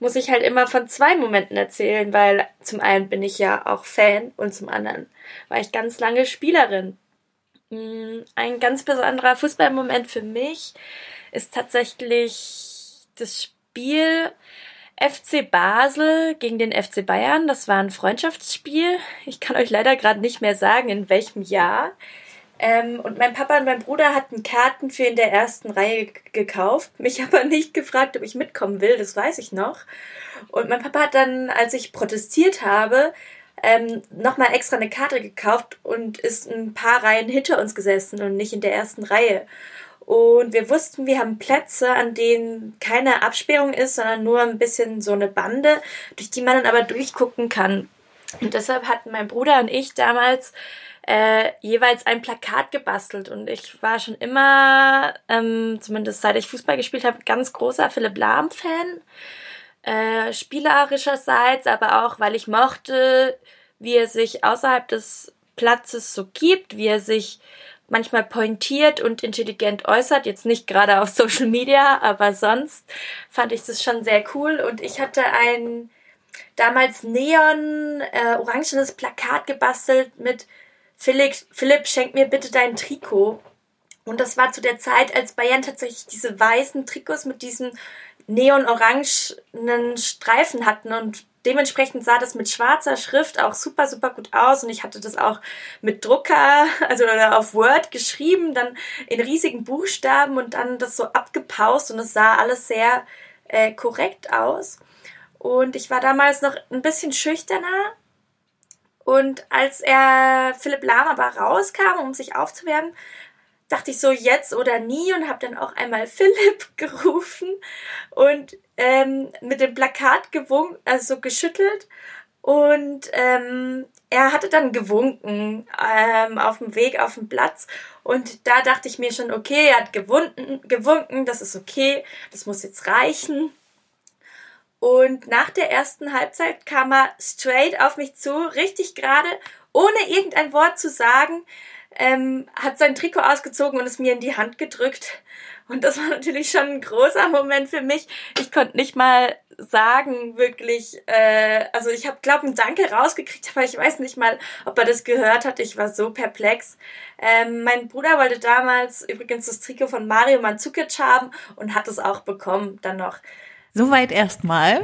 muss ich halt immer von zwei Momenten erzählen, weil zum einen bin ich ja auch Fan und zum anderen war ich ganz lange Spielerin. Mm, ein ganz besonderer Fußballmoment für mich ist tatsächlich das Spiel FC Basel gegen den FC Bayern. Das war ein Freundschaftsspiel. Ich kann euch leider gerade nicht mehr sagen, in welchem Jahr. Ähm, und mein Papa und mein Bruder hatten Karten für in der ersten Reihe gekauft, mich aber nicht gefragt, ob ich mitkommen will, das weiß ich noch. Und mein Papa hat dann, als ich protestiert habe, ähm, nochmal extra eine Karte gekauft und ist ein paar Reihen hinter uns gesessen und nicht in der ersten Reihe. Und wir wussten, wir haben Plätze, an denen keine Absperrung ist, sondern nur ein bisschen so eine Bande, durch die man dann aber durchgucken kann. Und deshalb hatten mein Bruder und ich damals äh, jeweils ein Plakat gebastelt. Und ich war schon immer, ähm, zumindest seit ich Fußball gespielt habe, ganz großer Philipp Lahm-Fan. Äh, spielerischerseits, aber auch, weil ich mochte, wie er sich außerhalb des Platzes so gibt, wie er sich manchmal pointiert und intelligent äußert. Jetzt nicht gerade auf Social Media, aber sonst fand ich das schon sehr cool. Und ich hatte ein damals neon äh, orangenes Plakat gebastelt mit Philipp, Philipp, schenk mir bitte dein Trikot. Und das war zu der Zeit, als Bayern tatsächlich diese weißen Trikots mit diesen neon-orangenen Streifen hatten und dementsprechend sah das mit schwarzer Schrift auch super, super gut aus und ich hatte das auch mit Drucker, also auf Word geschrieben, dann in riesigen Buchstaben und dann das so abgepaust und es sah alles sehr äh, korrekt aus. Und ich war damals noch ein bisschen schüchterner. Und als er Philipp Lahm aber rauskam, um sich aufzuwärmen, dachte ich so jetzt oder nie und habe dann auch einmal Philipp gerufen und ähm, mit dem Plakat gewunken, also geschüttelt und ähm, er hatte dann gewunken ähm, auf dem Weg auf dem Platz und da dachte ich mir schon, okay, er hat gewunken, gewunken, das ist okay, das muss jetzt reichen. Und nach der ersten Halbzeit kam er straight auf mich zu, richtig gerade, ohne irgendein Wort zu sagen, ähm, hat sein Trikot ausgezogen und es mir in die Hand gedrückt. Und das war natürlich schon ein großer Moment für mich. Ich konnte nicht mal sagen, wirklich, äh, also ich habe, glaube ein Danke rausgekriegt, aber ich weiß nicht mal, ob er das gehört hat. Ich war so perplex. Ähm, mein Bruder wollte damals übrigens das Trikot von Mario Mandzukic haben und hat es auch bekommen dann noch. Soweit erstmal.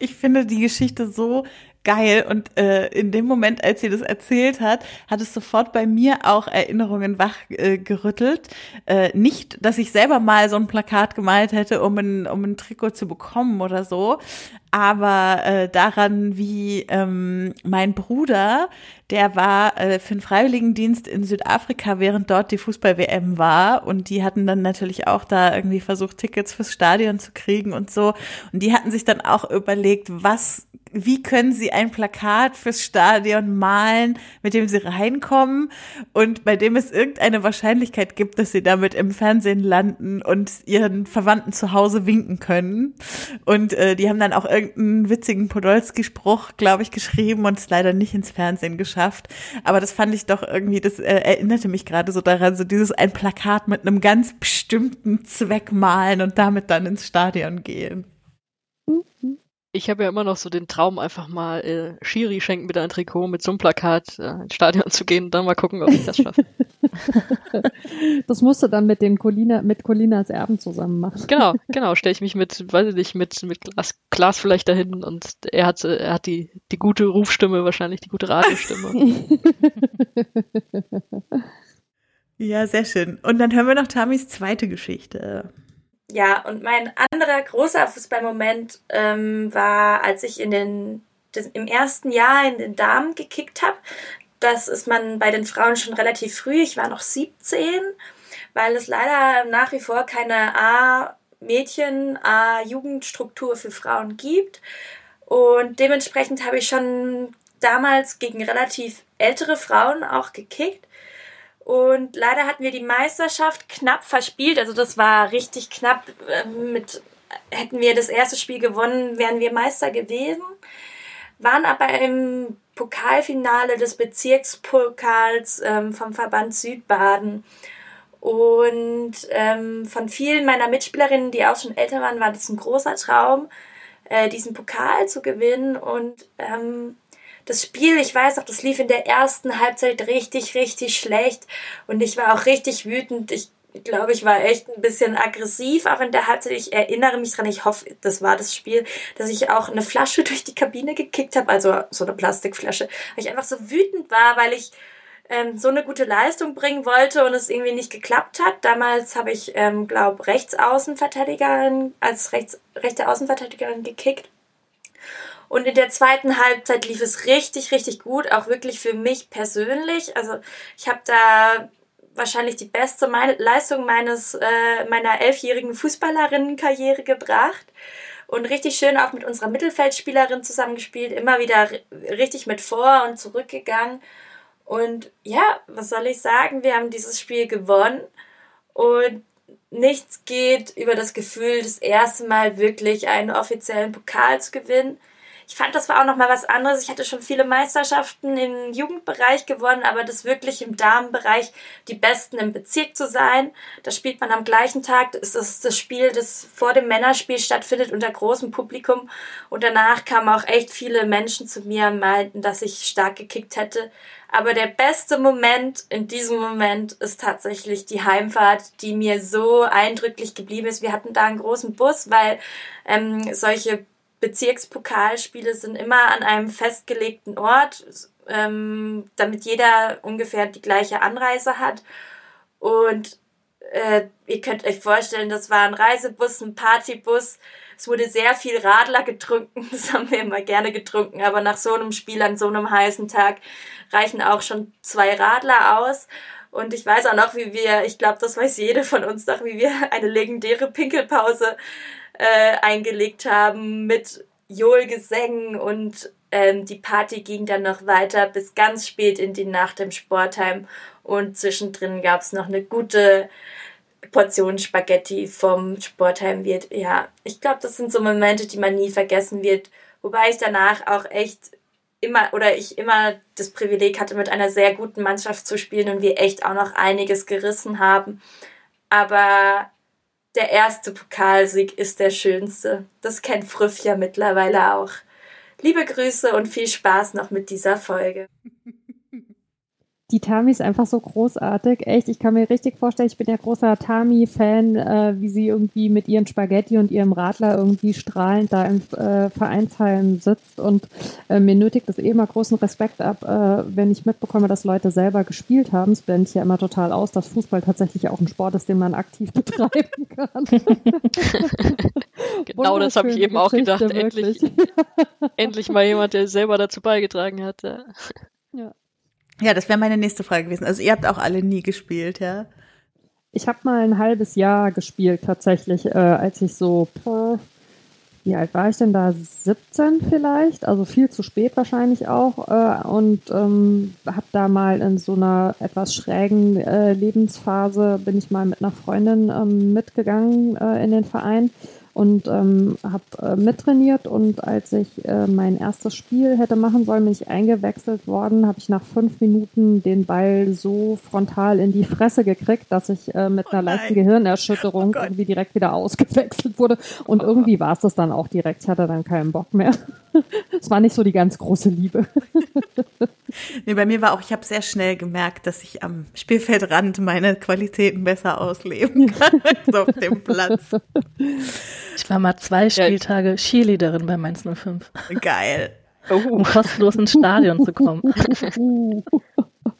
Ich finde die Geschichte so geil. Und äh, in dem Moment, als sie das erzählt hat, hat es sofort bei mir auch Erinnerungen wachgerüttelt. Äh, äh, nicht, dass ich selber mal so ein Plakat gemalt hätte, um ein, um ein Trikot zu bekommen oder so, aber äh, daran, wie ähm, mein Bruder, der war äh, für den Freiwilligendienst in Südafrika, während dort die Fußball-WM war. Und die hatten dann natürlich auch da irgendwie versucht, Tickets fürs Stadion zu kriegen und so. Und die hatten sich dann auch überlegt, was wie können sie ein Plakat fürs Stadion malen, mit dem sie reinkommen und bei dem es irgendeine Wahrscheinlichkeit gibt, dass sie damit im Fernsehen landen und ihren Verwandten zu Hause winken können. Und äh, die haben dann auch irgendeinen witzigen Podolski-Spruch, glaube ich, geschrieben und es leider nicht ins Fernsehen geschafft. Aber das fand ich doch irgendwie, das äh, erinnerte mich gerade so daran, so dieses ein Plakat mit einem ganz bestimmten Zweck malen und damit dann ins Stadion gehen. Mhm. Ich habe ja immer noch so den Traum, einfach mal äh, Schiri schenken mit ein Trikot mit so einem Plakat äh, ins Stadion zu gehen und dann mal gucken, ob ich das schaffe. das musst du dann mit den Colina, mit Colinas Erben zusammen machen. Genau, genau. Stelle ich mich mit, weiß ich nicht, mit, mit Glas, Glas vielleicht dahin und er hat, er hat die, die gute Rufstimme, wahrscheinlich die gute Radiostimme. ja, sehr schön. Und dann hören wir noch Tamis zweite Geschichte. Ja, und mein anderer großer Fußballmoment ähm, war, als ich in den im ersten Jahr in den Damen gekickt habe. Das ist man bei den Frauen schon relativ früh. Ich war noch 17, weil es leider nach wie vor keine A-Mädchen, A-Jugendstruktur für Frauen gibt. Und dementsprechend habe ich schon damals gegen relativ ältere Frauen auch gekickt. Und leider hatten wir die Meisterschaft knapp verspielt. Also das war richtig knapp. Ähm, mit hätten wir das erste Spiel gewonnen, wären wir Meister gewesen. Waren aber im Pokalfinale des Bezirkspokals ähm, vom Verband Südbaden. Und ähm, von vielen meiner Mitspielerinnen, die auch schon älter waren, war das ein großer Traum, äh, diesen Pokal zu gewinnen. Und ähm, das Spiel, ich weiß noch, das lief in der ersten Halbzeit richtig, richtig schlecht und ich war auch richtig wütend. Ich glaube, ich war echt ein bisschen aggressiv, auch in der Halbzeit. Ich erinnere mich dran, ich hoffe, das war das Spiel, dass ich auch eine Flasche durch die Kabine gekickt habe, also so eine Plastikflasche, weil ich einfach so wütend war, weil ich ähm, so eine gute Leistung bringen wollte und es irgendwie nicht geklappt hat. Damals habe ich, ähm, glaube Rechtsaußenverteidigerin, als rechts, rechte Außenverteidigerin gekickt. Und in der zweiten Halbzeit lief es richtig, richtig gut, auch wirklich für mich persönlich. Also ich habe da wahrscheinlich die beste Leistung meines äh, meiner elfjährigen Fußballerinnenkarriere gebracht und richtig schön auch mit unserer Mittelfeldspielerin zusammengespielt, immer wieder richtig mit vor und zurückgegangen. Und ja, was soll ich sagen? Wir haben dieses Spiel gewonnen und nichts geht über das Gefühl, das erste Mal wirklich einen offiziellen Pokal zu gewinnen ich fand, das war auch nochmal was anderes. Ich hatte schon viele Meisterschaften im Jugendbereich gewonnen, aber das wirklich im Damenbereich die Besten im Bezirk zu sein. Da spielt man am gleichen Tag. Das ist das Spiel, das vor dem Männerspiel stattfindet unter großem Publikum. Und danach kamen auch echt viele Menschen zu mir und meinten, dass ich stark gekickt hätte. Aber der beste Moment in diesem Moment ist tatsächlich die Heimfahrt, die mir so eindrücklich geblieben ist. Wir hatten da einen großen Bus, weil ähm, solche Bezirkspokalspiele sind immer an einem festgelegten Ort, ähm, damit jeder ungefähr die gleiche Anreise hat. Und äh, ihr könnt euch vorstellen, das war ein Reisebus, ein Partybus. Es wurde sehr viel Radler getrunken, das haben wir immer gerne getrunken, aber nach so einem Spiel an so einem heißen Tag reichen auch schon zwei Radler aus. Und ich weiß auch noch, wie wir, ich glaube, das weiß jede von uns noch, wie wir eine legendäre Pinkelpause äh, eingelegt haben mit Johlgesängen und ähm, die Party ging dann noch weiter bis ganz spät in die Nacht im Sportheim und zwischendrin gab es noch eine gute Portion Spaghetti vom Sportheimwirt. Ja, ich glaube, das sind so Momente, die man nie vergessen wird. Wobei ich danach auch echt immer oder ich immer das Privileg hatte, mit einer sehr guten Mannschaft zu spielen und wir echt auch noch einiges gerissen haben. Aber der erste Pokalsieg ist der schönste. Das kennt Früff ja mittlerweile auch. Liebe Grüße und viel Spaß noch mit dieser Folge. Die Tami ist einfach so großartig. Echt, ich kann mir richtig vorstellen, ich bin ja großer Tami-Fan, äh, wie sie irgendwie mit ihren Spaghetti und ihrem Radler irgendwie strahlend da im äh, Vereinsheim sitzt. Und äh, mir nötigt es eh immer großen Respekt ab, äh, wenn ich mitbekomme, dass Leute selber gespielt haben. Es blendet ja immer total aus, dass Fußball tatsächlich auch ein Sport ist, den man aktiv betreiben kann. genau, das habe ich eben auch gedacht. Endlich, endlich mal jemand, der selber dazu beigetragen hat. Ja. Ja. Das wäre meine nächste Frage gewesen. Also ihr habt auch alle nie gespielt, ja? Ich habe mal ein halbes Jahr gespielt tatsächlich, äh, als ich so, boah, wie alt war ich denn da? 17 vielleicht, also viel zu spät wahrscheinlich auch. Äh, und ähm, habe da mal in so einer etwas schrägen äh, Lebensphase, bin ich mal mit einer Freundin ähm, mitgegangen äh, in den Verein und ähm, habe äh, mittrainiert und als ich äh, mein erstes Spiel hätte machen sollen, bin ich eingewechselt worden, habe ich nach fünf Minuten den Ball so frontal in die Fresse gekriegt, dass ich äh, mit einer oh leichten Gehirnerschütterung oh irgendwie direkt wieder ausgewechselt wurde und oh. irgendwie war es das dann auch direkt, ich hatte dann keinen Bock mehr. Es war nicht so die ganz große Liebe. Nee, bei mir war auch, ich habe sehr schnell gemerkt, dass ich am Spielfeldrand meine Qualitäten besser ausleben kann als auf dem Platz. Ich war mal zwei Spieltage Cheerleaderin bei Mainz 05. Geil. Um kostenlos ins Stadion zu kommen.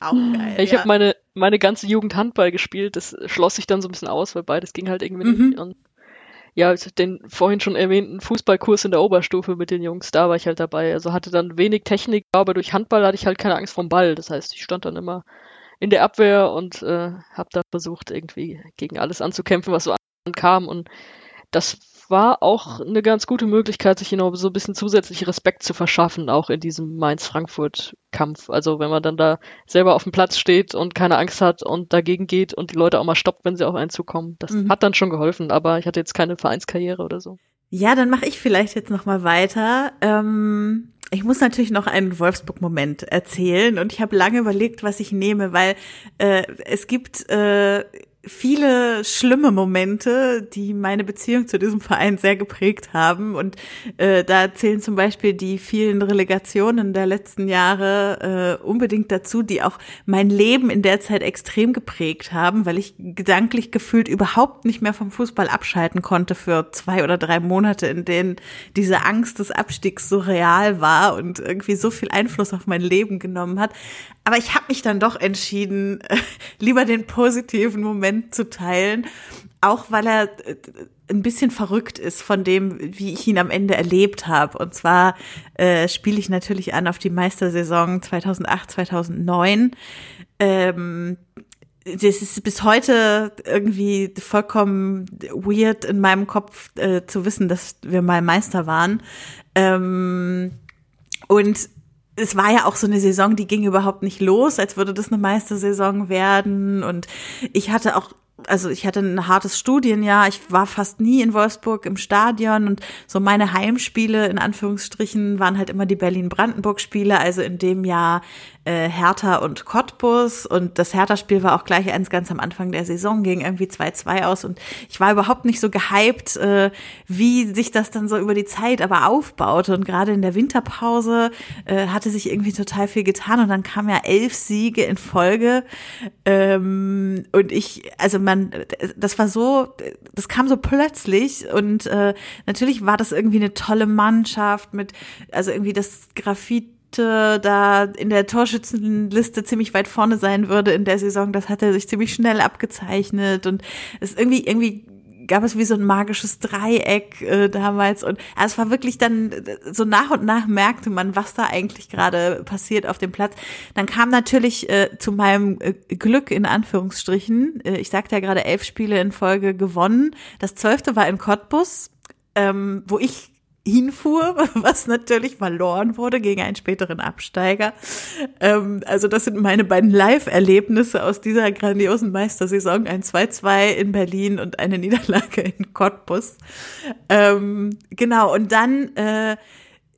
Auch geil. Ich ja. habe meine, meine ganze Jugend Handball gespielt. Das schloss sich dann so ein bisschen aus, weil beides ging halt irgendwie mhm. nicht. Und ja, den vorhin schon erwähnten Fußballkurs in der Oberstufe mit den Jungs, da war ich halt dabei. Also hatte dann wenig Technik, aber durch Handball hatte ich halt keine Angst vom Ball. Das heißt, ich stand dann immer in der Abwehr und äh, habe da versucht, irgendwie gegen alles anzukämpfen, was so ankam. Und das war auch eine ganz gute Möglichkeit, sich genau so ein bisschen zusätzlich Respekt zu verschaffen, auch in diesem Mainz-Frankfurt-Kampf. Also wenn man dann da selber auf dem Platz steht und keine Angst hat und dagegen geht und die Leute auch mal stoppt, wenn sie auf einen zukommen. Das mhm. hat dann schon geholfen, aber ich hatte jetzt keine Vereinskarriere oder so. Ja, dann mache ich vielleicht jetzt noch mal weiter. Ähm ich muss natürlich noch einen Wolfsburg-Moment erzählen und ich habe lange überlegt, was ich nehme, weil äh, es gibt äh, viele schlimme Momente, die meine Beziehung zu diesem Verein sehr geprägt haben. Und äh, da zählen zum Beispiel die vielen Relegationen der letzten Jahre äh, unbedingt dazu, die auch mein Leben in der Zeit extrem geprägt haben, weil ich gedanklich gefühlt überhaupt nicht mehr vom Fußball abschalten konnte für zwei oder drei Monate, in denen diese Angst des Abstiegs so real war und irgendwie so viel Einfluss auf mein Leben genommen hat. Aber ich habe mich dann doch entschieden, lieber den positiven Moment zu teilen, auch weil er äh, ein bisschen verrückt ist von dem, wie ich ihn am Ende erlebt habe. Und zwar äh, spiele ich natürlich an auf die Meistersaison 2008, 2009. Ähm, das ist bis heute irgendwie vollkommen weird in meinem Kopf äh, zu wissen, dass wir mal Meister waren. Ähm, und es war ja auch so eine Saison, die ging überhaupt nicht los, als würde das eine Meistersaison werden. Und ich hatte auch also ich hatte ein hartes Studienjahr, ich war fast nie in Wolfsburg im Stadion. Und so meine Heimspiele in Anführungsstrichen waren halt immer die Berlin-Brandenburg-Spiele, also in dem Jahr äh, Hertha und Cottbus. Und das Hertha-Spiel war auch gleich eins ganz am Anfang der Saison, ging irgendwie 2-2 aus. Und ich war überhaupt nicht so gehypt, äh, wie sich das dann so über die Zeit aber aufbaute. Und gerade in der Winterpause äh, hatte sich irgendwie total viel getan. Und dann kam ja elf Siege in Folge. Ähm, und ich, also man, das war so, das kam so plötzlich. Und äh, natürlich war das irgendwie eine tolle Mannschaft mit, also irgendwie das Graphit da in der Torschützenliste ziemlich weit vorne sein würde in der Saison. Das hat er sich ziemlich schnell abgezeichnet und es irgendwie irgendwie gab es wie so ein magisches Dreieck äh, damals und also es war wirklich dann so nach und nach merkte man, was da eigentlich gerade passiert auf dem Platz. Dann kam natürlich äh, zu meinem äh, Glück in Anführungsstrichen, äh, ich sagte ja gerade elf Spiele in Folge gewonnen. Das zwölfte war in Cottbus, ähm, wo ich hinfuhr, was natürlich verloren wurde gegen einen späteren Absteiger. Ähm, also das sind meine beiden Live-Erlebnisse aus dieser grandiosen Meistersaison. Ein 2-2 in Berlin und eine Niederlage in Cottbus. Ähm, genau, und dann äh,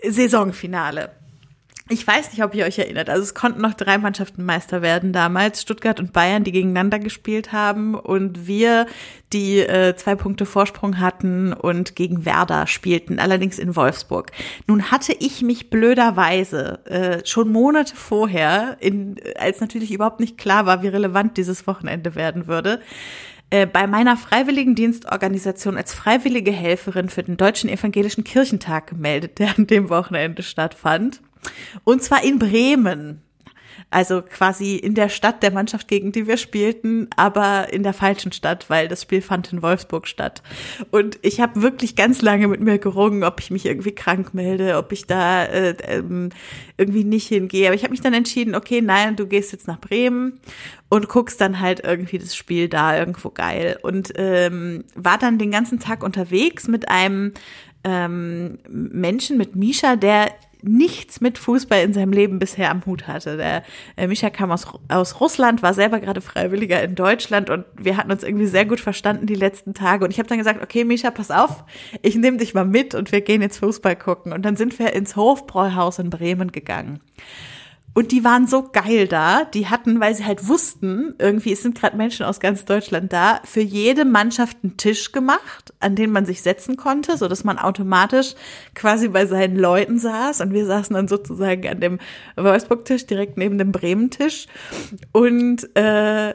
Saisonfinale. Ich weiß nicht, ob ihr euch erinnert. Also es konnten noch drei Mannschaften Meister werden damals. Stuttgart und Bayern, die gegeneinander gespielt haben. Und wir, die äh, zwei Punkte Vorsprung hatten und gegen Werder spielten, allerdings in Wolfsburg. Nun hatte ich mich blöderweise äh, schon Monate vorher, in, als natürlich überhaupt nicht klar war, wie relevant dieses Wochenende werden würde, äh, bei meiner Freiwilligendienstorganisation als freiwillige Helferin für den Deutschen Evangelischen Kirchentag gemeldet, der an dem Wochenende stattfand. Und zwar in Bremen. Also quasi in der Stadt der Mannschaft, gegen die wir spielten, aber in der falschen Stadt, weil das Spiel fand in Wolfsburg statt. Und ich habe wirklich ganz lange mit mir gerungen, ob ich mich irgendwie krank melde, ob ich da äh, ähm, irgendwie nicht hingehe. Aber ich habe mich dann entschieden, okay, nein, du gehst jetzt nach Bremen und guckst dann halt irgendwie das Spiel da irgendwo geil. Und ähm, war dann den ganzen Tag unterwegs mit einem ähm, Menschen, mit Misha, der nichts mit Fußball in seinem Leben bisher am Hut hatte. Der äh, Micha kam aus, aus Russland, war selber gerade Freiwilliger in Deutschland und wir hatten uns irgendwie sehr gut verstanden die letzten Tage. Und ich habe dann gesagt, okay, Micha, pass auf, ich nehme dich mal mit und wir gehen jetzt Fußball gucken. Und dann sind wir ins Hofbräuhaus in Bremen gegangen. Und die waren so geil da. Die hatten, weil sie halt wussten, irgendwie es sind gerade Menschen aus ganz Deutschland da, für jede Mannschaft einen Tisch gemacht, an den man sich setzen konnte, so dass man automatisch quasi bei seinen Leuten saß. Und wir saßen dann sozusagen an dem Wolfsburg-Tisch direkt neben dem Bremen-Tisch. Und äh,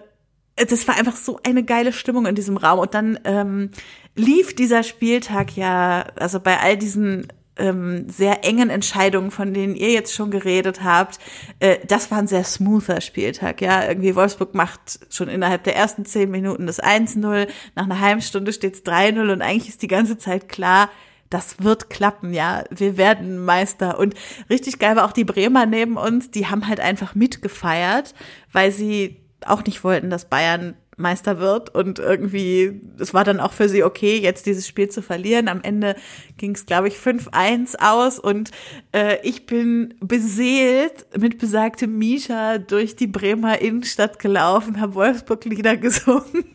das war einfach so eine geile Stimmung in diesem Raum. Und dann ähm, lief dieser Spieltag ja, also bei all diesen ähm, sehr engen Entscheidungen, von denen ihr jetzt schon geredet habt, äh, das war ein sehr smoother Spieltag. Ja, irgendwie Wolfsburg macht schon innerhalb der ersten zehn Minuten das 1-0, nach einer halben Stunde steht es 3-0 und eigentlich ist die ganze Zeit klar, das wird klappen, ja, wir werden Meister. Und richtig geil war auch die Bremer neben uns, die haben halt einfach mitgefeiert, weil sie auch nicht wollten, dass Bayern Meister wird und irgendwie, es war dann auch für sie okay, jetzt dieses Spiel zu verlieren. Am Ende ging es, glaube ich, 5-1 aus und äh, ich bin beseelt mit besagtem Misha durch die Bremer Innenstadt gelaufen, habe Wolfsburg-Lieder gesungen.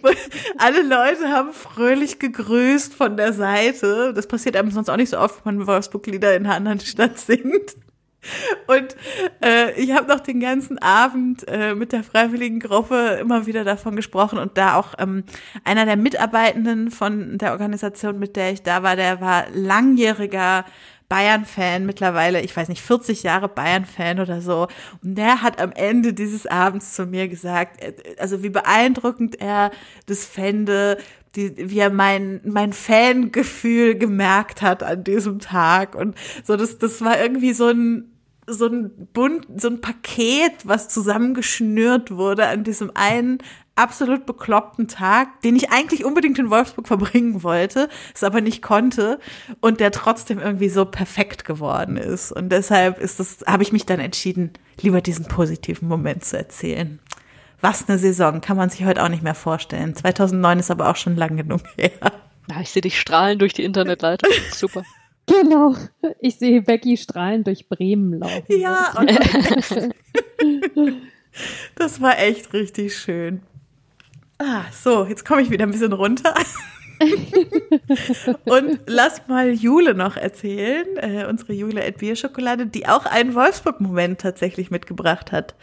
Alle Leute haben fröhlich gegrüßt von der Seite. Das passiert einem sonst auch nicht so oft, wenn man Wolfsburg-Lieder in einer anderen Stadt singt. Und äh, ich habe noch den ganzen Abend äh, mit der freiwilligen Gruppe immer wieder davon gesprochen und da auch ähm, einer der Mitarbeitenden von der Organisation, mit der ich da war, der war langjähriger Bayern-Fan mittlerweile, ich weiß nicht, 40 Jahre Bayern-Fan oder so. Und der hat am Ende dieses Abends zu mir gesagt, äh, also wie beeindruckend er das fände, die, wie er mein, mein Fangefühl gemerkt hat an diesem Tag. Und so, das, das war irgendwie so ein, so ein bunt, so ein Paket, was zusammengeschnürt wurde an diesem einen absolut bekloppten Tag, den ich eigentlich unbedingt in Wolfsburg verbringen wollte, es aber nicht konnte und der trotzdem irgendwie so perfekt geworden ist. Und deshalb ist das, habe ich mich dann entschieden, lieber diesen positiven Moment zu erzählen. Was eine Saison, kann man sich heute auch nicht mehr vorstellen. 2009 ist aber auch schon lang genug her. Ja, ich sehe dich strahlen durch die Internetleitung. Super. Genau. Ich sehe Becky strahlend durch Bremen laufen. Ja, das war echt richtig schön. Ah, so, jetzt komme ich wieder ein bisschen runter. und lass mal Jule noch erzählen, äh, unsere Jule at Bierschokolade, die auch einen Wolfsburg-Moment tatsächlich mitgebracht hat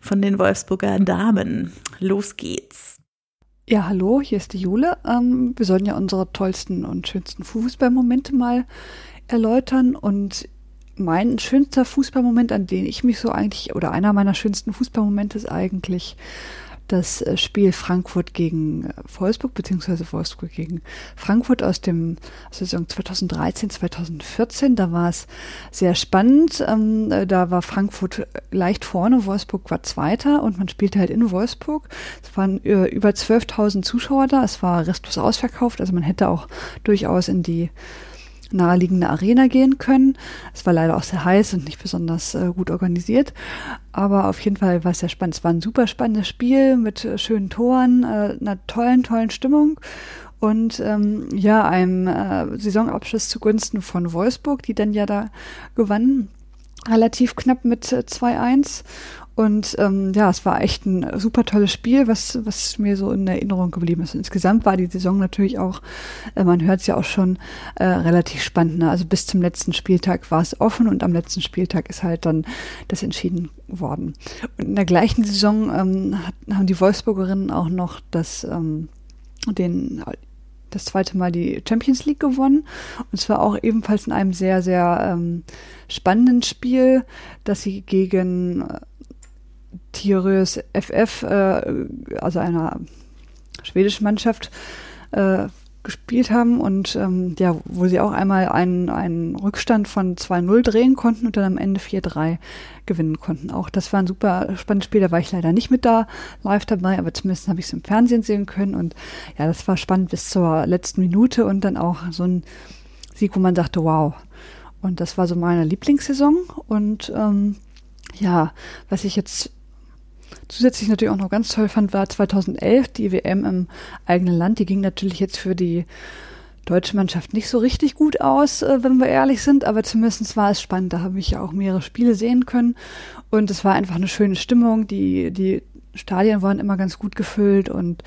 von den Wolfsburger Damen. Los geht's. Ja, hallo, hier ist die Jule. Ähm, wir sollen ja unsere tollsten und schönsten Fußballmomente mal erläutern und mein schönster Fußballmoment, an den ich mich so eigentlich, oder einer meiner schönsten Fußballmomente ist eigentlich das äh, Spiel Frankfurt gegen äh, Wolfsburg, beziehungsweise Wolfsburg gegen Frankfurt aus dem Saison 2013, 2014. Da war es sehr spannend. Ähm, äh, da war Frankfurt leicht vorne, Wolfsburg war Zweiter und man spielte halt in Wolfsburg. Es waren über 12.000 Zuschauer da. Es war restlos ausverkauft, also man hätte auch durchaus in die naheliegende Arena gehen können. Es war leider auch sehr heiß und nicht besonders äh, gut organisiert. Aber auf jeden Fall war es sehr spannend. Es war ein super spannendes Spiel mit äh, schönen Toren, äh, einer tollen, tollen Stimmung und ähm, ja, einem äh, Saisonabschluss zugunsten von Wolfsburg, die dann ja da gewannen. Relativ knapp mit 2-1. Und ähm, ja, es war echt ein super tolles Spiel, was, was mir so in Erinnerung geblieben ist. Insgesamt war die Saison natürlich auch, äh, man hört es ja auch schon, äh, relativ spannend. Ne? Also bis zum letzten Spieltag war es offen und am letzten Spieltag ist halt dann das entschieden worden. Und in der gleichen Saison ähm, hat, haben die Wolfsburgerinnen auch noch das, ähm, den das zweite Mal die Champions League gewonnen. Und zwar auch ebenfalls in einem sehr, sehr ähm, spannenden Spiel, dass sie gegen äh, Tirös FF, äh, also einer schwedischen Mannschaft, äh, gespielt haben und ähm, ja, wo sie auch einmal einen, einen Rückstand von 2-0 drehen konnten und dann am Ende 4-3 gewinnen konnten. Auch das war ein super spannendes Spiel, da war ich leider nicht mit da live dabei, aber zumindest habe ich es im Fernsehen sehen können und ja, das war spannend bis zur letzten Minute und dann auch so ein Sieg, wo man dachte, wow. Und das war so meine Lieblingssaison und ähm, ja, was ich jetzt zusätzlich natürlich auch noch ganz toll fand, war 2011 die WM im eigenen Land. Die ging natürlich jetzt für die deutsche Mannschaft nicht so richtig gut aus, äh, wenn wir ehrlich sind, aber zumindest war es spannend. Da habe ich ja auch mehrere Spiele sehen können und es war einfach eine schöne Stimmung. Die, die Stadien waren immer ganz gut gefüllt und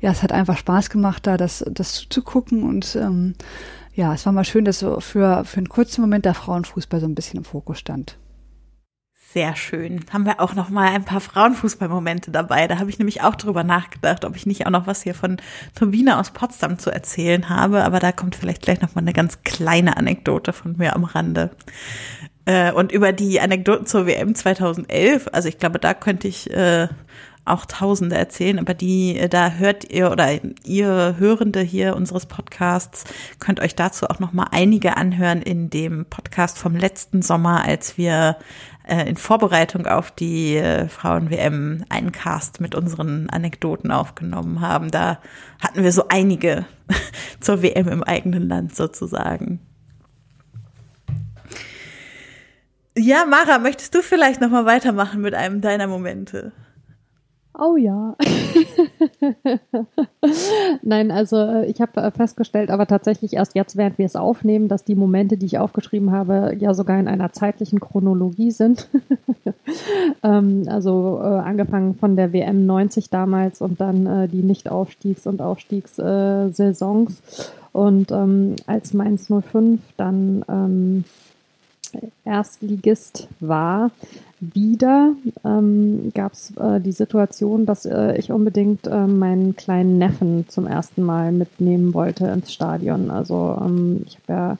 ja, es hat einfach Spaß gemacht, da das, das zuzugucken und ähm, ja, es war mal schön, dass so für, für einen kurzen Moment der Frauenfußball so ein bisschen im Fokus stand. Sehr schön. Haben wir auch noch mal ein paar Frauenfußballmomente dabei. Da habe ich nämlich auch drüber nachgedacht, ob ich nicht auch noch was hier von Turbine aus Potsdam zu erzählen habe. Aber da kommt vielleicht gleich noch mal eine ganz kleine Anekdote von mir am Rande. Äh, und über die Anekdoten zur WM 2011, also ich glaube, da könnte ich äh, auch Tausende erzählen, aber die, äh, da hört ihr oder ihr Hörende hier unseres Podcasts könnt euch dazu auch noch mal einige anhören in dem Podcast vom letzten Sommer, als wir äh, in Vorbereitung auf die äh, Frauen-WM einen Cast mit unseren Anekdoten aufgenommen haben. Da hatten wir so einige zur WM im eigenen Land sozusagen. Ja, Mara, möchtest du vielleicht noch mal weitermachen mit einem deiner Momente? Oh ja. Nein, also äh, ich habe äh, festgestellt, aber tatsächlich erst jetzt, während wir es aufnehmen, dass die Momente, die ich aufgeschrieben habe, ja sogar in einer zeitlichen Chronologie sind. ähm, also äh, angefangen von der WM 90 damals und dann äh, die Nicht-Aufstiegs- und Aufstiegssaisons. Äh, und ähm, als Mainz 05 dann ähm, Erstligist war, wieder ähm, gab es äh, die Situation, dass äh, ich unbedingt äh, meinen kleinen Neffen zum ersten Mal mitnehmen wollte ins Stadion. Also ähm, ich habe ja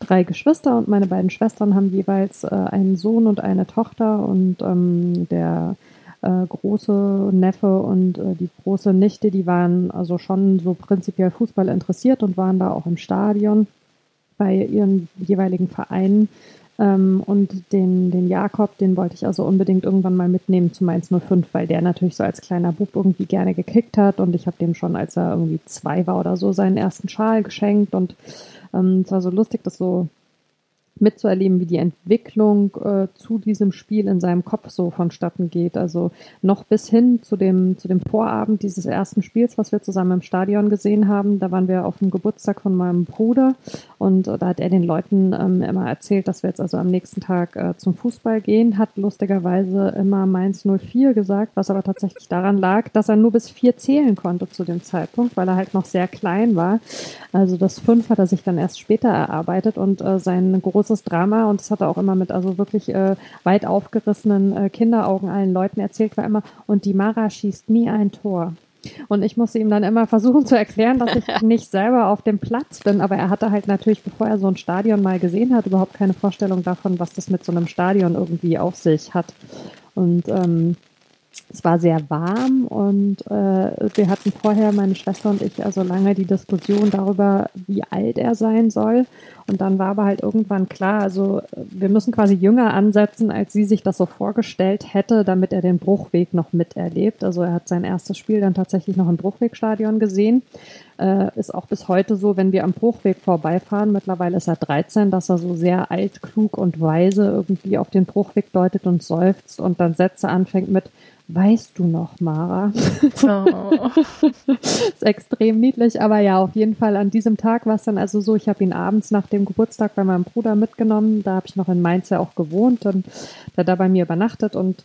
drei Geschwister und meine beiden Schwestern haben jeweils äh, einen Sohn und eine Tochter und ähm, der äh, große Neffe und äh, die große Nichte, die waren also schon so prinzipiell Fußball interessiert und waren da auch im Stadion bei ihren jeweiligen Vereinen. Ähm, und den, den Jakob, den wollte ich also unbedingt irgendwann mal mitnehmen zu Mainz 05, weil der natürlich so als kleiner Bub irgendwie gerne gekickt hat. Und ich habe dem schon, als er irgendwie zwei war oder so, seinen ersten Schal geschenkt. Und ähm, es war so lustig, das so mitzuerleben, wie die Entwicklung äh, zu diesem Spiel in seinem Kopf so vonstatten geht. Also noch bis hin zu dem, zu dem Vorabend dieses ersten Spiels, was wir zusammen im Stadion gesehen haben. Da waren wir auf dem Geburtstag von meinem Bruder und äh, da hat er den Leuten ähm, immer erzählt, dass wir jetzt also am nächsten Tag äh, zum Fußball gehen, hat lustigerweise immer Mainz 04 gesagt, was aber tatsächlich daran lag, dass er nur bis vier zählen konnte zu dem Zeitpunkt, weil er halt noch sehr klein war. Also das fünf hat er sich dann erst später erarbeitet und äh, sein großes großes Drama und das hat er auch immer mit also wirklich äh, weit aufgerissenen äh, Kinderaugen allen Leuten erzählt, war immer, und die Mara schießt nie ein Tor. Und ich musste ihm dann immer versuchen zu erklären, dass ich nicht selber auf dem Platz bin. Aber er hatte halt natürlich, bevor er so ein Stadion mal gesehen hat, überhaupt keine Vorstellung davon, was das mit so einem Stadion irgendwie auf sich hat. Und ähm, es war sehr warm und äh, wir hatten vorher, meine Schwester und ich, also lange die Diskussion darüber, wie alt er sein soll. Und dann war aber halt irgendwann klar, also wir müssen quasi jünger ansetzen, als sie sich das so vorgestellt hätte, damit er den Bruchweg noch miterlebt. Also er hat sein erstes Spiel dann tatsächlich noch im Bruchwegstadion gesehen. Äh, ist auch bis heute so, wenn wir am Bruchweg vorbeifahren, mittlerweile ist er 13, dass er so sehr alt, klug und weise irgendwie auf den Bruchweg deutet und seufzt und dann Sätze anfängt mit, Weißt du noch, Mara? Oh. ist extrem niedlich, aber ja, auf jeden Fall an diesem Tag war es dann also so, ich habe ihn abends nach dem Geburtstag bei meinem Bruder mitgenommen, da habe ich noch in Mainz ja auch gewohnt und da da bei mir übernachtet. Und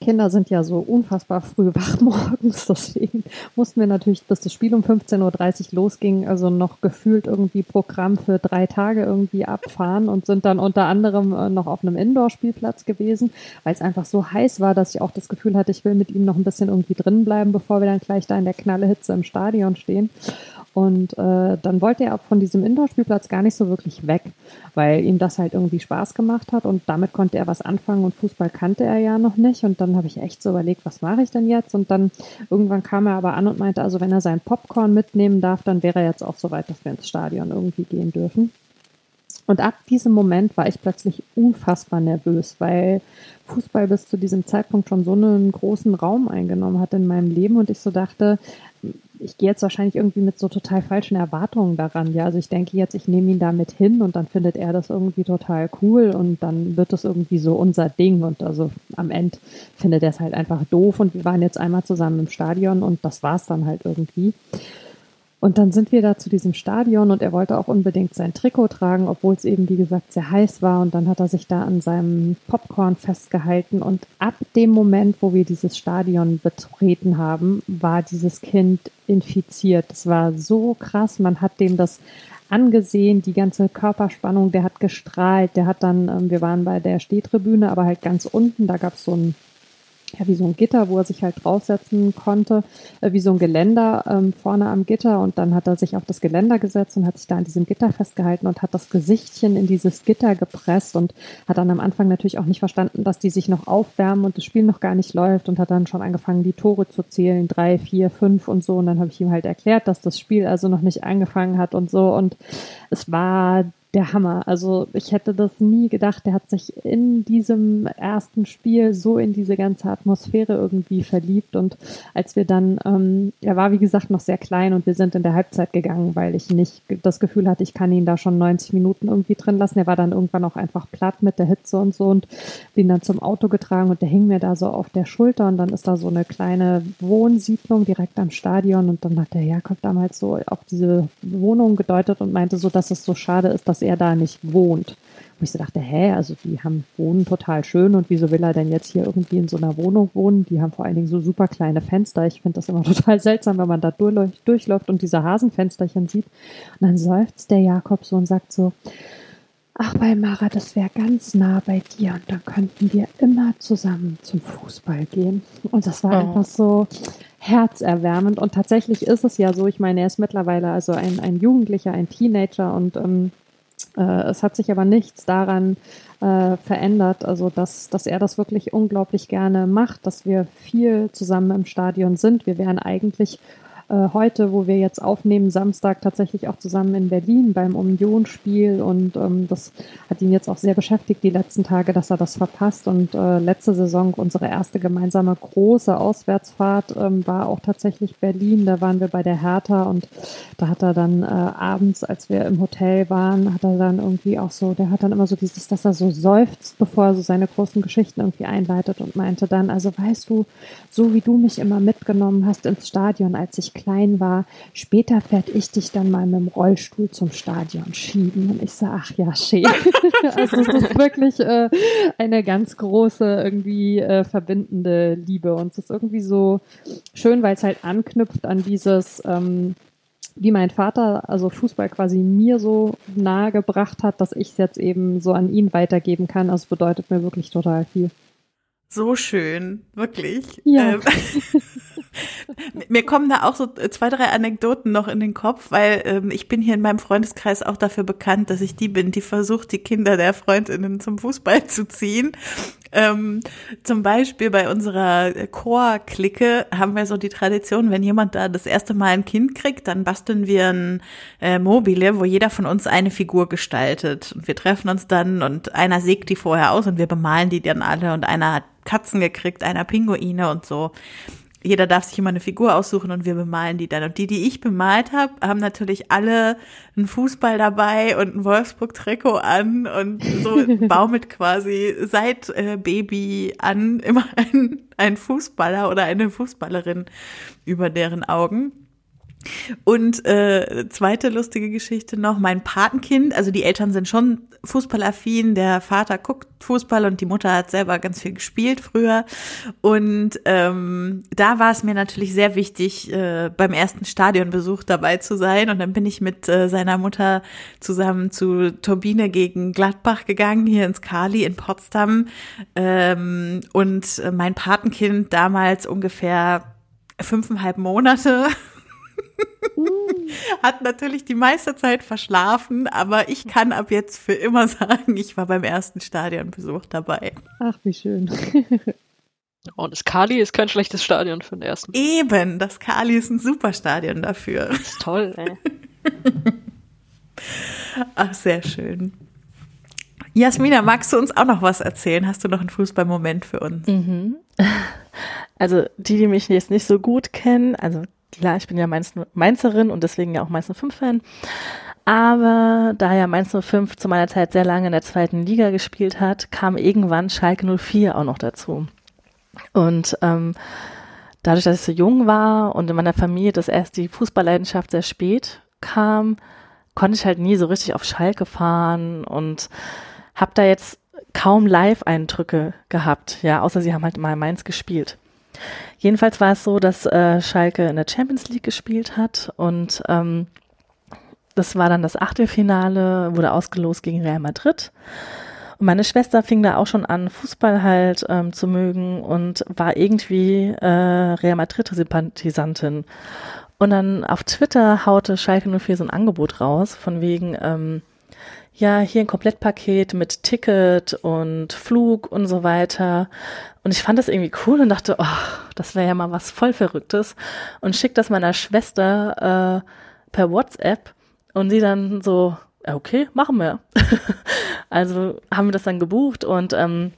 Kinder sind ja so unfassbar früh wach morgens, deswegen mussten wir natürlich, bis das Spiel um 15.30 Uhr losging, also noch gefühlt irgendwie Programm für drei Tage irgendwie abfahren und sind dann unter anderem äh, noch auf einem Indoor-Spielplatz gewesen, weil es einfach so heiß war, dass ich auch das Gefühl hatte, ich will mit ihm noch ein bisschen irgendwie drin bleiben, bevor wir dann gleich da in der Knallehitze im Stadion stehen. Und äh, dann wollte er auch von diesem Indoor-Spielplatz gar nicht so wirklich weg, weil ihm das halt irgendwie Spaß gemacht hat und damit konnte er was anfangen und Fußball kannte er ja noch nicht. Und dann habe ich echt so überlegt, was mache ich denn jetzt? Und dann irgendwann kam er aber an und meinte, also wenn er sein Popcorn mitnehmen darf, dann wäre er jetzt auch so weit, dass wir ins Stadion irgendwie gehen dürfen. Und ab diesem Moment war ich plötzlich unfassbar nervös, weil Fußball bis zu diesem Zeitpunkt schon so einen großen Raum eingenommen hat in meinem Leben und ich so dachte, ich gehe jetzt wahrscheinlich irgendwie mit so total falschen Erwartungen daran. Ja, also ich denke jetzt, ich nehme ihn damit hin und dann findet er das irgendwie total cool und dann wird das irgendwie so unser Ding und also am Ende findet er es halt einfach doof und wir waren jetzt einmal zusammen im Stadion und das war's dann halt irgendwie. Und dann sind wir da zu diesem Stadion und er wollte auch unbedingt sein Trikot tragen, obwohl es eben, wie gesagt, sehr heiß war. Und dann hat er sich da an seinem Popcorn festgehalten. Und ab dem Moment, wo wir dieses Stadion betreten haben, war dieses Kind infiziert. Es war so krass. Man hat dem das angesehen, die ganze Körperspannung, der hat gestrahlt. Der hat dann, ähm, wir waren bei der Stehtribüne, aber halt ganz unten, da gab es so ein ja, wie so ein Gitter, wo er sich halt draufsetzen konnte, äh, wie so ein Geländer ähm, vorne am Gitter. Und dann hat er sich auf das Geländer gesetzt und hat sich da an diesem Gitter festgehalten und hat das Gesichtchen in dieses Gitter gepresst und hat dann am Anfang natürlich auch nicht verstanden, dass die sich noch aufwärmen und das Spiel noch gar nicht läuft und hat dann schon angefangen, die Tore zu zählen, drei, vier, fünf und so. Und dann habe ich ihm halt erklärt, dass das Spiel also noch nicht angefangen hat und so. Und es war der Hammer. Also ich hätte das nie gedacht. Der hat sich in diesem ersten Spiel so in diese ganze Atmosphäre irgendwie verliebt. Und als wir dann, ähm, er war wie gesagt noch sehr klein und wir sind in der Halbzeit gegangen, weil ich nicht das Gefühl hatte, ich kann ihn da schon 90 Minuten irgendwie drin lassen. Er war dann irgendwann auch einfach platt mit der Hitze und so und bin dann zum Auto getragen und der hing mir da so auf der Schulter und dann ist da so eine kleine Wohnsiedlung direkt am Stadion und dann hat der Jakob damals so auf diese Wohnung gedeutet und meinte so, dass es so schade ist, dass er da nicht wohnt. Wo ich so dachte, hä, also die haben wohnen total schön und wieso will er denn jetzt hier irgendwie in so einer Wohnung wohnen? Die haben vor allen Dingen so super kleine Fenster. Ich finde das immer total seltsam, wenn man da durchläuft und diese Hasenfensterchen sieht. Und dann seufzt der Jakob so und sagt so, ach bei Mara, das wäre ganz nah bei dir und dann könnten wir immer zusammen zum Fußball gehen. Und das war oh. einfach so herzerwärmend. Und tatsächlich ist es ja so, ich meine, er ist mittlerweile also ein, ein Jugendlicher, ein Teenager und ähm, äh, es hat sich aber nichts daran äh, verändert, also dass, dass er das wirklich unglaublich gerne macht, dass wir viel zusammen im Stadion sind. Wir wären eigentlich äh, heute, wo wir jetzt aufnehmen, Samstag tatsächlich auch zusammen in Berlin beim Union-Spiel und ähm, das hat ihn jetzt auch sehr beschäftigt die letzten Tage, dass er das verpasst und äh, letzte Saison unsere erste gemeinsame große Auswärtsfahrt ähm, war auch tatsächlich Berlin, da waren wir bei der Hertha und da hat er dann äh, abends, als wir im Hotel waren, hat er dann irgendwie auch so, der hat dann immer so dieses, dass er so seufzt, bevor er so seine großen Geschichten irgendwie einleitet und meinte dann, also weißt du, so wie du mich immer mitgenommen hast ins Stadion, als ich klein war, später werde ich dich dann mal mit dem Rollstuhl zum Stadion schieben. Und ich sage, ach ja, schön. also es ist wirklich äh, eine ganz große, irgendwie äh, verbindende Liebe. Und es ist irgendwie so schön, weil es halt anknüpft an dieses, ähm, wie mein Vater, also Fußball quasi mir so nahe gebracht hat, dass ich es jetzt eben so an ihn weitergeben kann. Also bedeutet mir wirklich total viel. So schön, wirklich. Ja. Ähm, mir kommen da auch so zwei, drei Anekdoten noch in den Kopf, weil ähm, ich bin hier in meinem Freundeskreis auch dafür bekannt, dass ich die bin, die versucht, die Kinder der Freundinnen zum Fußball zu ziehen. Ähm, zum Beispiel bei unserer Chor-Clique haben wir so die Tradition, wenn jemand da das erste Mal ein Kind kriegt, dann basteln wir ein äh, Mobile, wo jeder von uns eine Figur gestaltet. Und wir treffen uns dann und einer sägt die vorher aus und wir bemalen die dann alle und einer hat Katzen gekriegt, einer Pinguine und so jeder darf sich immer eine Figur aussuchen und wir bemalen die dann. Und die, die ich bemalt habe, haben natürlich alle einen Fußball dabei und ein Wolfsburg-Trikot an und so baumelt quasi seit äh, Baby an immer ein, ein Fußballer oder eine Fußballerin über deren Augen. Und äh, zweite lustige Geschichte noch, mein Patenkind, also die Eltern sind schon fußballaffin, der Vater guckt Fußball und die Mutter hat selber ganz viel gespielt früher. Und ähm, da war es mir natürlich sehr wichtig, äh, beim ersten Stadionbesuch dabei zu sein. Und dann bin ich mit äh, seiner Mutter zusammen zu Turbine gegen Gladbach gegangen, hier ins Kali in Potsdam. Ähm, und mein Patenkind damals ungefähr fünfeinhalb Monate Hat natürlich die meiste Zeit verschlafen, aber ich kann ab jetzt für immer sagen, ich war beim ersten Stadionbesuch dabei. Ach, wie schön. Und das Kali ist kein schlechtes Stadion für den ersten. Eben, das Kali ist ein super Stadion dafür. Das ist toll, ey. Ach, sehr schön. Jasmina, magst du uns auch noch was erzählen? Hast du noch einen Fußballmoment für uns? Mhm. Also die, die mich jetzt nicht so gut kennen, also klar, ich bin ja Mainz, Mainzerin und deswegen ja auch Mainz 05-Fan. Aber da ja Mainz 05 zu meiner Zeit sehr lange in der zweiten Liga gespielt hat, kam irgendwann Schalke 04 auch noch dazu. Und ähm, dadurch, dass ich so jung war und in meiner Familie das erst die Fußballleidenschaft sehr spät kam, konnte ich halt nie so richtig auf Schalke fahren und habe da jetzt kaum Live-Eindrücke gehabt, ja, außer sie haben halt mal Mainz gespielt. Jedenfalls war es so, dass äh, Schalke in der Champions League gespielt hat und ähm, das war dann das Achtelfinale, wurde ausgelost gegen Real Madrid. meine Schwester fing da auch schon an, Fußball halt ähm, zu mögen und war irgendwie äh, Real Madrid-Sympathisantin. Und dann auf Twitter haute Schalke 04 so ein Angebot raus, von wegen, ähm, ja, hier ein Komplettpaket mit Ticket und Flug und so weiter. Und ich fand das irgendwie cool und dachte, oh, das wäre ja mal was voll Verrücktes. Und schick das meiner Schwester äh, per WhatsApp und sie dann so, okay, machen wir. also haben wir das dann gebucht und ähm,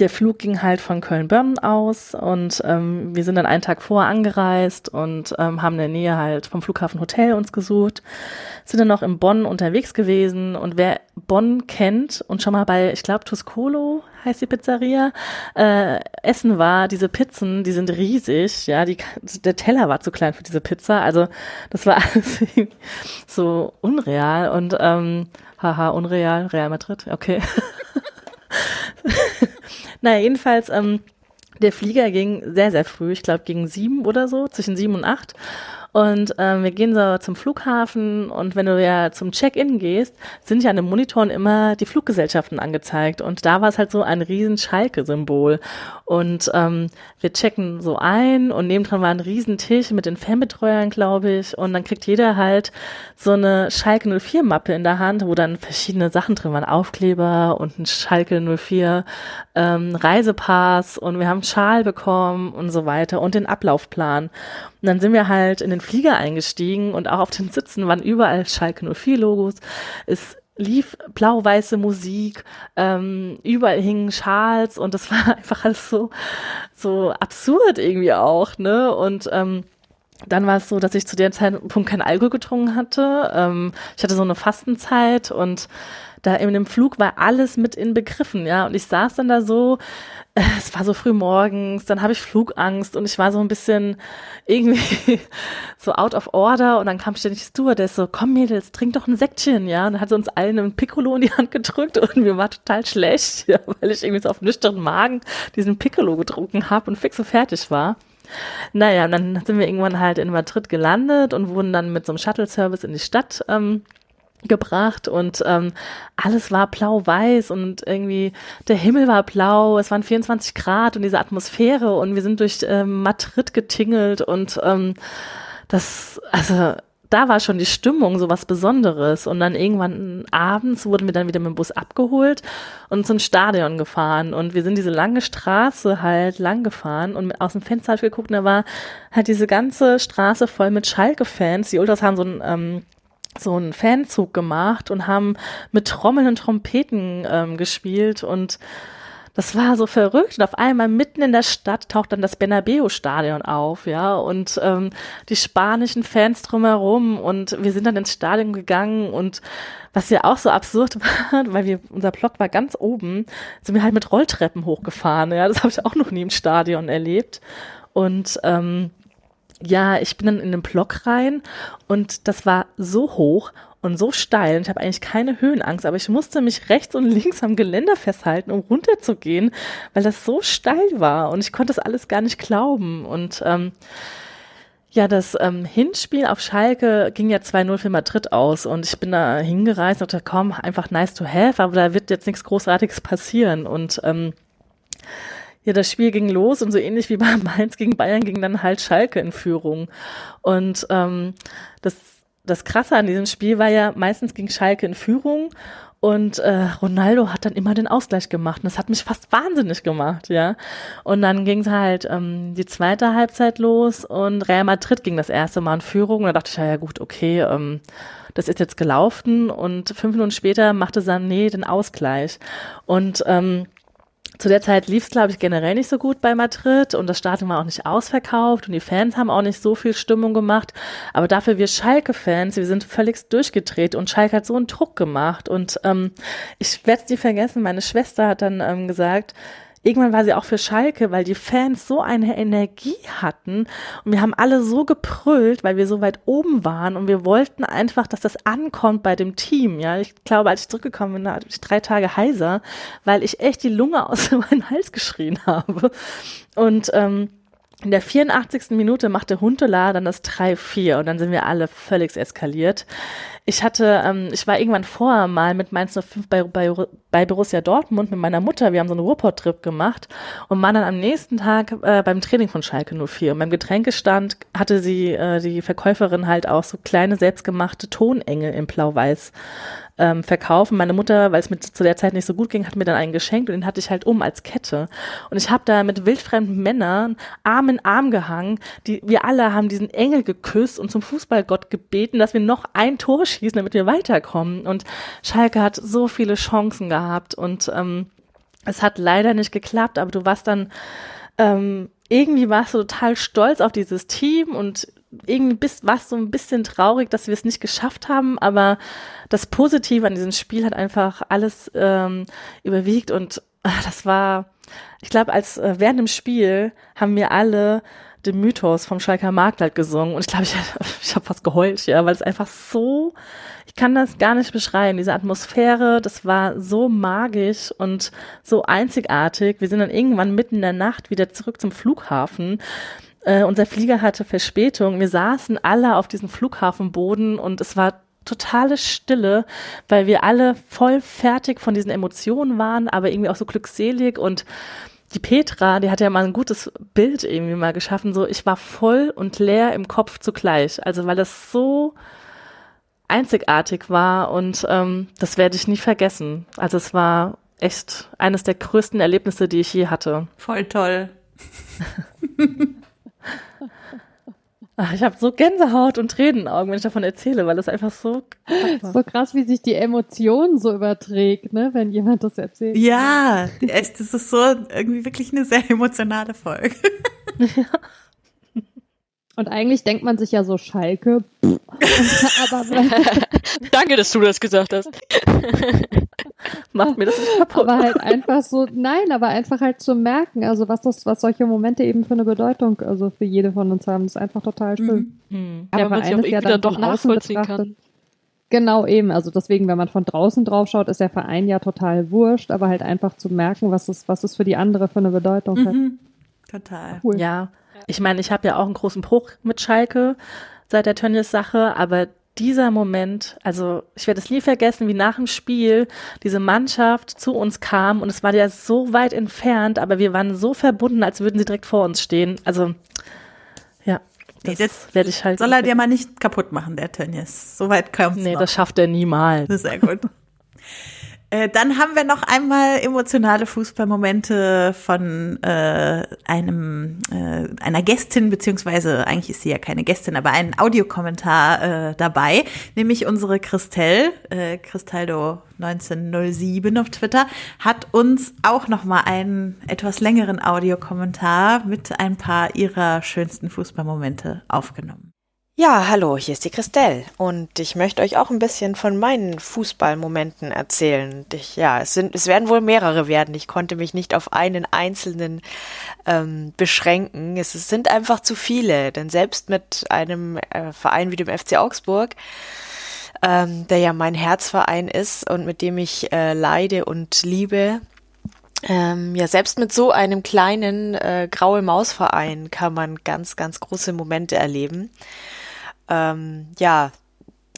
der Flug ging halt von Köln-Bönn aus und ähm, wir sind dann einen Tag vor angereist und ähm, haben in der Nähe halt vom Flughafen Hotel uns gesucht, sind dann noch in Bonn unterwegs gewesen und wer Bonn kennt und schon mal bei, ich glaube, Tuscolo heißt die Pizzeria, äh, essen war, diese Pizzen, die sind riesig, ja, die, der Teller war zu klein für diese Pizza, also das war alles so unreal und ähm, haha, unreal, Real Madrid, okay. naja, jedenfalls, ähm, der Flieger ging sehr, sehr früh, ich glaube gegen sieben oder so, zwischen sieben und acht. Und ähm, wir gehen so zum Flughafen und wenn du ja zum Check-in gehst, sind ja an den Monitoren immer die Fluggesellschaften angezeigt. Und da war es halt so ein riesen Schalke-Symbol. Und ähm, wir checken so ein und nebendran war ein riesen Tisch mit den Fanbetreuern, glaube ich. Und dann kriegt jeder halt so eine Schalke 04-Mappe in der Hand, wo dann verschiedene Sachen drin waren. Aufkleber und ein Schalke 04 ähm, Reisepass und wir haben einen Schal bekommen und so weiter und den Ablaufplan. Und dann sind wir halt in den Flieger eingestiegen und auch auf den Sitzen waren überall Schalke 04 Logos. Es lief blau-weiße Musik, ähm, überall hingen Schals und das war einfach alles so, so absurd irgendwie auch, ne? Und ähm, dann war es so, dass ich zu dem Zeitpunkt kein Alkohol getrunken hatte. Ähm, ich hatte so eine Fastenzeit und da in dem Flug war alles mit inbegriffen, ja. Und ich saß dann da so, äh, es war so früh morgens, dann habe ich Flugangst und ich war so ein bisschen irgendwie so out of order und dann kam ständig Stewardess so, komm Mädels, trink doch ein Säckchen, ja. Und dann hat sie uns allen ein Piccolo in die Hand gedrückt und mir war total schlecht, ja, weil ich irgendwie so auf nüchternen Magen diesen Piccolo getrunken habe und fix so fertig war. Naja, und dann sind wir irgendwann halt in Madrid gelandet und wurden dann mit so einem Shuttle-Service in die Stadt ähm, gebracht und ähm, alles war blau-weiß und irgendwie der Himmel war blau, es waren 24 Grad und diese Atmosphäre und wir sind durch ähm, Madrid getingelt und ähm, das, also da war schon die Stimmung so was Besonderes. Und dann irgendwann abends wurden wir dann wieder mit dem Bus abgeholt und zum Stadion gefahren. Und wir sind diese lange Straße halt lang gefahren und aus dem Fenster habe geguckt und da war halt diese ganze Straße voll mit Schalke-Fans. Die Ultras haben so ein ähm, so einen Fanzug gemacht und haben mit Trommeln und Trompeten ähm, gespielt und das war so verrückt. Und auf einmal mitten in der Stadt taucht dann das Bernabeu-Stadion auf, ja, und ähm, die spanischen Fans drumherum. Und wir sind dann ins Stadion gegangen und was ja auch so absurd war, weil wir, unser Block war ganz oben, sind wir halt mit Rolltreppen hochgefahren. Ja, das habe ich auch noch nie im Stadion erlebt. Und ähm, ja, ich bin dann in den Block rein und das war so hoch und so steil. Und ich habe eigentlich keine Höhenangst, aber ich musste mich rechts und links am Geländer festhalten, um runterzugehen, weil das so steil war und ich konnte das alles gar nicht glauben. Und ähm, ja, das ähm, Hinspiel auf Schalke ging ja 2-0 für Madrid aus und ich bin da hingereist und dachte, komm, einfach nice to have, aber da wird jetzt nichts Großartiges passieren. Und ähm, ja, das Spiel ging los und so ähnlich wie bei Mainz gegen Bayern ging dann halt Schalke in Führung. Und ähm, das, das Krasse an diesem Spiel war ja, meistens ging Schalke in Führung und äh, Ronaldo hat dann immer den Ausgleich gemacht. Und das hat mich fast wahnsinnig gemacht, ja. Und dann ging es halt ähm, die zweite Halbzeit los und Real Madrid ging das erste Mal in Führung. Und da dachte ich, ja, ja gut, okay, ähm, das ist jetzt gelaufen. Und fünf Minuten später machte Sané den Ausgleich. Und ähm, zu der Zeit lief es, glaube ich, generell nicht so gut bei Madrid und das Stadion war auch nicht ausverkauft und die Fans haben auch nicht so viel Stimmung gemacht. Aber dafür wir Schalke-Fans, wir sind völlig durchgedreht und Schalke hat so einen Druck gemacht. Und ähm, ich werde es nie vergessen, meine Schwester hat dann ähm, gesagt, irgendwann war sie auch für Schalke, weil die Fans so eine Energie hatten und wir haben alle so gebrüllt, weil wir so weit oben waren und wir wollten einfach, dass das ankommt bei dem Team. Ja, ich glaube, als ich zurückgekommen bin, hatte ich drei Tage heiser, weil ich echt die Lunge aus meinem Hals geschrien habe. Und ähm, in der 84. Minute machte Huntela dann das 3-4 und dann sind wir alle völlig eskaliert. Ich hatte, ähm, ich war irgendwann vorher mal mit Mainz 05 bei, bei, bei Borussia Dortmund mit meiner Mutter. Wir haben so einen Ruhrpott-Trip gemacht und waren dann am nächsten Tag äh, beim Training von Schalke 04. Und beim Getränkestand hatte sie, äh, die Verkäuferin halt auch so kleine selbstgemachte Tonengel in Blau-Weiß ähm, verkaufen. Meine Mutter, weil es mir zu der Zeit nicht so gut ging, hat mir dann einen geschenkt und den hatte ich halt um als Kette. Und ich habe da mit wildfremden Männern Arm in Arm gehangen. Die, wir alle haben diesen Engel geküsst und zum Fußballgott gebeten, dass wir noch ein Tor schießen, damit wir weiterkommen. Und Schalke hat so viele Chancen gehabt und ähm, es hat leider nicht geklappt, aber du warst dann ähm, irgendwie warst du total stolz auf dieses Team und irgendwie bist, warst so ein bisschen traurig, dass wir es nicht geschafft haben, aber das Positive an diesem Spiel hat einfach alles ähm, überwiegt und ach, das war, ich glaube, als äh, während dem Spiel haben wir alle den Mythos vom Schalker Marktleid gesungen und ich glaube, ich, ich habe fast geheult, ja, weil es einfach so, ich kann das gar nicht beschreiben, diese Atmosphäre, das war so magisch und so einzigartig. Wir sind dann irgendwann mitten in der Nacht wieder zurück zum Flughafen äh, unser Flieger hatte Verspätung. Wir saßen alle auf diesem Flughafenboden und es war totale Stille, weil wir alle voll fertig von diesen Emotionen waren, aber irgendwie auch so glückselig und die Petra, die hat ja mal ein gutes Bild irgendwie mal geschaffen, so ich war voll und leer im Kopf zugleich. Also weil das so einzigartig war und ähm, das werde ich nie vergessen. Also es war echt eines der größten Erlebnisse, die ich je hatte. Voll toll. Ach, ich habe so Gänsehaut und Tränen in den Augen, wenn ich davon erzähle, weil es einfach so so krass, wie sich die Emotion so überträgt, ne, wenn jemand das erzählt. Ja, echt, das ist so irgendwie wirklich eine sehr emotionale Folge. Ja. Und eigentlich denkt man sich ja so Schalke. aber Danke, dass du das gesagt hast. Macht mir das nicht kaputt. Aber halt einfach so, nein, aber einfach halt zu merken, also was das, was solche Momente eben für eine Bedeutung, also für jede von uns haben, ist einfach total schön. Mhm. Ja, man sich auch irgendwie dann doch nachvollziehen kann. Genau eben, also deswegen, wenn man von draußen drauf schaut, ist der Verein ja total wurscht, aber halt einfach zu merken, was es, was es für die andere für eine Bedeutung Mhm. hat. Total. Cool. Ja, ich meine, ich habe ja auch einen großen Bruch mit Schalke seit der Tönnies-Sache, aber dieser Moment, also ich werde es nie vergessen, wie nach dem Spiel diese Mannschaft zu uns kam und es war ja so weit entfernt, aber wir waren so verbunden, als würden sie direkt vor uns stehen. Also ja, das, das werde ich halt. Soll er dir mal nicht kaputt machen, der Tönnies. So weit kommt Nee, noch. das schafft er niemals. Das ist sehr gut. Äh, Dann haben wir noch einmal emotionale Fußballmomente von äh, einem äh, einer Gästin beziehungsweise eigentlich ist sie ja keine Gästin, aber einen Audiokommentar äh, dabei, nämlich unsere Christelle, äh, Cristaldo 1907 auf Twitter, hat uns auch noch mal einen etwas längeren Audiokommentar mit ein paar ihrer schönsten Fußballmomente aufgenommen. Ja, hallo, hier ist die Christelle und ich möchte euch auch ein bisschen von meinen Fußballmomenten erzählen. Ich, ja, es sind, es werden wohl mehrere werden. Ich konnte mich nicht auf einen einzelnen ähm, beschränken. Es, es sind einfach zu viele, denn selbst mit einem äh, Verein wie dem FC Augsburg, ähm, der ja mein Herzverein ist und mit dem ich äh, leide und liebe, ähm, ja, selbst mit so einem kleinen äh, graue Mausverein kann man ganz, ganz große Momente erleben. Ähm, ja,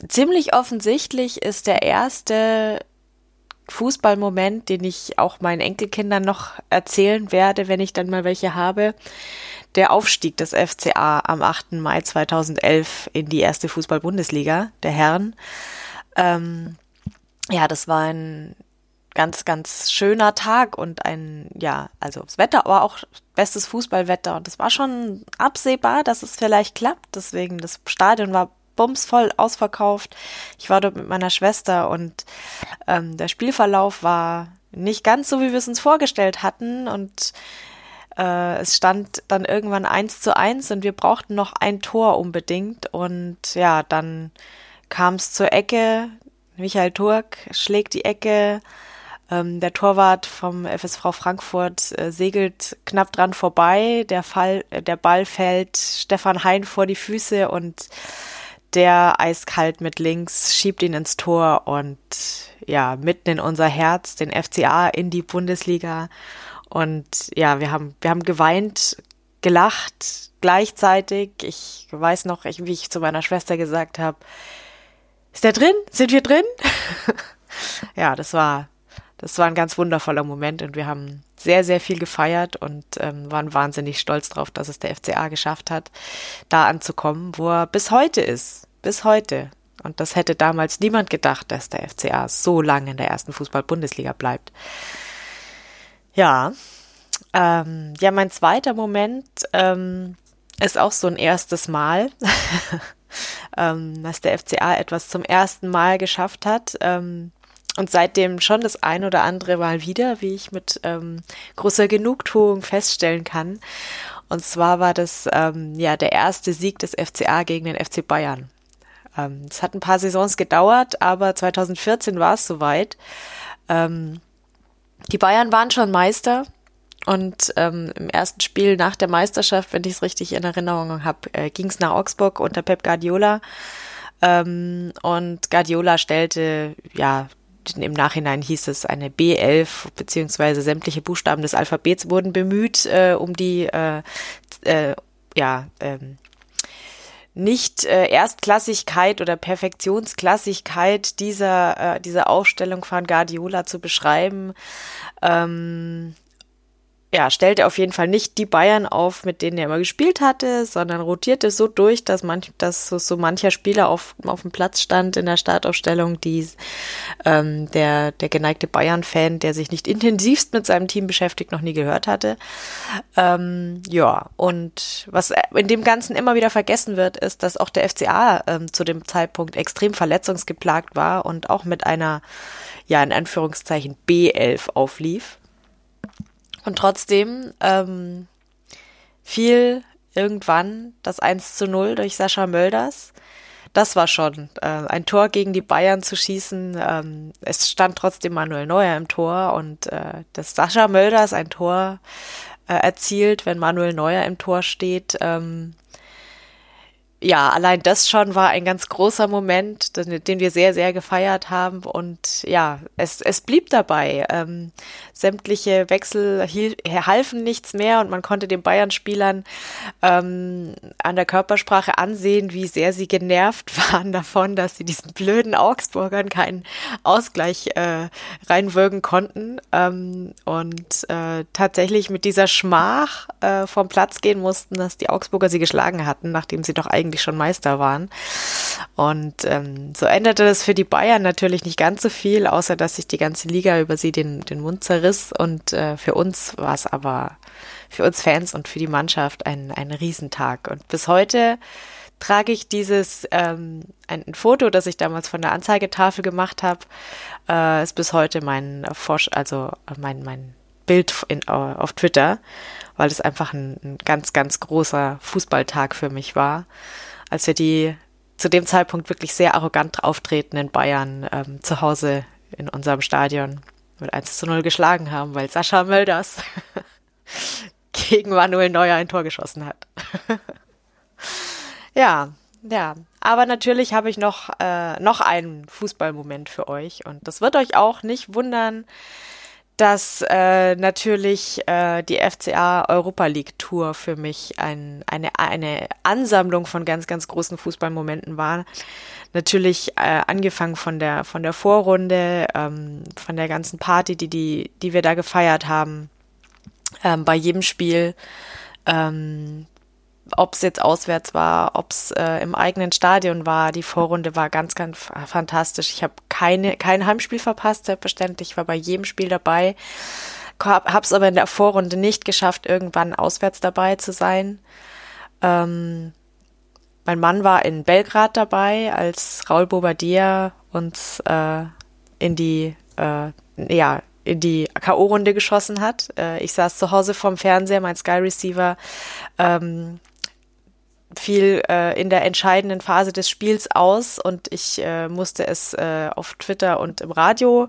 ziemlich offensichtlich ist der erste Fußballmoment, den ich auch meinen Enkelkindern noch erzählen werde, wenn ich dann mal welche habe, der Aufstieg des FCA am 8. Mai 2011 in die erste Fußball-Bundesliga der Herren. Ähm, ja, das war ein ganz, ganz schöner Tag und ein, ja, also das Wetter, aber auch bestes Fußballwetter und es war schon absehbar, dass es vielleicht klappt. Deswegen, das Stadion war bumsvoll ausverkauft. Ich war dort mit meiner Schwester und ähm, der Spielverlauf war nicht ganz so, wie wir es uns vorgestellt hatten und äh, es stand dann irgendwann eins zu eins und wir brauchten noch ein Tor unbedingt und ja, dann kam es zur Ecke. Michael Turk schlägt die Ecke, ähm, der Torwart vom FSV Frankfurt äh, segelt knapp dran vorbei. Der, Fall, äh, der Ball fällt Stefan Hein vor die Füße und der eiskalt mit links schiebt ihn ins Tor und ja, mitten in unser Herz, den FCA in die Bundesliga. Und ja, wir haben, wir haben geweint, gelacht gleichzeitig. Ich weiß noch, ich, wie ich zu meiner Schwester gesagt habe, ist der drin? Sind wir drin? ja, das war, das war ein ganz wundervoller Moment und wir haben sehr, sehr viel gefeiert und ähm, waren wahnsinnig stolz drauf, dass es der FCA geschafft hat, da anzukommen, wo er bis heute ist. Bis heute. Und das hätte damals niemand gedacht, dass der FCA so lange in der ersten Fußball-Bundesliga bleibt. Ja, ähm, ja, mein zweiter Moment ähm, ist auch so ein erstes Mal, ähm, dass der FCA etwas zum ersten Mal geschafft hat. Ähm, und seitdem schon das ein oder andere Mal wieder, wie ich mit ähm, großer Genugtuung feststellen kann. Und zwar war das ähm, ja der erste Sieg des FCA gegen den FC Bayern. Ähm, es hat ein paar Saisons gedauert, aber 2014 war es soweit. Ähm, die Bayern waren schon Meister und ähm, im ersten Spiel nach der Meisterschaft, wenn ich es richtig in Erinnerung habe, äh, ging es nach Augsburg unter Pep Guardiola. Ähm, und Guardiola stellte ja im Nachhinein hieß es eine B11 beziehungsweise sämtliche Buchstaben des Alphabets wurden bemüht, äh, um die äh, äh, ja ähm, nicht äh, Erstklassigkeit oder Perfektionsklassigkeit dieser äh, dieser Aufstellung von Guardiola zu beschreiben. Ähm, ja, stellte auf jeden Fall nicht die Bayern auf, mit denen er immer gespielt hatte, sondern rotierte so durch, dass, manch, dass so, so mancher Spieler auf, auf dem Platz stand in der Startaufstellung, die ähm, der, der geneigte Bayern-Fan, der sich nicht intensivst mit seinem Team beschäftigt, noch nie gehört hatte. Ähm, ja, und was in dem Ganzen immer wieder vergessen wird, ist, dass auch der FCA ähm, zu dem Zeitpunkt extrem verletzungsgeplagt war und auch mit einer, ja, in Anführungszeichen B11 auflief und trotzdem ähm, fiel irgendwann das 1 zu 0 durch Sascha Mölders. Das war schon äh, ein Tor gegen die Bayern zu schießen. Ähm, es stand trotzdem Manuel Neuer im Tor und äh, dass Sascha Mölders ein Tor äh, erzielt, wenn Manuel Neuer im Tor steht, ähm, ja, allein das schon war ein ganz großer Moment, den, wir sehr, sehr gefeiert haben. Und ja, es, es blieb dabei. Ähm, sämtliche Wechsel hiel, halfen nichts mehr und man konnte den Bayern-Spielern ähm, an der Körpersprache ansehen, wie sehr sie genervt waren davon, dass sie diesen blöden Augsburgern keinen Ausgleich äh, reinwirken konnten ähm, und äh, tatsächlich mit dieser Schmach äh, vom Platz gehen mussten, dass die Augsburger sie geschlagen hatten, nachdem sie doch eigentlich schon Meister waren. Und ähm, so änderte das für die Bayern natürlich nicht ganz so viel, außer dass sich die ganze Liga über sie den, den Mund zerriss Riss und äh, für uns war es aber, für uns Fans und für die Mannschaft ein, ein Riesentag. Und bis heute trage ich dieses, ähm, ein, ein Foto, das ich damals von der Anzeigetafel gemacht habe, äh, ist bis heute mein Forsch also mein, mein Bild in, auf Twitter, weil es einfach ein, ein ganz, ganz großer Fußballtag für mich war, als wir die zu dem Zeitpunkt wirklich sehr arrogant auftreten in Bayern ähm, zu Hause in unserem Stadion mit 1 zu 0 geschlagen haben, weil Sascha Mölders gegen Manuel Neuer ein Tor geschossen hat. ja, ja. Aber natürlich habe ich noch, äh, noch einen Fußballmoment für euch und das wird euch auch nicht wundern, dass äh, natürlich äh, die FCA Europa League Tour für mich ein, eine, eine Ansammlung von ganz, ganz großen Fußballmomenten war. Natürlich äh, angefangen von der von der Vorrunde, ähm, von der ganzen Party, die die die wir da gefeiert haben, ähm, bei jedem Spiel, ähm, ob es jetzt auswärts war, ob es äh, im eigenen Stadion war, die Vorrunde war ganz ganz fantastisch. Ich habe keine kein Heimspiel verpasst, selbstverständlich, ich war bei jedem Spiel dabei. Habe es aber in der Vorrunde nicht geschafft, irgendwann auswärts dabei zu sein. Ähm, mein Mann war in Belgrad dabei, als Raul Bobadilla uns äh, in die äh, ja in die K.O.-Runde geschossen hat. Äh, ich saß zu Hause vorm Fernseher, mein Sky Receiver ähm, fiel äh, in der entscheidenden Phase des Spiels aus und ich äh, musste es äh, auf Twitter und im Radio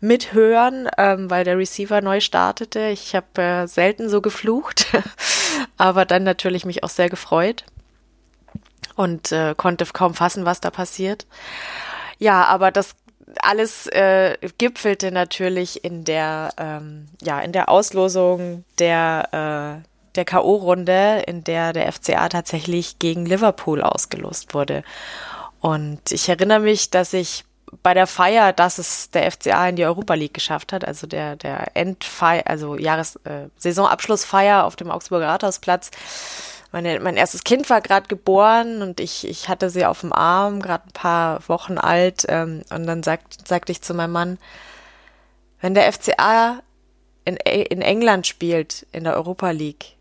mithören, ähm, weil der Receiver neu startete. Ich habe äh, selten so geflucht, aber dann natürlich mich auch sehr gefreut und äh, konnte kaum fassen, was da passiert. Ja, aber das alles äh, gipfelte natürlich in der ähm, ja in der Auslosung der äh, der KO-Runde, in der der FCA tatsächlich gegen Liverpool ausgelost wurde. Und ich erinnere mich, dass ich bei der Feier, dass es der FCA in die Europa League geschafft hat, also der, der Endfeier, also Jahres, äh, Saisonabschlussfeier auf dem Augsburger Rathausplatz. Meine, mein erstes Kind war gerade geboren und ich, ich hatte sie auf dem Arm, gerade ein paar Wochen alt. Ähm, und dann sagt, sagte ich zu meinem Mann, wenn der FCA in, in England spielt, in der Europa League,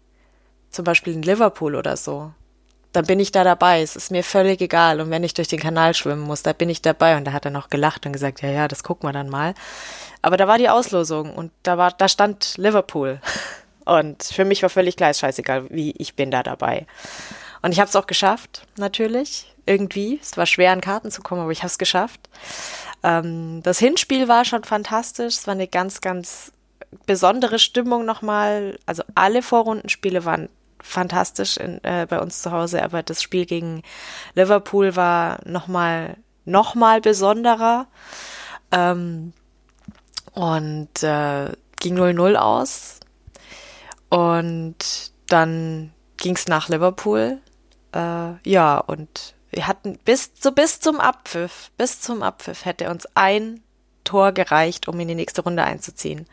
zum Beispiel in Liverpool oder so, dann bin ich da dabei. Es ist mir völlig egal. Und wenn ich durch den Kanal schwimmen muss, da bin ich dabei. Und da hat er noch gelacht und gesagt, ja, ja, das gucken wir dann mal. Aber da war die Auslosung und da war, da stand Liverpool. Und für mich war völlig klar, ist scheißegal, wie ich bin da dabei. Und ich habe es auch geschafft, natürlich. Irgendwie. Es war schwer, an Karten zu kommen, aber ich habe es geschafft. Ähm, das Hinspiel war schon fantastisch. Es war eine ganz, ganz besondere Stimmung nochmal. Also alle Vorrundenspiele waren fantastisch in, äh, bei uns zu Hause, aber das Spiel gegen Liverpool war nochmal noch mal besonderer. Ähm, und äh, ging 0-0 aus. Und dann ging es nach Liverpool. Äh, ja, und wir hatten bis, so bis zum Abpfiff, bis zum Abpfiff hätte uns ein Tor gereicht, um in die nächste Runde einzuziehen.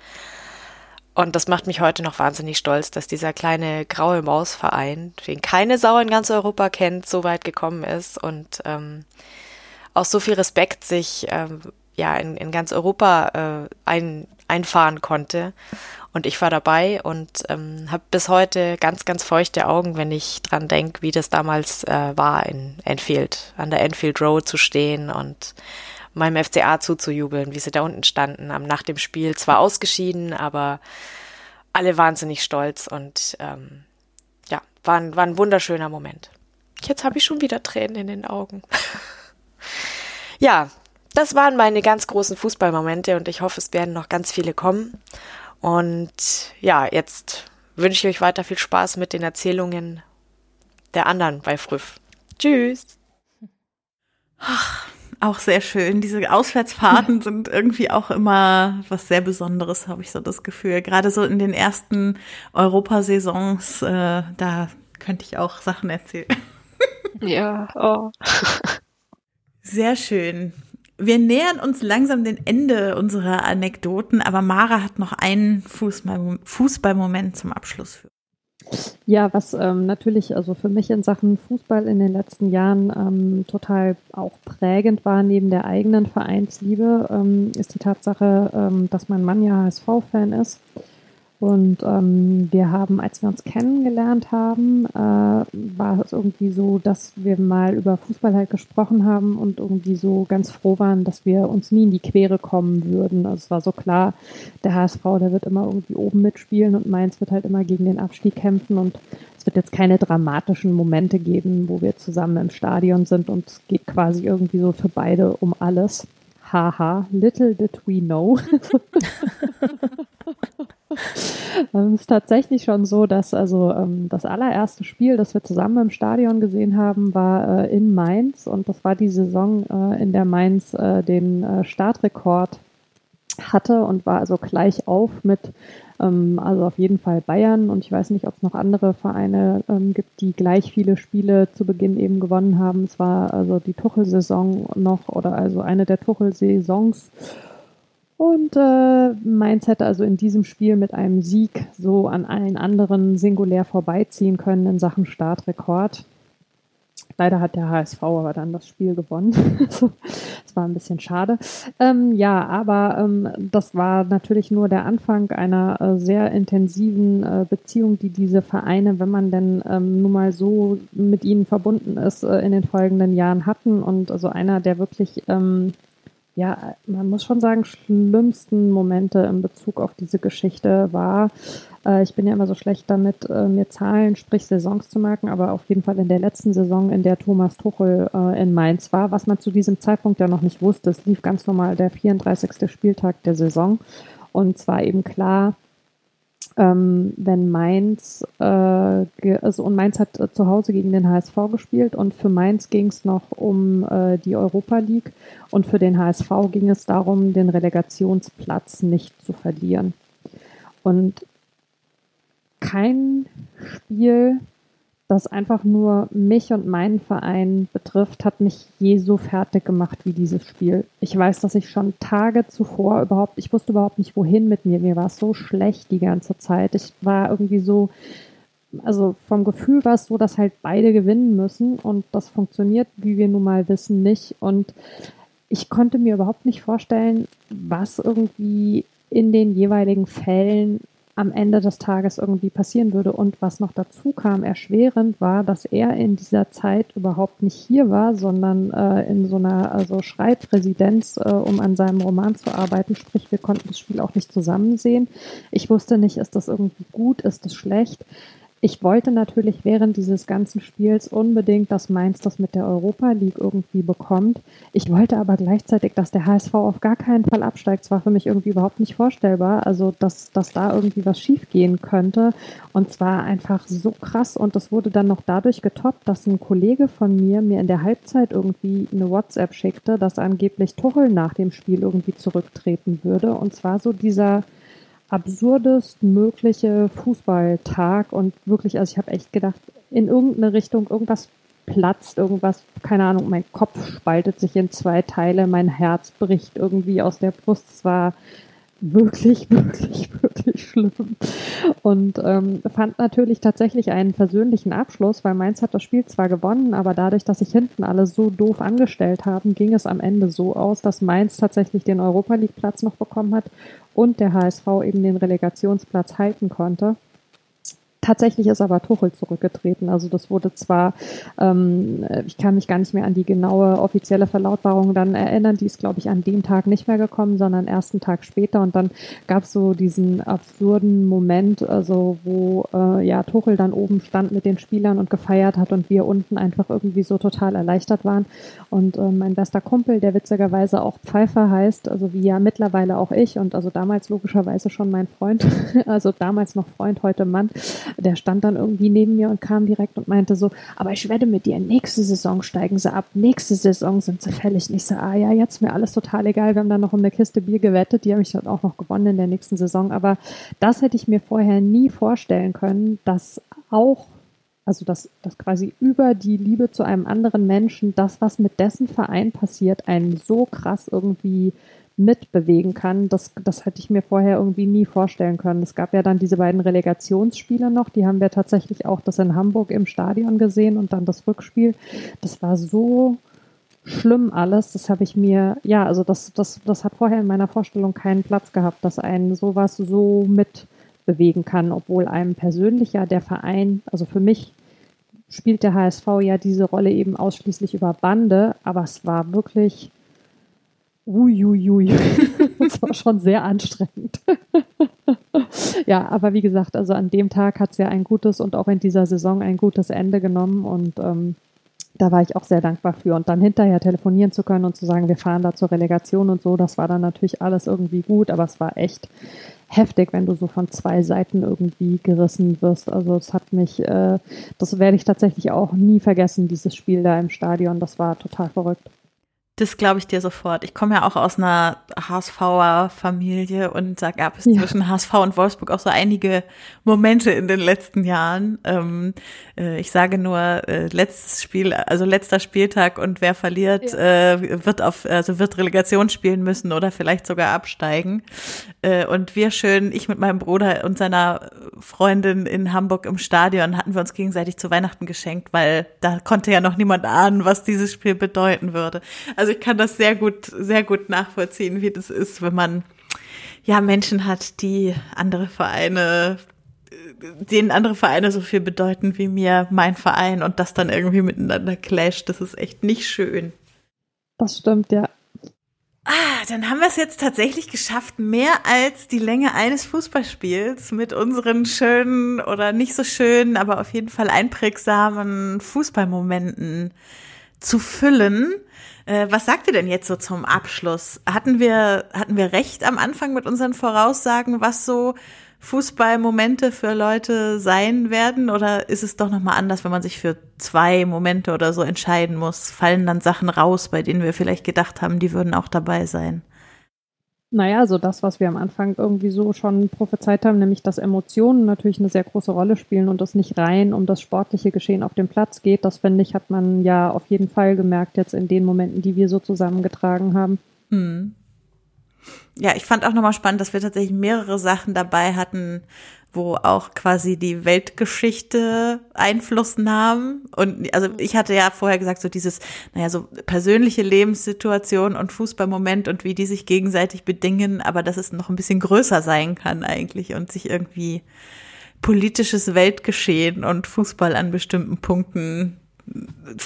Und das macht mich heute noch wahnsinnig stolz, dass dieser kleine graue Mausverein, den keine Sau in ganz Europa kennt, so weit gekommen ist und ähm, auch so viel Respekt sich ähm, ja in, in ganz Europa äh, ein, einfahren konnte. Und ich war dabei und ähm, habe bis heute ganz, ganz feuchte Augen, wenn ich dran denke, wie das damals äh, war in Enfield, an der Enfield Road zu stehen und meinem FCA zuzujubeln, wie sie da unten standen, am nach dem Spiel zwar ausgeschieden, aber alle wahnsinnig stolz und ähm, ja, war ein, war ein wunderschöner Moment. Jetzt habe ich schon wieder Tränen in den Augen. ja, das waren meine ganz großen Fußballmomente und ich hoffe, es werden noch ganz viele kommen. Und ja, jetzt wünsche ich euch weiter viel Spaß mit den Erzählungen der anderen bei Früff. Tschüss. Ach, auch sehr schön. Diese Auswärtsfahrten sind irgendwie auch immer was sehr Besonderes, habe ich so das Gefühl. Gerade so in den ersten Europasaisons, äh, da könnte ich auch Sachen erzählen. Ja, oh. Sehr schön. Wir nähern uns langsam dem Ende unserer Anekdoten, aber Mara hat noch einen Fußball Fußballmoment zum Abschluss für ja, was ähm, natürlich also für mich in Sachen Fußball in den letzten Jahren ähm, total auch prägend war, neben der eigenen Vereinsliebe, ähm, ist die Tatsache, ähm, dass mein Mann ja HSV-Fan ist und ähm, wir haben, als wir uns kennengelernt haben, äh, war es irgendwie so, dass wir mal über Fußball halt gesprochen haben und irgendwie so ganz froh waren, dass wir uns nie in die Quere kommen würden. Also es war so klar, der HSV, der wird immer irgendwie oben mitspielen und Mainz wird halt immer gegen den Abstieg kämpfen und es wird jetzt keine dramatischen Momente geben, wo wir zusammen im Stadion sind und es geht quasi irgendwie so für beide um alles. Haha, little did we know. es ist tatsächlich schon so, dass also ähm, das allererste Spiel, das wir zusammen im Stadion gesehen haben, war äh, in Mainz und das war die Saison, äh, in der Mainz äh, den äh, Startrekord hatte und war also gleich auf mit ähm, also auf jeden Fall Bayern und ich weiß nicht, ob es noch andere Vereine ähm, gibt, die gleich viele Spiele zu Beginn eben gewonnen haben. Es war also die Tuchel-Saison noch oder also eine der Tuchel-Saisons und äh, Mainz hätte also in diesem Spiel mit einem Sieg so an allen anderen singulär vorbeiziehen können in Sachen Startrekord. Leider hat der HSV aber dann das Spiel gewonnen. das war ein bisschen schade. Ähm, ja, aber ähm, das war natürlich nur der Anfang einer äh, sehr intensiven äh, Beziehung, die diese Vereine, wenn man denn ähm, nun mal so mit ihnen verbunden ist, äh, in den folgenden Jahren hatten. Und also einer der wirklich ähm, ja, man muss schon sagen, schlimmsten Momente in Bezug auf diese Geschichte war, äh, ich bin ja immer so schlecht damit, äh, mir Zahlen, sprich Saisons zu merken, aber auf jeden Fall in der letzten Saison, in der Thomas Tuchel äh, in Mainz war, was man zu diesem Zeitpunkt ja noch nicht wusste, es lief ganz normal der 34. Spieltag der Saison und zwar eben klar, ähm, wenn Mainz, äh, also und Mainz hat äh, zu Hause gegen den HSV gespielt und für Mainz ging es noch um äh, die Europa League und für den HSV ging es darum, den Relegationsplatz nicht zu verlieren. Und kein Spiel das einfach nur mich und meinen Verein betrifft, hat mich je so fertig gemacht wie dieses Spiel. Ich weiß, dass ich schon Tage zuvor überhaupt, ich wusste überhaupt nicht, wohin mit mir. Mir war es so schlecht die ganze Zeit. Ich war irgendwie so, also vom Gefühl war es so, dass halt beide gewinnen müssen und das funktioniert, wie wir nun mal wissen, nicht. Und ich konnte mir überhaupt nicht vorstellen, was irgendwie in den jeweiligen Fällen am Ende des Tages irgendwie passieren würde. Und was noch dazu kam, erschwerend war, dass er in dieser Zeit überhaupt nicht hier war, sondern äh, in so einer also Schreibresidenz, äh, um an seinem Roman zu arbeiten. Sprich, wir konnten das Spiel auch nicht zusammen sehen. Ich wusste nicht, ist das irgendwie gut, ist das schlecht. Ich wollte natürlich während dieses ganzen Spiels unbedingt, dass Mainz das mit der Europa League irgendwie bekommt. Ich wollte aber gleichzeitig, dass der HSV auf gar keinen Fall absteigt. Das war für mich irgendwie überhaupt nicht vorstellbar. Also, dass, dass da irgendwie was schiefgehen könnte. Und zwar einfach so krass. Und das wurde dann noch dadurch getoppt, dass ein Kollege von mir mir in der Halbzeit irgendwie eine WhatsApp schickte, dass angeblich Tuchel nach dem Spiel irgendwie zurücktreten würde. Und zwar so dieser absurdest mögliche Fußballtag und wirklich, also ich habe echt gedacht, in irgendeine Richtung irgendwas platzt, irgendwas, keine Ahnung, mein Kopf spaltet sich in zwei Teile, mein Herz bricht irgendwie aus der Brust. Es war wirklich, wirklich, wirklich schlimm. Und ähm, fand natürlich tatsächlich einen persönlichen Abschluss, weil Mainz hat das Spiel zwar gewonnen, aber dadurch, dass sich hinten alle so doof angestellt haben, ging es am Ende so aus, dass Mainz tatsächlich den Europa League Platz noch bekommen hat und der HSV eben den Relegationsplatz halten konnte. Tatsächlich ist aber Tuchel zurückgetreten. Also das wurde zwar, ähm, ich kann mich gar nicht mehr an die genaue offizielle Verlautbarung dann erinnern, die ist, glaube ich, an dem Tag nicht mehr gekommen, sondern erst einen Tag später. Und dann gab es so diesen absurden Moment, also wo äh, ja Tuchel dann oben stand mit den Spielern und gefeiert hat und wir unten einfach irgendwie so total erleichtert waren. Und äh, mein bester Kumpel, der witzigerweise auch Pfeiffer heißt, also wie ja mittlerweile auch ich und also damals logischerweise schon mein Freund, also damals noch Freund, heute Mann, der stand dann irgendwie neben mir und kam direkt und meinte so, aber ich werde mit dir, nächste Saison steigen sie ab, nächste Saison sind sie fällig. Nicht so, ah ja, jetzt mir alles total egal. Wir haben dann noch um eine Kiste Bier gewettet, die habe ich dann auch noch gewonnen in der nächsten Saison. Aber das hätte ich mir vorher nie vorstellen können, dass auch also dass, dass quasi über die Liebe zu einem anderen Menschen das, was mit dessen Verein passiert, einen so krass irgendwie mitbewegen kann. Das, das hätte ich mir vorher irgendwie nie vorstellen können. Es gab ja dann diese beiden Relegationsspiele noch, die haben wir tatsächlich auch das in Hamburg im Stadion gesehen und dann das Rückspiel. Das war so schlimm alles. Das habe ich mir, ja, also das, das, das hat vorher in meiner Vorstellung keinen Platz gehabt, dass einen sowas so mitbewegen kann, obwohl einem persönlich ja der Verein, also für mich spielt der HSV ja diese Rolle eben ausschließlich über Bande, aber es war wirklich Uiuiui. das war schon sehr anstrengend. ja, aber wie gesagt, also an dem Tag hat es ja ein gutes und auch in dieser Saison ein gutes Ende genommen und ähm, da war ich auch sehr dankbar für. Und dann hinterher telefonieren zu können und zu sagen, wir fahren da zur Relegation und so, das war dann natürlich alles irgendwie gut, aber es war echt heftig, wenn du so von zwei Seiten irgendwie gerissen wirst. Also es hat mich, äh, das werde ich tatsächlich auch nie vergessen, dieses Spiel da im Stadion. Das war total verrückt. Das glaube ich dir sofort. Ich komme ja auch aus einer HSVer Familie und da gab es ja. zwischen HSV und Wolfsburg auch so einige Momente in den letzten Jahren. Ähm, äh, ich sage nur äh, letztes Spiel, also letzter Spieltag und wer verliert, ja. äh, wird auf, also wird Relegation spielen müssen oder vielleicht sogar absteigen. Äh, und wir schön, ich mit meinem Bruder und seiner Freundin in Hamburg im Stadion hatten wir uns gegenseitig zu Weihnachten geschenkt, weil da konnte ja noch niemand ahnen, was dieses Spiel bedeuten würde. Also also ich kann das sehr gut, sehr gut nachvollziehen, wie das ist, wenn man ja Menschen hat, die andere Vereine denen andere Vereine so viel bedeuten wie mir mein Verein und das dann irgendwie miteinander clasht, das ist echt nicht schön. Das stimmt, ja. Ah, dann haben wir es jetzt tatsächlich geschafft, mehr als die Länge eines Fußballspiels mit unseren schönen oder nicht so schönen, aber auf jeden Fall einprägsamen Fußballmomenten zu füllen. Äh, was sagt ihr denn jetzt so zum Abschluss? Hatten wir, hatten wir recht am Anfang mit unseren Voraussagen, was so Fußballmomente für Leute sein werden? Oder ist es doch nochmal anders, wenn man sich für zwei Momente oder so entscheiden muss? Fallen dann Sachen raus, bei denen wir vielleicht gedacht haben, die würden auch dabei sein? Naja, so das, was wir am Anfang irgendwie so schon prophezeit haben, nämlich dass Emotionen natürlich eine sehr große Rolle spielen und es nicht rein um das sportliche Geschehen auf dem Platz geht, das finde ich, hat man ja auf jeden Fall gemerkt jetzt in den Momenten, die wir so zusammengetragen haben. Hm. Ja, ich fand auch nochmal spannend, dass wir tatsächlich mehrere Sachen dabei hatten, wo auch quasi die Weltgeschichte Einfluss nahm. Und also ich hatte ja vorher gesagt, so dieses, naja, so persönliche Lebenssituation und Fußballmoment und wie die sich gegenseitig bedingen, aber dass es noch ein bisschen größer sein kann eigentlich und sich irgendwie politisches Weltgeschehen und Fußball an bestimmten Punkten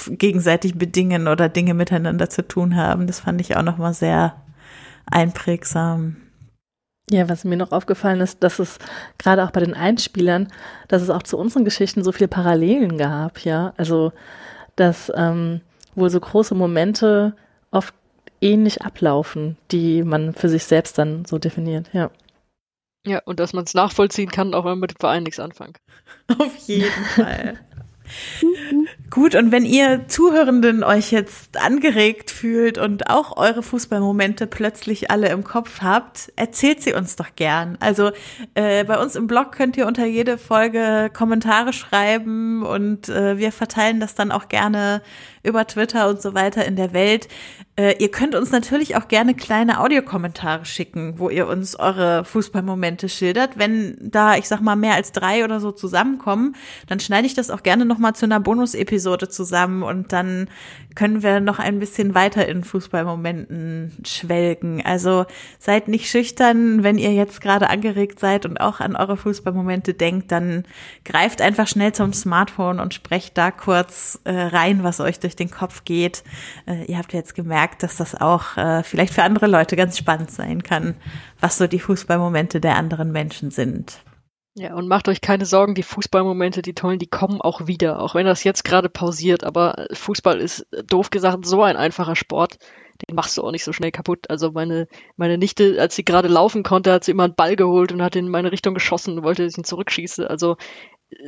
gegenseitig bedingen oder Dinge miteinander zu tun haben. Das fand ich auch nochmal sehr einprägsam. Ja, was mir noch aufgefallen ist, dass es gerade auch bei den Einspielern, dass es auch zu unseren Geschichten so viele Parallelen gab, ja. Also, dass ähm, wohl so große Momente oft ähnlich ablaufen, die man für sich selbst dann so definiert, ja. Ja, und dass man es nachvollziehen kann, auch wenn man mit dem Verein nichts anfangen. Auf jeden Fall. Gut, und wenn ihr Zuhörenden euch jetzt angeregt fühlt und auch eure Fußballmomente plötzlich alle im Kopf habt, erzählt sie uns doch gern. Also äh, bei uns im Blog könnt ihr unter jede Folge Kommentare schreiben und äh, wir verteilen das dann auch gerne über Twitter und so weiter in der Welt. Äh, ihr könnt uns natürlich auch gerne kleine Audiokommentare schicken, wo ihr uns eure Fußballmomente schildert. Wenn da, ich sag mal, mehr als drei oder so zusammenkommen, dann schneide ich das auch gerne nochmal zu einer Bonus-Episode zusammen und dann können wir noch ein bisschen weiter in Fußballmomenten schwelgen. Also seid nicht schüchtern, wenn ihr jetzt gerade angeregt seid und auch an eure Fußballmomente denkt, dann greift einfach schnell zum Smartphone und sprecht da kurz äh, rein, was euch durch den Kopf geht. Äh, ihr habt jetzt gemerkt, dass das auch äh, vielleicht für andere Leute ganz spannend sein kann, was so die Fußballmomente der anderen Menschen sind. Ja, und macht euch keine Sorgen, die Fußballmomente, die tollen, die kommen auch wieder, auch wenn das jetzt gerade pausiert. Aber Fußball ist, doof gesagt, so ein einfacher Sport, den machst du auch nicht so schnell kaputt. Also meine, meine Nichte, als sie gerade laufen konnte, hat sie immer einen Ball geholt und hat in meine Richtung geschossen und wollte, dass ich ihn zurückschieße. Also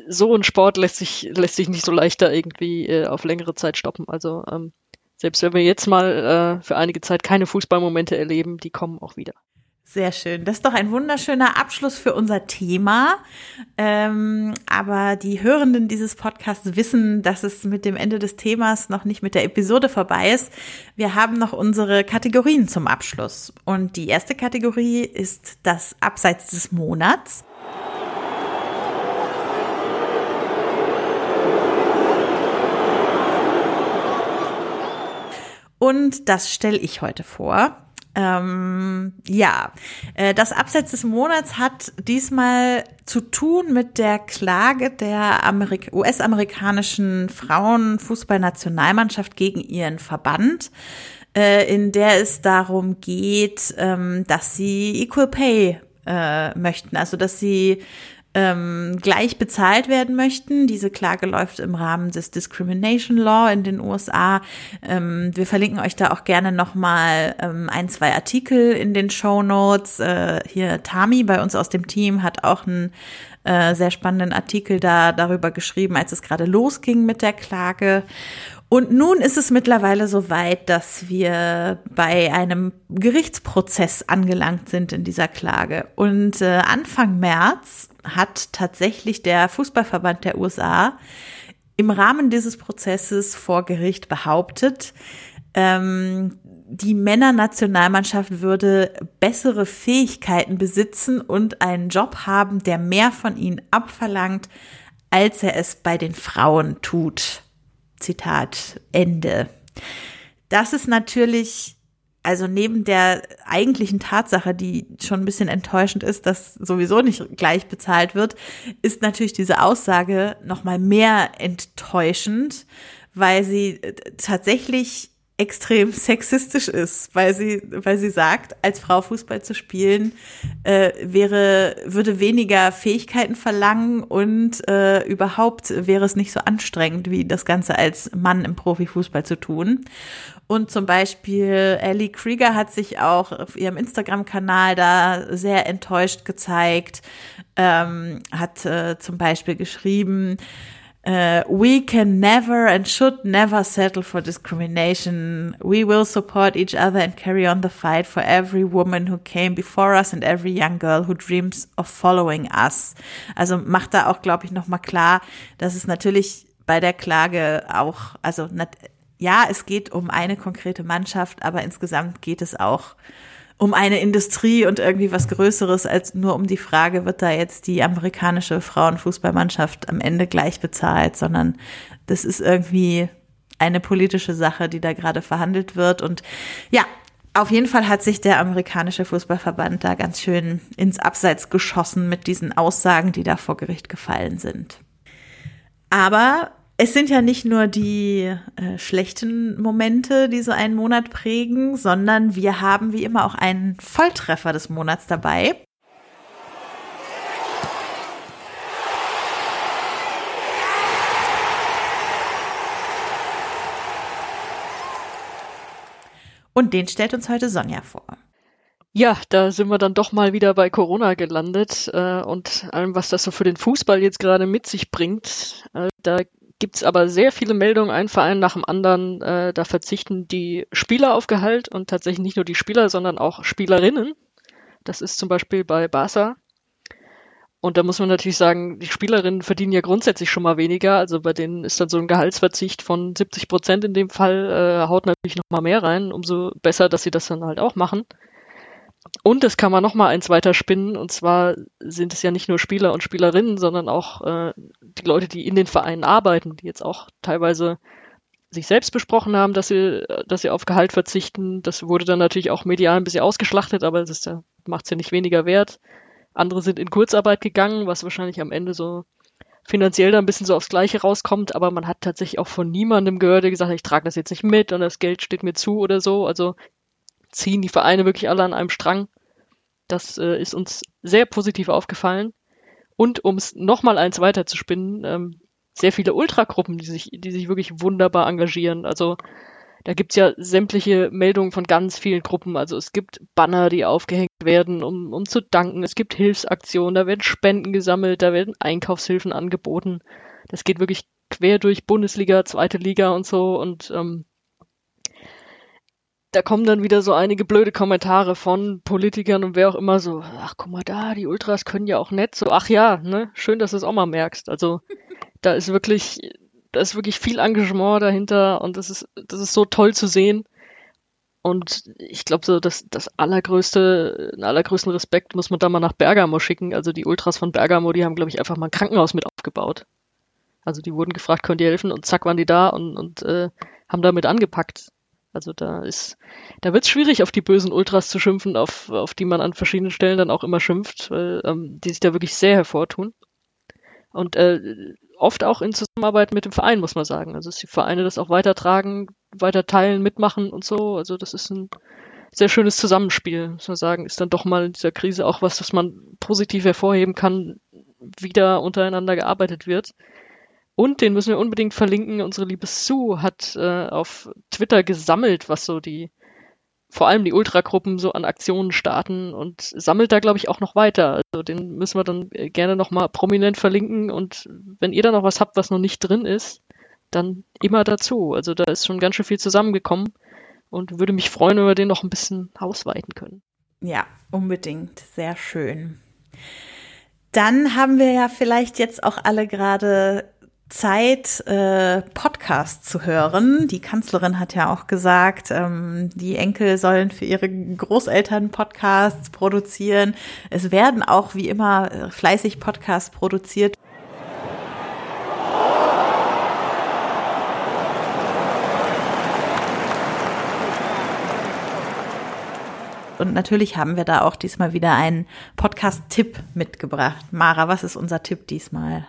so ein Sport lässt sich, lässt sich nicht so leichter irgendwie äh, auf längere Zeit stoppen. Also ähm, selbst wenn wir jetzt mal äh, für einige Zeit keine Fußballmomente erleben, die kommen auch wieder. Sehr schön. Das ist doch ein wunderschöner Abschluss für unser Thema. Ähm, aber die Hörenden dieses Podcasts wissen, dass es mit dem Ende des Themas noch nicht mit der Episode vorbei ist. Wir haben noch unsere Kategorien zum Abschluss. Und die erste Kategorie ist das Abseits des Monats. Und das stelle ich heute vor. Ähm, ja, äh, das Abseits des Monats hat diesmal zu tun mit der Klage der US-amerikanischen Frauenfußballnationalmannschaft gegen ihren Verband, äh, in der es darum geht, ähm, dass sie Equal Pay äh, möchten, also dass sie ähm, gleich bezahlt werden möchten. Diese Klage läuft im Rahmen des Discrimination Law in den USA. Ähm, wir verlinken euch da auch gerne nochmal ähm, ein, zwei Artikel in den Show Notes. Äh, hier Tami bei uns aus dem Team hat auch einen äh, sehr spannenden Artikel da darüber geschrieben, als es gerade losging mit der Klage. Und nun ist es mittlerweile so weit, dass wir bei einem Gerichtsprozess angelangt sind in dieser Klage. Und äh, Anfang März hat tatsächlich der Fußballverband der USA im Rahmen dieses Prozesses vor Gericht behauptet, ähm, die Männernationalmannschaft würde bessere Fähigkeiten besitzen und einen Job haben, der mehr von ihnen abverlangt, als er es bei den Frauen tut. Zitat Ende. Das ist natürlich, also neben der eigentlichen Tatsache, die schon ein bisschen enttäuschend ist, dass sowieso nicht gleich bezahlt wird, ist natürlich diese Aussage noch mal mehr enttäuschend, weil sie tatsächlich extrem sexistisch ist, weil sie, weil sie sagt, als Frau Fußball zu spielen äh, wäre, würde weniger Fähigkeiten verlangen und äh, überhaupt wäre es nicht so anstrengend, wie das Ganze als Mann im Profifußball zu tun. Und zum Beispiel Ellie Krieger hat sich auch auf ihrem Instagram-Kanal da sehr enttäuscht gezeigt, ähm, hat äh, zum Beispiel geschrieben, Uh, we can never and should never settle for discrimination. We will support each other and carry on the fight for every woman who came before us and every young girl who dreams of following us. Also macht da auch, glaube ich, nochmal klar, dass es natürlich bei der Klage auch, also ja, es geht um eine konkrete Mannschaft, aber insgesamt geht es auch um eine Industrie und irgendwie was Größeres als nur um die Frage, wird da jetzt die amerikanische Frauenfußballmannschaft am Ende gleich bezahlt, sondern das ist irgendwie eine politische Sache, die da gerade verhandelt wird. Und ja, auf jeden Fall hat sich der amerikanische Fußballverband da ganz schön ins Abseits geschossen mit diesen Aussagen, die da vor Gericht gefallen sind. Aber es sind ja nicht nur die äh, schlechten Momente, die so einen Monat prägen, sondern wir haben wie immer auch einen Volltreffer des Monats dabei. Und den stellt uns heute Sonja vor. Ja, da sind wir dann doch mal wieder bei Corona gelandet äh, und allem, was das so für den Fußball jetzt gerade mit sich bringt. Äh, da gibt es aber sehr viele Meldungen, ein Verein nach dem anderen. Äh, da verzichten die Spieler auf Gehalt und tatsächlich nicht nur die Spieler, sondern auch Spielerinnen. Das ist zum Beispiel bei Barca. Und da muss man natürlich sagen, die Spielerinnen verdienen ja grundsätzlich schon mal weniger. Also bei denen ist dann so ein Gehaltsverzicht von 70 Prozent in dem Fall, äh, haut natürlich noch mal mehr rein. Umso besser, dass sie das dann halt auch machen. Und das kann man noch mal eins weiter spinnen. Und zwar sind es ja nicht nur Spieler und Spielerinnen, sondern auch äh, die Leute, die in den Vereinen arbeiten, die jetzt auch teilweise sich selbst besprochen haben, dass sie, dass sie auf Gehalt verzichten. Das wurde dann natürlich auch medial ein bisschen ausgeschlachtet, aber das ja, macht es ja nicht weniger wert. Andere sind in Kurzarbeit gegangen, was wahrscheinlich am Ende so finanziell da ein bisschen so aufs Gleiche rauskommt, aber man hat tatsächlich auch von niemandem gehört, der gesagt hat, ich trage das jetzt nicht mit und das Geld steht mir zu oder so. Also ziehen die Vereine wirklich alle an einem Strang. Das äh, ist uns sehr positiv aufgefallen. Und um es nochmal eins weiter zu spinnen, ähm, sehr viele Ultragruppen, die sich, die sich wirklich wunderbar engagieren. Also da gibt's ja sämtliche Meldungen von ganz vielen Gruppen. Also es gibt Banner, die aufgehängt werden, um, um zu danken. Es gibt Hilfsaktionen, da werden Spenden gesammelt, da werden Einkaufshilfen angeboten. Das geht wirklich quer durch Bundesliga, zweite Liga und so. Und ähm, da kommen dann wieder so einige blöde Kommentare von Politikern und wer auch immer so, ach guck mal da, die Ultras können ja auch nett so, ach ja, ne, schön, dass du es auch mal merkst. Also da ist wirklich, da ist wirklich viel Engagement dahinter und das ist, das ist so toll zu sehen. Und ich glaube so, dass das allergrößte, den allergrößten Respekt muss man da mal nach Bergamo schicken. Also die Ultras von Bergamo, die haben, glaube ich, einfach mal ein Krankenhaus mit aufgebaut. Also die wurden gefragt, könnt ihr helfen? Und zack waren die da und, und äh, haben damit angepackt. Also da ist, da wird es schwierig, auf die bösen Ultras zu schimpfen, auf, auf die man an verschiedenen Stellen dann auch immer schimpft, weil ähm, die sich da wirklich sehr hervortun. Und äh, oft auch in Zusammenarbeit mit dem Verein, muss man sagen. Also dass die Vereine das auch weitertragen, weiter teilen, mitmachen und so. Also das ist ein sehr schönes Zusammenspiel, muss man sagen. Ist dann doch mal in dieser Krise auch was, was man positiv hervorheben kann, wieder untereinander gearbeitet wird. Und den müssen wir unbedingt verlinken. Unsere liebe Sue hat äh, auf Twitter gesammelt, was so die, vor allem die Ultragruppen so an Aktionen starten und sammelt da, glaube ich, auch noch weiter. Also den müssen wir dann äh, gerne nochmal prominent verlinken. Und wenn ihr da noch was habt, was noch nicht drin ist, dann immer dazu. Also da ist schon ganz schön viel zusammengekommen und würde mich freuen, wenn wir den noch ein bisschen ausweiten können. Ja, unbedingt. Sehr schön. Dann haben wir ja vielleicht jetzt auch alle gerade Zeit, äh, Podcast zu hören. Die Kanzlerin hat ja auch gesagt, ähm, die Enkel sollen für ihre Großeltern Podcasts produzieren. Es werden auch wie immer äh, fleißig Podcasts produziert. Und natürlich haben wir da auch diesmal wieder einen Podcast-Tipp mitgebracht. Mara, was ist unser Tipp diesmal?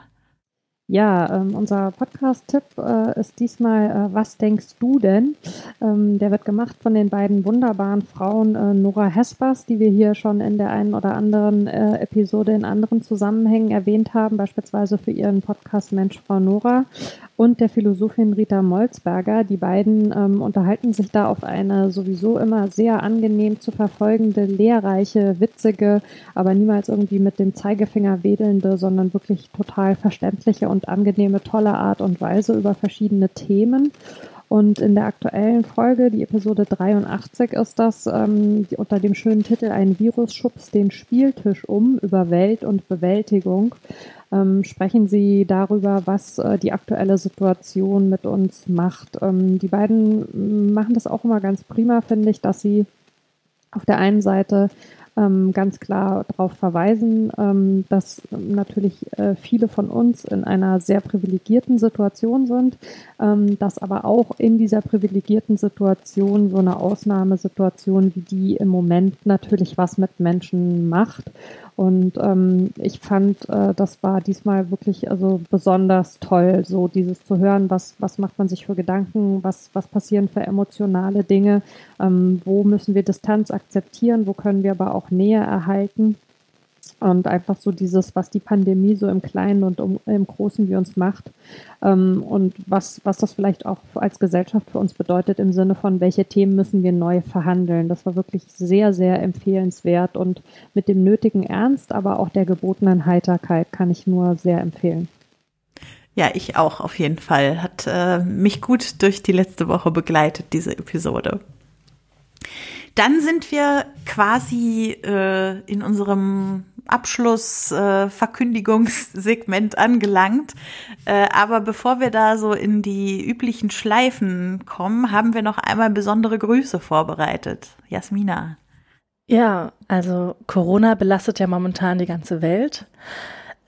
Ja, ähm, unser Podcast-Tipp äh, ist diesmal äh, Was denkst du denn? Ähm, der wird gemacht von den beiden wunderbaren Frauen äh, Nora Hespers, die wir hier schon in der einen oder anderen äh, Episode in anderen Zusammenhängen erwähnt haben, beispielsweise für ihren Podcast Mensch Frau Nora und der Philosophin Rita Molzberger. Die beiden ähm, unterhalten sich da auf eine sowieso immer sehr angenehm zu verfolgende, lehrreiche, witzige, aber niemals irgendwie mit dem Zeigefinger wedelnde, sondern wirklich total verständliche und angenehme, tolle Art und Weise über verschiedene Themen. Und in der aktuellen Folge, die Episode 83, ist das ähm, unter dem schönen Titel Ein Virus schubst den Spieltisch um über Welt und Bewältigung. Ähm, sprechen Sie darüber, was äh, die aktuelle Situation mit uns macht. Ähm, die beiden machen das auch immer ganz prima, finde ich, dass sie auf der einen Seite ähm, ganz klar darauf verweisen, ähm, dass natürlich äh, viele von uns in einer sehr privilegierten Situation sind, ähm, dass aber auch in dieser privilegierten Situation so eine Ausnahmesituation wie die im Moment natürlich was mit Menschen macht und ähm, ich fand, äh, das war diesmal wirklich also besonders toll, so dieses zu hören, was, was macht man sich für Gedanken, was, was passieren für emotionale Dinge, ähm, wo müssen wir Distanz akzeptieren, wo können wir aber auch Nähe erhalten. Und einfach so dieses, was die Pandemie so im Kleinen und im Großen wie uns macht ähm, und was, was das vielleicht auch als Gesellschaft für uns bedeutet im Sinne von, welche Themen müssen wir neu verhandeln. Das war wirklich sehr, sehr empfehlenswert und mit dem nötigen Ernst, aber auch der gebotenen Heiterkeit kann ich nur sehr empfehlen. Ja, ich auch auf jeden Fall. Hat äh, mich gut durch die letzte Woche begleitet, diese Episode. Dann sind wir quasi äh, in unserem Abschlussverkündigungssegment äh, angelangt. Äh, aber bevor wir da so in die üblichen Schleifen kommen, haben wir noch einmal besondere Grüße vorbereitet. Jasmina. Ja, also Corona belastet ja momentan die ganze Welt.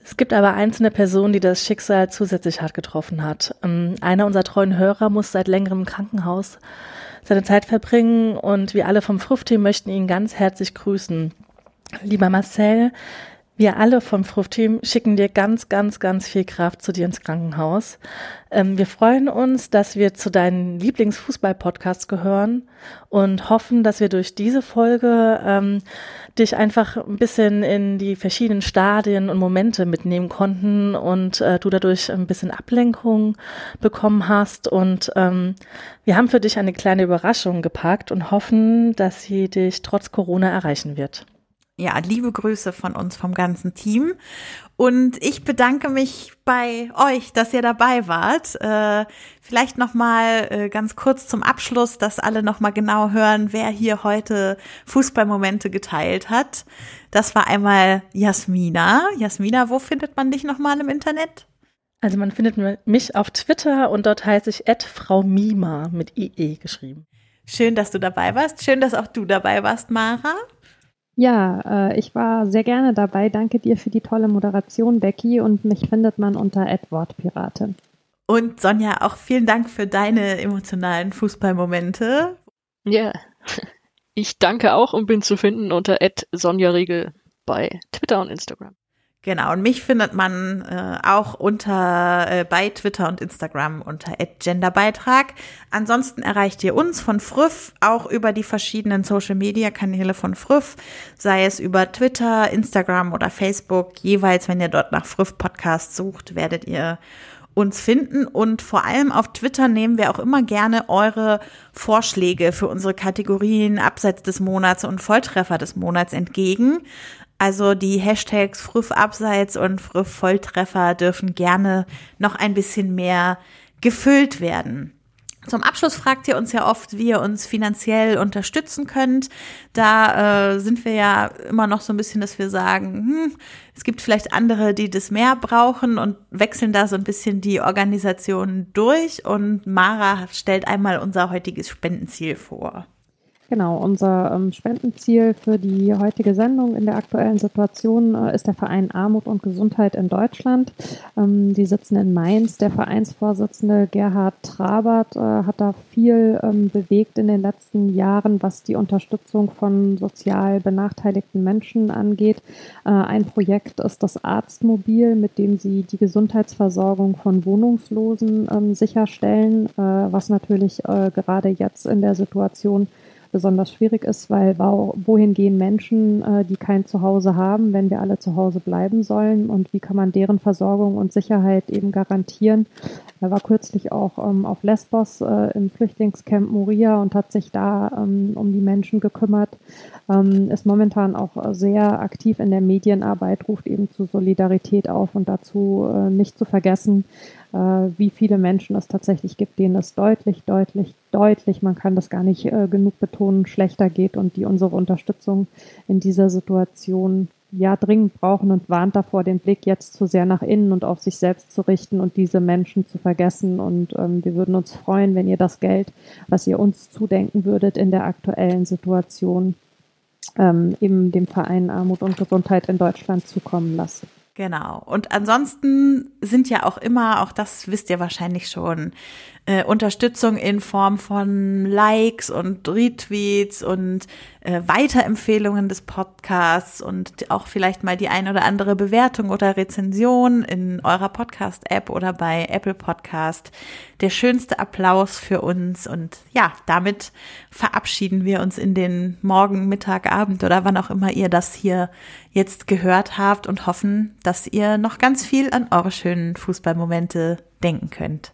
Es gibt aber einzelne Personen, die das Schicksal zusätzlich hart getroffen hat. Ähm, einer unserer treuen Hörer muss seit längerem im Krankenhaus seine Zeit verbringen und wir alle vom Fruchtteam möchten ihn ganz herzlich grüßen. Lieber Marcel, wir alle vom Fruchtteam schicken dir ganz, ganz, ganz viel Kraft zu dir ins Krankenhaus. Ähm, wir freuen uns, dass wir zu deinen Lieblingsfußball-Podcasts gehören und hoffen, dass wir durch diese Folge ähm, dich einfach ein bisschen in die verschiedenen Stadien und Momente mitnehmen konnten und äh, du dadurch ein bisschen Ablenkung bekommen hast. Und ähm, wir haben für dich eine kleine Überraschung gepackt und hoffen, dass sie dich trotz Corona erreichen wird ja, liebe Grüße von uns vom ganzen Team. Und ich bedanke mich bei euch, dass ihr dabei wart. Äh, vielleicht noch mal äh, ganz kurz zum Abschluss, dass alle noch mal genau hören, wer hier heute Fußballmomente geteilt hat. Das war einmal Jasmina. Jasmina, wo findet man dich noch mal im Internet? Also man findet mich auf Twitter und dort heiße ich Frau Mima mit IE geschrieben. Schön, dass du dabei warst. Schön, dass auch du dabei warst, Mara. Ja, äh, ich war sehr gerne dabei. Danke dir für die tolle Moderation, Becky. Und mich findet man unter Wortpiratin. Und Sonja, auch vielen Dank für deine emotionalen Fußballmomente. Ja, ich danke auch und bin zu finden unter Sonja Riegel bei Twitter und Instagram. Genau, und mich findet man äh, auch unter äh, bei Twitter und Instagram unter @genderbeitrag. Ansonsten erreicht ihr uns von Früff auch über die verschiedenen Social Media Kanäle von Früff, sei es über Twitter, Instagram oder Facebook. Jeweils, wenn ihr dort nach Früff Podcast sucht, werdet ihr uns finden und vor allem auf Twitter nehmen wir auch immer gerne eure Vorschläge für unsere Kategorien Abseits des Monats und Volltreffer des Monats entgegen. Also die Hashtags Früff Abseits und Früff Volltreffer dürfen gerne noch ein bisschen mehr gefüllt werden. Zum Abschluss fragt ihr uns ja oft, wie ihr uns finanziell unterstützen könnt. Da äh, sind wir ja immer noch so ein bisschen, dass wir sagen, hm, es gibt vielleicht andere, die das mehr brauchen und wechseln da so ein bisschen die Organisation durch. Und Mara stellt einmal unser heutiges Spendenziel vor. Genau, unser ähm, Spendenziel für die heutige Sendung in der aktuellen Situation äh, ist der Verein Armut und Gesundheit in Deutschland. Ähm, die sitzen in Mainz. Der Vereinsvorsitzende Gerhard Trabert äh, hat da viel ähm, bewegt in den letzten Jahren, was die Unterstützung von sozial benachteiligten Menschen angeht. Äh, ein Projekt ist das Arztmobil, mit dem sie die Gesundheitsversorgung von Wohnungslosen ähm, sicherstellen, äh, was natürlich äh, gerade jetzt in der Situation besonders schwierig ist, weil wohin gehen Menschen, äh, die kein Zuhause haben, wenn wir alle zu Hause bleiben sollen und wie kann man deren Versorgung und Sicherheit eben garantieren. Er war kürzlich auch ähm, auf Lesbos äh, im Flüchtlingscamp Moria und hat sich da ähm, um die Menschen gekümmert, ähm, ist momentan auch sehr aktiv in der Medienarbeit, ruft eben zu Solidarität auf und dazu äh, nicht zu vergessen, äh, wie viele Menschen es tatsächlich gibt, denen es deutlich, deutlich, deutlich, man kann das gar nicht äh, genug betonen, schlechter geht und die unsere Unterstützung in dieser Situation ja dringend brauchen und warnt davor, den Blick jetzt zu sehr nach innen und auf sich selbst zu richten und diese Menschen zu vergessen. Und ähm, wir würden uns freuen, wenn ihr das Geld, was ihr uns zudenken würdet in der aktuellen Situation, ähm, eben dem Verein Armut und Gesundheit in Deutschland zukommen lasst. Genau. Und ansonsten sind ja auch immer, auch das wisst ihr wahrscheinlich schon, äh, Unterstützung in Form von Likes und Retweets und äh, Weiterempfehlungen des Podcasts und auch vielleicht mal die ein oder andere Bewertung oder Rezension in eurer Podcast-App oder bei Apple Podcast. Der schönste Applaus für uns und ja, damit verabschieden wir uns in den Morgen, Mittag, Abend oder wann auch immer ihr das hier jetzt gehört habt und hoffen, dass ihr noch ganz viel an eure schönen Fußballmomente denken könnt.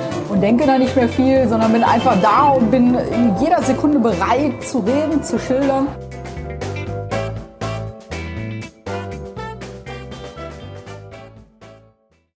und denke da nicht mehr viel, sondern bin einfach da und bin in jeder Sekunde bereit zu reden, zu schildern.